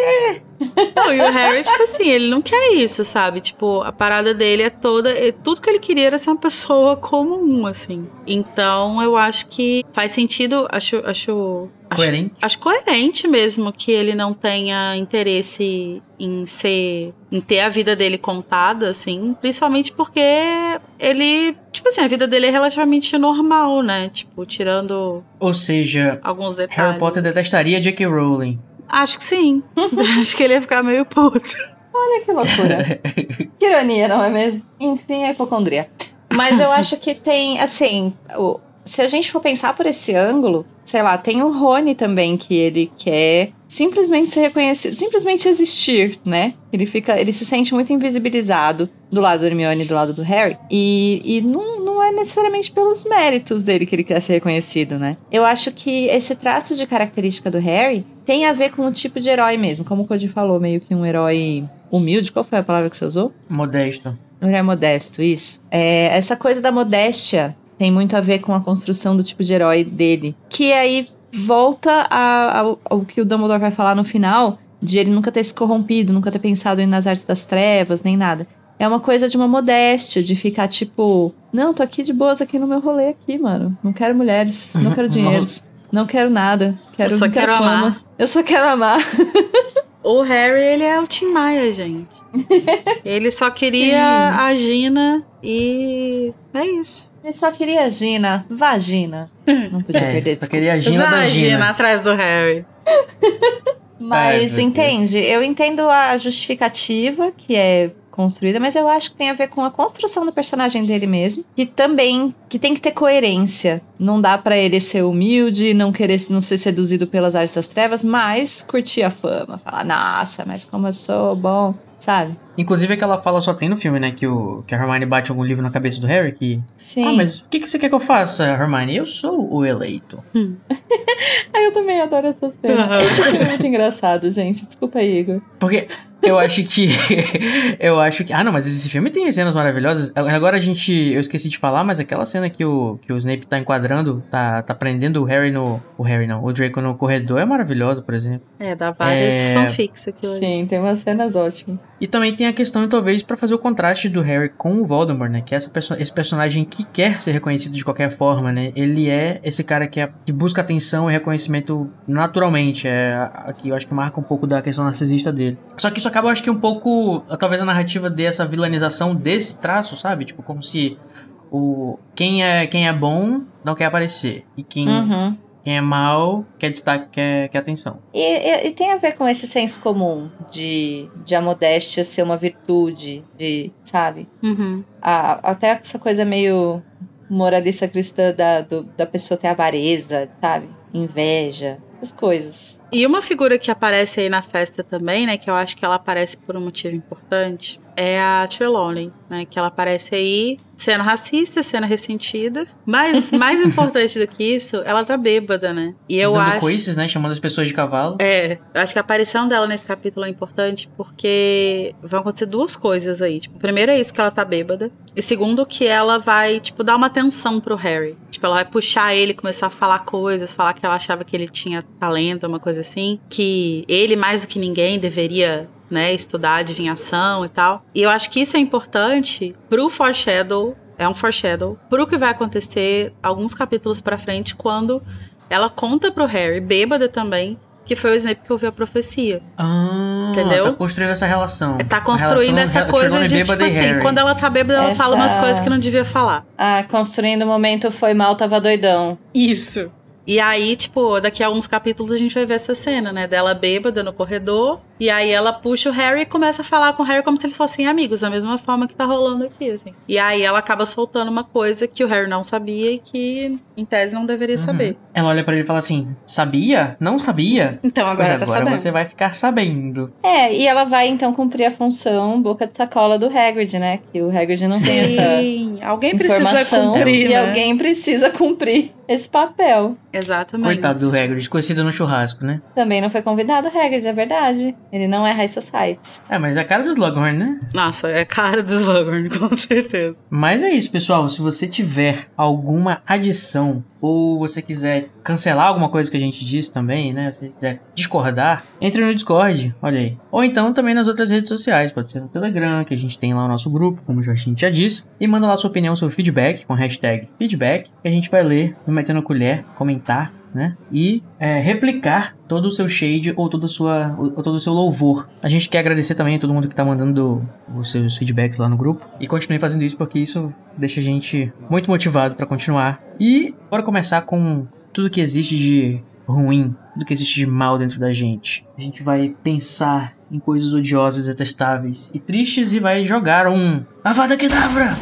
Não, e o Harry, tipo assim, ele não quer isso, sabe? Tipo, a parada dele é toda. é- Tudo que ele queria era ser uma <laughs> pessoa comum, assim. Então, eu acho que faz sentido, acho. acho acho- Coerente. Acho coerente mesmo que ele não tenha interesse em ser. em ter a vida dele contada, assim. Principalmente porque ele. Tipo assim, a vida dele é relativamente normal, né? Tipo, tirando Ou seja, alguns detalhes. Harry Potter detestaria J.K. Rowling. Acho que sim. <laughs> acho que ele ia ficar meio puto. Olha que loucura. <laughs> que ironia, não é mesmo? Enfim, a hipocondria. Mas eu acho que tem, assim, o- se a gente for pensar por esse ângulo, sei lá, tem o Rony também, que ele quer simplesmente ser reconhecido, simplesmente existir, né? Ele fica, ele se sente muito invisibilizado do lado do Hermione e do lado do Harry. E, e não, não é necessariamente pelos méritos dele que ele quer ser reconhecido, né? Eu acho que esse traço de característica do Harry tem a ver com o tipo de herói mesmo. Como o Cody falou, meio que um herói humilde. Qual foi a palavra que você usou? Modesto. Um herói modesto, isso. É, essa coisa da modéstia tem muito a ver com a construção do tipo de herói dele. Que aí volta a- ao, ao que o Dumbledore vai falar no final, de ele nunca ter se corrompido, nunca ter pensado em nas artes das trevas, nem nada. É uma coisa de uma modéstia, de ficar tipo, não, tô aqui de boas aqui no meu rolê aqui, mano. Não quero mulheres, não quero <laughs> dinheiros, não quero nada. Quero, Eu só quero, quero fama. amar. Eu só quero amar. <laughs> O Harry, ele é o Tim Maia, gente. <laughs> ele só queria Sim. a Gina e é isso. Ele só queria Gina, vagina. Não podia É, perder, só queria a Gina da Vagina Gina. atrás do Harry. <laughs> Mas meu entende, eu entendo a justificativa, que é construída, mas eu acho que tem a ver com a construção do personagem dele mesmo, que também que tem que ter coerência. Não dá para ele ser humilde, não querer não ser seduzido pelas artes das trevas, mas curtir a fama, falar, nossa, mas como eu sou bom, sabe? Inclusive aquela fala só tem no filme, né? Que, o, que a Hermione bate algum livro na cabeça do Harry que... Sim. Ah, mas o que, que você quer que eu faça, Hermione? Eu sou o eleito. <laughs> Ah, eu também adoro essa cena. <laughs> é muito engraçado, gente. Desculpa, Igor. Porque eu acho que. <laughs> eu acho que. Ah, não, mas esse filme tem cenas maravilhosas. Agora a gente. Eu esqueci de falar, mas aquela cena que o, que o Snape tá enquadrando, tá, tá prendendo o Harry no. O Harry não, o Draco no corredor é maravilhosa, por exemplo. É, dá várias É. fanfics aquilo ali. Sim, tem umas cenas ótimas. E também tem a questão, talvez, pra fazer o contraste do Harry com o Voldemort, né? Que é essa perso esse personagem que quer ser reconhecido de qualquer forma, né? Ele é esse cara que, é, que busca atenção e reconhecimento naturalmente. É aqui eu acho que marca um pouco da questão narcisista dele. Só que isso acaba, eu acho que um pouco. Talvez a narrativa dê essa vilanização desse traço, sabe? Tipo, como se o quem é quem é bom não quer aparecer. E quem, Uhum. quem é mal quer destaque, quer, quer atenção. E, e- e tem a ver com esse senso comum de, de a modéstia ser uma virtude, de, sabe? Uhum. A- até essa coisa meio moralista cristã da, do- da pessoa ter avareza, sabe? Inveja, essas coisas. E uma figura que aparece aí na festa também, né? Que eu acho que ela aparece por um motivo importante, é a Trelawney, né? Que ela aparece aí sendo racista, sendo ressentida. Mas <laughs> mais importante do que isso, ela tá bêbada, né? E eu Dando acho. coices, né? Chamando as pessoas de cavalo. É, eu acho que a aparição dela nesse capítulo é importante porque vão acontecer duas coisas aí. Tipo, primeiro é isso que ela tá bêbada. E segundo que ela vai, tipo, dar uma atenção pro Harry. Tipo, ela vai puxar ele, começar a falar coisas, falar que ela achava que ele tinha talento, uma coisa assim. Que ele, mais do que ninguém, deveria, né, estudar adivinhação e tal. E eu acho que isso é importante pro foreshadow, é um foreshadow, pro que vai acontecer alguns capítulos pra frente quando ela conta pro Harry, bêbada também, que foi o Snape que ouviu a profecia. Ah, Entendeu? Tá construindo essa relação. Tá A construindo relação essa coisa de, tipo assim, Harry. quando ela tá bêbada, ela Essa- fala umas coisas que não devia falar. Ah, construindo o momento foi mal, tava doidão. Isso. E aí, tipo, daqui a alguns capítulos a gente vai ver essa cena, né? Dela bêbada no corredor. E aí ela puxa o Harry e começa a falar com o Harry como se eles fossem amigos, da mesma forma que tá rolando aqui, assim. E aí ela acaba soltando uma coisa que o Harry não sabia e que, em tese, não deveria saber. Ela olha pra ele e fala assim: Sabia? Não sabia? Então agora Pois tá agora sabendo. você vai ficar sabendo. É, e ela vai então cumprir a função boca de sacola do Hagrid, né? Que o Hagrid não tem essa Sim, alguém precisa informação cumprir, e né? alguém precisa cumprir esse papel. Exatamente. Coitado do Hagrid, conhecido no churrasco, né? Também não foi convidado o Hagrid, é verdade. Ele não é High Society. É, mas é a cara do Slughorn, né? Nossa, é cara do Slughorn, <laughs> com certeza. Mas é isso, pessoal. Se você tiver alguma adição ou você quiser cancelar alguma coisa que a gente disse também, né? Se você quiser discordar, entre no Discord, olha aí. Ou então também nas outras redes sociais, pode ser no Telegram, que a gente tem lá o nosso grupo, como a gente já disse. E manda lá sua opinião, seu feedback, com a hashtag feedback, que a gente vai ler, no metendo a colher, comentar, né? E é, replicar todo o seu shade ou, toda sua, ou todo o seu louvor. A gente quer agradecer também a todo mundo que tá mandando os seus feedbacks lá no grupo. E continue fazendo isso porque isso deixa a gente muito motivado pra continuar. E bora começar com tudo que existe de ruim, tudo que existe de mal dentro da gente. A gente vai pensar em coisas odiosas, detestáveis e tristes e vai jogar um Avada Kedavra!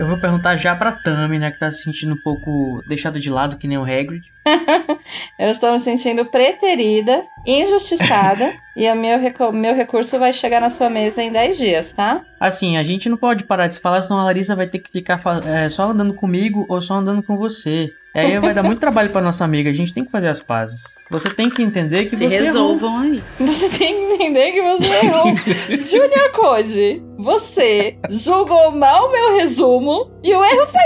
Eu vou perguntar já pra Tami, né, que tá se sentindo um pouco deixada de lado, que nem o Hagrid. <laughs> Eu estou me sentindo preterida, injustiçada, <laughs> e o meu, recu- meu recurso vai chegar na sua mesa em 10 dias, tá? Assim, a gente não pode parar de se falar, senão a Larissa vai ter que ficar é, só andando comigo ou só andando com você. E aí vai dar muito trabalho pra nossa amiga, a gente tem que fazer as pazes. Você tem que entender que Se você errou. resolvam aí. Você tem que entender que você errou. <laughs> Junior Code, você julgou mal o meu resumo e o erro foi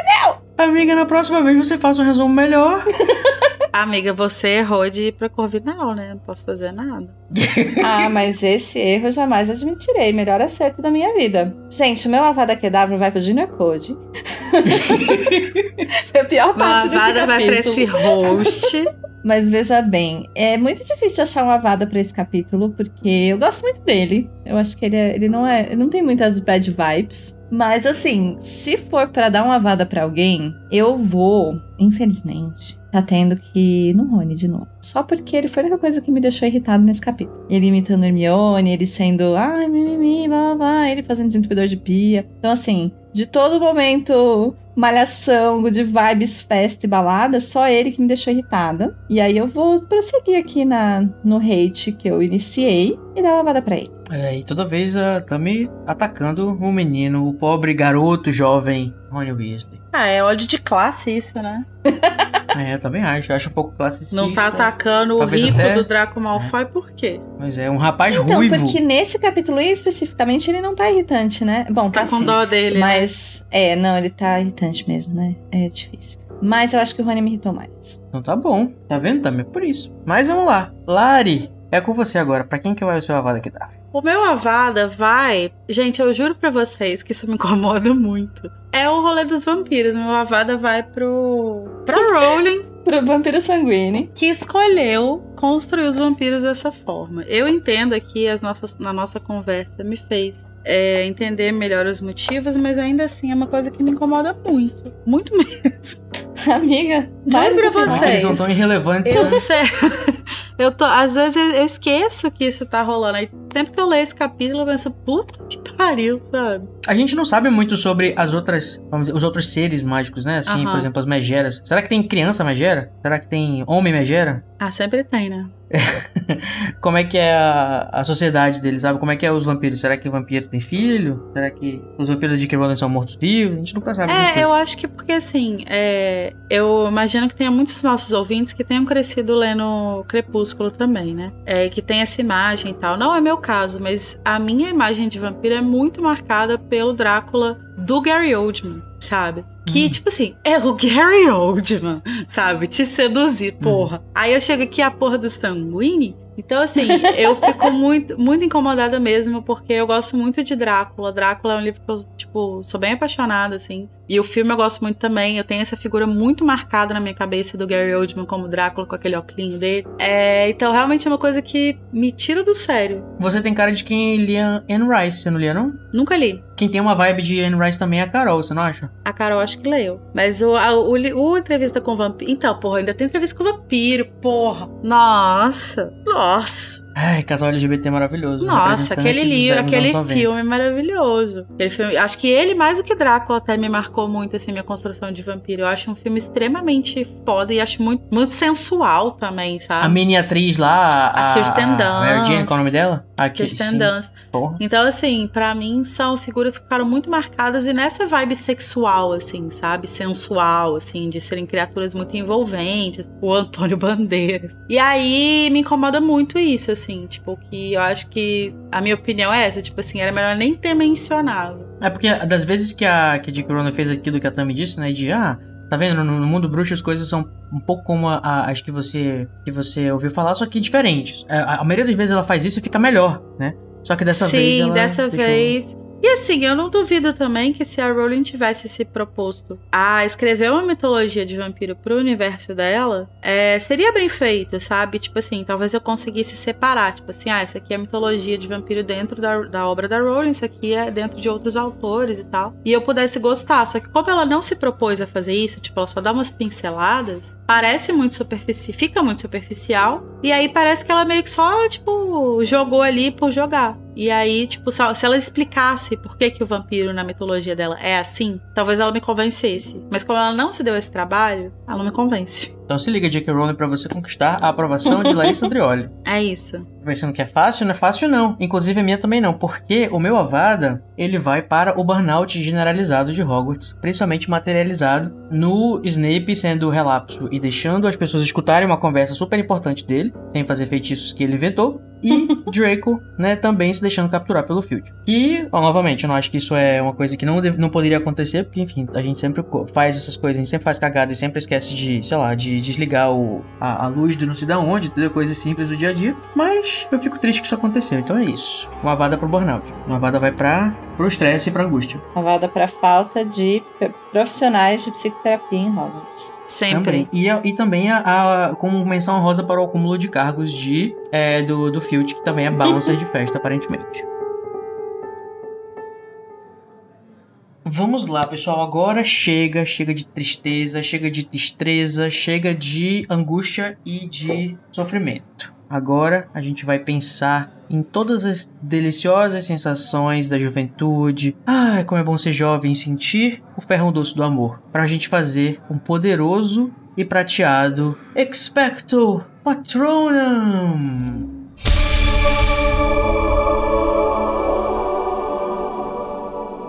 Amiga, na próxima vez você faça um resumo melhor. <laughs> Amiga, você errou de ir pra Corvinal, né? Não posso fazer nada. <laughs> Ah, mas esse erro eu jamais admitirei. Melhor acerto da minha vida. Gente, o meu Avada Kedavra vai pro Junior Code. <laughs> Foi a pior parte desse Lavada capítulo. vai pra esse host. Mas veja bem, é muito difícil achar uma vada para esse capítulo, porque eu gosto muito dele. Eu acho que ele, é, ele não é. não tem muitas bad vibes. Mas assim, se for para dar uma vada para alguém, eu vou, infelizmente, tá tendo que ir no Rony de novo. Só porque ele foi a única coisa que me deixou irritado nesse capítulo. Ele imitando Hermione, ele sendo, ai, mimimi, blá, blá, blá, ele fazendo desentupidor de pia. Então assim, de todo momento malhação, good vibes, festa e balada, só ele que me deixou irritada. E aí eu vou prosseguir aqui na, no hate que eu iniciei e dar uma vada pra ele. Olha aí, toda vez uh, tá me atacando o menino, o pobre garoto jovem Rony Weasley. Ah, é ódio de classe isso, né? <laughs> é, eu também acho. Eu acho um pouco classicista. Não tá atacando o rico até- do Draco Malfoy por quê? Mas é um rapaz Então, ruivo. porque nesse capítulo especificamente ele não tá irritante, né? Bom, Você tá com sim. dó dele, né? Mas, é, não, ele tá irritante mesmo, né? É difícil. Mas eu acho que o Rony me irritou mais. Então tá bom. Tá vendo também? É por isso. Mas vamos lá. Lari, é com você agora. Pra quem que vai o seu avada que tá? O meu Avada vai. Gente, eu juro pra vocês que isso me incomoda muito. É o rolê dos vampiros. Meu Avada vai pro. pra <laughs> Rowling, Pro vampiro sanguíneo. que escolheu construir os vampiros dessa forma. Eu entendo aqui, as nossas, na nossa conversa, me fez é, entender melhor os motivos, mas ainda assim é uma coisa que me incomoda muito. Muito <laughs> mesmo. Amiga, Juro mais pra do que você. nós. Porque eles não tão irrelevantes. Eu né? <laughs> sei. Eu tô, às vezes eu, eu esqueço que isso tá rolando. Aí sempre que eu leio esse capítulo, eu penso, puta que pariu, sabe? A gente não sabe muito sobre as outras, vamos dizer, os outros seres mágicos, né? Assim, Aham. por exemplo, as megeras. Será que tem criança megera? Será que tem homem megera? Ah, sempre tem, né? <laughs> Como é que é a, a sociedade deles, sabe? Como é que é os vampiros? Será que o vampiro tem filho? Será que os vampiros de. Rowling são mortos-vivos? A gente nunca sabe. essas É, coisas. eu acho que porque assim, é, eu imagino que tenha muitos nossos ouvintes que tenham crescido lendo Crepúsculo também, né? É, que tem essa imagem e tal. Não é meu caso, mas a minha imagem de vampiro é muito marcada pelo Drácula do Gary Oldman, sabe? Que, Hum. tipo assim, é o <laughs> Gary Oldman, sabe? Te seduzir, porra. Aí eu chego aqui a porra do Sanguini. Então, assim, eu fico <laughs> muito, muito incomodada mesmo, porque eu gosto muito de Drácula. Drácula é um livro que eu, tipo, sou bem apaixonada, assim. E o filme eu gosto muito também. Eu tenho essa figura muito marcada na minha cabeça do Gary Oldman como Drácula com aquele óculos dele. É, então, realmente é uma coisa que me tira do sério. Você tem cara de quem lia Anne Rice, você não lia, não? Nunca li. Quem tem uma vibe de Anne Rice também é a Carol, você não acha? A Carol acho que leu. Mas o, a, o, o entrevista com o vampiro. Então, porra, ainda tem entrevista com o vampiro, porra. Nossa. Nossa. Ai, casal LGBT maravilhoso. Nossa, representante aquele livro, aquele 90. filme maravilhoso. Aquele filme, acho que ele, mais do que Drácula, até me marcou muito, assim, minha construção de vampiro. Eu acho um filme extremamente foda e acho muito, muito sensual também, A sabe? mini atriz lá, a, A Kirsten a Mary Jane, Dunst. qual é o nome dela? A Ki- Kirsten sim, Dunst. Porra. Então, assim, pra mim são figuras que ficaram muito marcadas e nessa vibe sexual, assim, sabe? Sensual, assim, de serem criaturas muito envolventes. O Antônio <laughs> Bandeiras. E aí me incomoda muito isso, assim, tipo, que eu acho que a minha opinião é essa, tipo assim, era melhor nem ter mencionado. É porque das vezes que a, que a. Rowling fez aquilo que a Tami disse, né? De, ah, tá vendo? No, no mundo bruxo as coisas são um pouco como a, a- as que você, que você ouviu falar, só que diferentes. É, A, a maioria das vezes ela faz isso e fica melhor, né? Só que dessa Sim, vez ela dessa deixou- vez. E assim, eu não duvido também que se a Rowling tivesse se proposto a escrever uma mitologia de vampiro pro universo dela, é, seria bem feito, sabe? Tipo assim, talvez eu conseguisse separar. Tipo assim, ah, essa aqui é mitologia de vampiro dentro da, da obra da Rowling, isso aqui é dentro de outros autores e tal. E eu pudesse gostar. Só que como ela não se propôs a fazer isso, tipo, ela só dá umas pinceladas, parece muito superficial, fica muito superficial. E aí parece que ela meio que só, tipo, jogou ali por jogar. E aí, tipo, se ela explicasse por que, que o vampiro na mitologia dela é assim, talvez ela me convencesse. Mas como ela não se deu esse trabalho, ela não me convence. Então se liga, J.K. Rowling, pra você conquistar a aprovação de Larissa Andrioli. <laughs> É isso. Pensando que é fácil? Não é fácil não. Inclusive a minha também não, porque o meu Avada, ele vai para o burnout generalizado de Hogwarts, principalmente materializado no Snape sendo relapso e deixando as pessoas escutarem uma conversa super importante dele, sem fazer feitiços que ele inventou, e <laughs> Draco, né, também se deixando capturar pelo Filch. Que, ó, novamente, eu não acho que isso é uma coisa que não, deve- não poderia acontecer, porque, enfim, a gente sempre faz essas coisas, a gente sempre faz cagada e sempre esquece de, sei lá, de de desligar o, a, a luz do não sei da onde, entendeu? Coisas simples do dia a dia. Mas eu fico triste que isso aconteceu. Então é isso. Uma vada pro burnout. Uma vada vai pra, pro estresse e pra angústia. Uma vada pra falta de profissionais de psicoterapia em Hogwarts. Sempre. Também. E, a- e também a, a- como menção rosa para o acúmulo de cargos de é, do, do Field, que também é bouncer de festa, <laughs> aparentemente. Vamos lá, pessoal. Agora chega, chega de tristeza, chega de destreza, chega de angústia e de sofrimento. Agora a gente vai pensar em todas as deliciosas sensações da juventude. Ai, como é bom ser jovem e sentir o ferro doce do amor. Pra gente fazer um poderoso e prateado Expecto Patronum.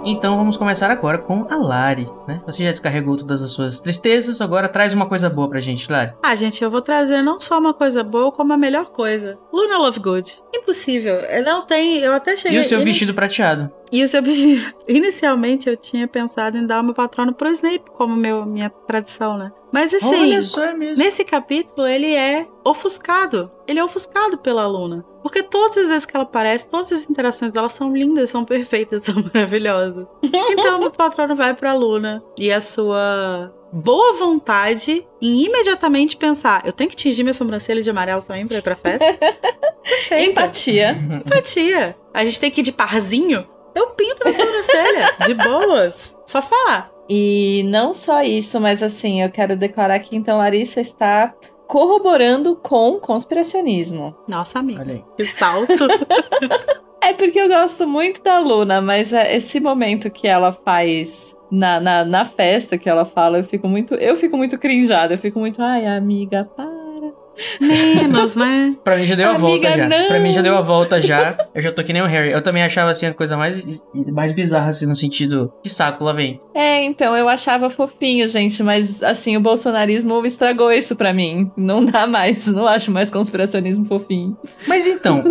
Então vamos começar agora com a Lari, né? Você já descarregou todas as suas tristezas, agora traz uma coisa boa pra gente, Lari. Ah, gente, eu vou trazer não só uma coisa boa, como a melhor coisa. Luna Lovegood. Impossível. Não tem. Eu até cheguei. E o seu ini- vestido prateado? E o seu vestido. <laughs> Inicialmente eu tinha pensado em dar o meu patrono pro Snape, como meu, minha tradição, né? Mas assim. Olha só, é mesmo. Nesse capítulo, ele é ofuscado. Ele é ofuscado pela Luna. Porque todas as vezes que ela aparece, todas as interações dela são lindas, são perfeitas, <laughs> são maravilhosas. Então, meu patrono vai pra Luna. E a sua boa vontade em imediatamente pensar: eu tenho que tingir minha sobrancelha de amarelo também pra ir pra festa? <laughs> Empatia. Empatia. A gente tem que ir de parzinho? Eu pinto minha sobrancelha. de boas. Só falar. E não só isso, mas assim, eu quero declarar que então Larissa está corroborando com conspiracionismo. Nossa, amiga. Olha aí. Que salto. <laughs> É porque eu gosto muito da Luna, mas é esse momento que ela faz na, na, na festa que ela fala, eu fico muito. Eu fico muito crinjada, eu fico muito, ai, amiga, para. Menos, né? Pra mim já deu a Amiga, volta já. não. Pra mim já deu a volta já. Eu já tô que nem o Harry. Eu também achava assim a coisa mais, mais bizarra, assim, no sentido. Que saco, lá vem. É, então, eu achava fofinho, gente, mas assim, o bolsonarismo estragou isso pra mim. Não dá mais, não acho mais conspiracionismo fofinho. Mas então.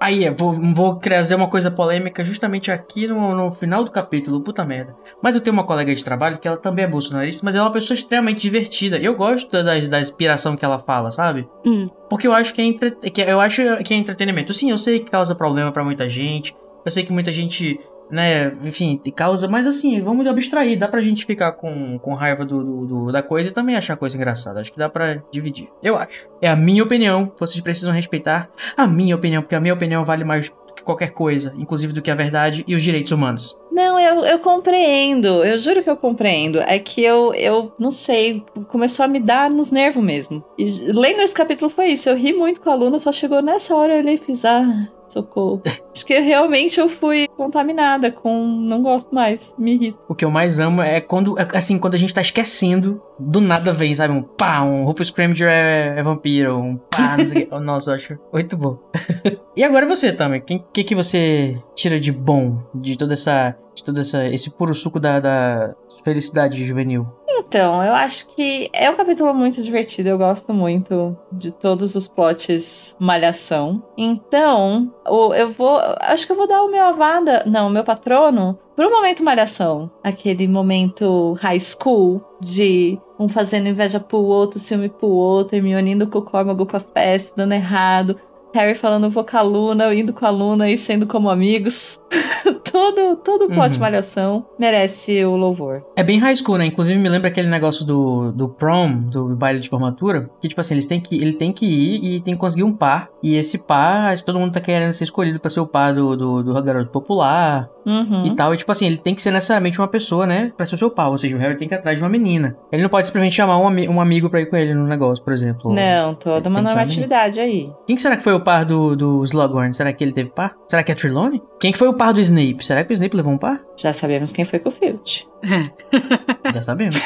Aí, eu vou, vou trazer uma coisa polêmica justamente aqui no, no final do capítulo, puta merda. Mas eu tenho uma colega de trabalho que ela também é bolsonarista, mas ela é uma pessoa extremamente divertida. Eu gosto da, da inspiração que ela fala, sabe? Hum. Porque eu acho que é, entre... que eu acho que é entretenimento. Sim, eu sei que causa problema pra muita gente. Eu sei que muita gente, né, enfim, te causa. Mas assim, vamos abstrair. Dá pra gente ficar com, com raiva do, do- do- da coisa e também achar coisa engraçada. Acho que dá pra dividir. Eu acho. É a minha opinião. Vocês precisam respeitar a minha opinião, porque a minha opinião vale mais que qualquer coisa, inclusive do que a verdade e os direitos humanos. Não, eu, eu compreendo, eu juro que eu compreendo. É que eu, eu não sei, começou a me dar nos nervos mesmo. E lendo esse capítulo foi isso, eu ri muito com a Luna, só chegou nessa hora eu olhei e fiz, ah, socorro. <laughs> Acho que realmente eu fui contaminada com não gosto mais, me irrita. O que eu mais amo é quando, é, assim, quando a gente tá esquecendo, do nada vem, sabe? Um pá, um Rufus Scrimgeour é, é vampiro, um pá, não sei o que. <laughs> Nossa, eu acho muito bom. <laughs> e agora você, Tami, o que, que que você tira de bom de toda essa, de todo essa, esse puro suco da, da felicidade juvenil? Então, eu acho que é um capítulo muito divertido. Eu gosto muito de todos os plots malhação. Então, eu vou. Acho que eu vou dar o meu avada. Não, o meu patrono. Pro momento malhação. Aquele momento high school de um fazendo inveja pro outro, ciúme pro outro, Hermione indo com o Cormago pra festa, dando errado. Harry falando vou com a Luna, indo com a Luna e sendo como amigos. <laughs> todo, todo o plot Uhum. malhação merece o louvor. É bem high school, né? Inclusive me lembra aquele negócio do, do prom, do baile de formatura, que tipo assim, eles têm que, ele tem que ir e tem que conseguir um par. E esse par, todo mundo tá querendo ser escolhido pra ser o par do, do, do garoto popular Uhum. e tal. E tipo assim, ele tem que ser necessariamente uma pessoa, né? Pra ser o seu par. Ou seja, o Harry tem que ir atrás de uma menina. Ele não pode simplesmente chamar um, um amigo pra ir com ele no negócio, por exemplo. Não, toda uma normatividade aí. Quem que será que foi o par do, do Slughorn? Será que ele teve par? Será que é Trelawney? Quem que foi o par do Snape? Será que o Snape levou um par? Já sabemos quem foi com o Filch. <laughs> Já sabemos.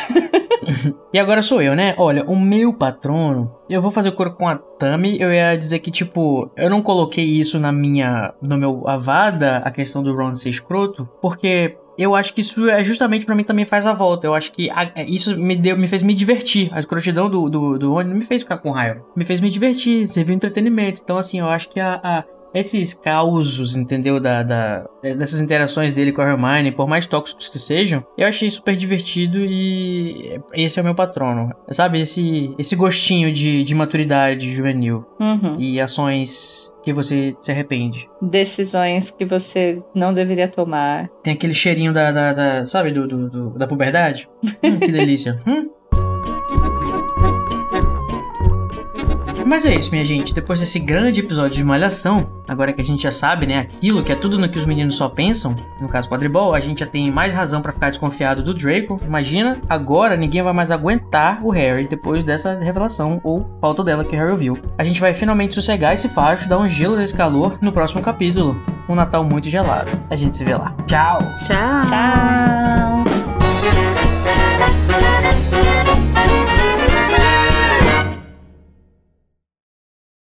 <laughs> e agora sou eu, né? Olha, o meu patrono, eu vou fazer o coro com a Tami. Eu ia dizer que, tipo, eu não coloquei isso na minha. no meu Avada, a questão do Ron ser escroto, porque. Eu acho que isso é justamente pra mim também faz a volta. Eu acho que a- isso me deu, me fez me divertir. A escrotidão do, do, do Rony não me fez ficar com raiva. Me fez me divertir, serviu entretenimento. Então, assim, eu acho que a, a- esses causos, entendeu? Da, da, dessas interações dele com a Hermione, por mais tóxicos que sejam, eu achei super divertido e esse é o meu patrono. Sabe, esse, esse gostinho de, de maturidade juvenil Uhum. e ações que você se arrepende. Decisões que você não deveria tomar. Tem aquele cheirinho da, da, da- sabe, do, do- do- da puberdade? Hum, que <laughs> delícia. Hum. Mas é isso, minha gente. Depois desse grande episódio de Malhação, agora que a gente já sabe, né, aquilo que é tudo no que os meninos só pensam, no caso quadribol, a gente já tem mais razão pra ficar desconfiado do Draco. Imagina, agora ninguém vai mais aguentar o Harry depois dessa revelação ou falta dela que o Harry ouviu. A gente vai finalmente sossegar esse facho, dar um gelo nesse calor no próximo capítulo. Um Natal muito gelado. A gente se vê lá. Tchau! Tchau. Tchau!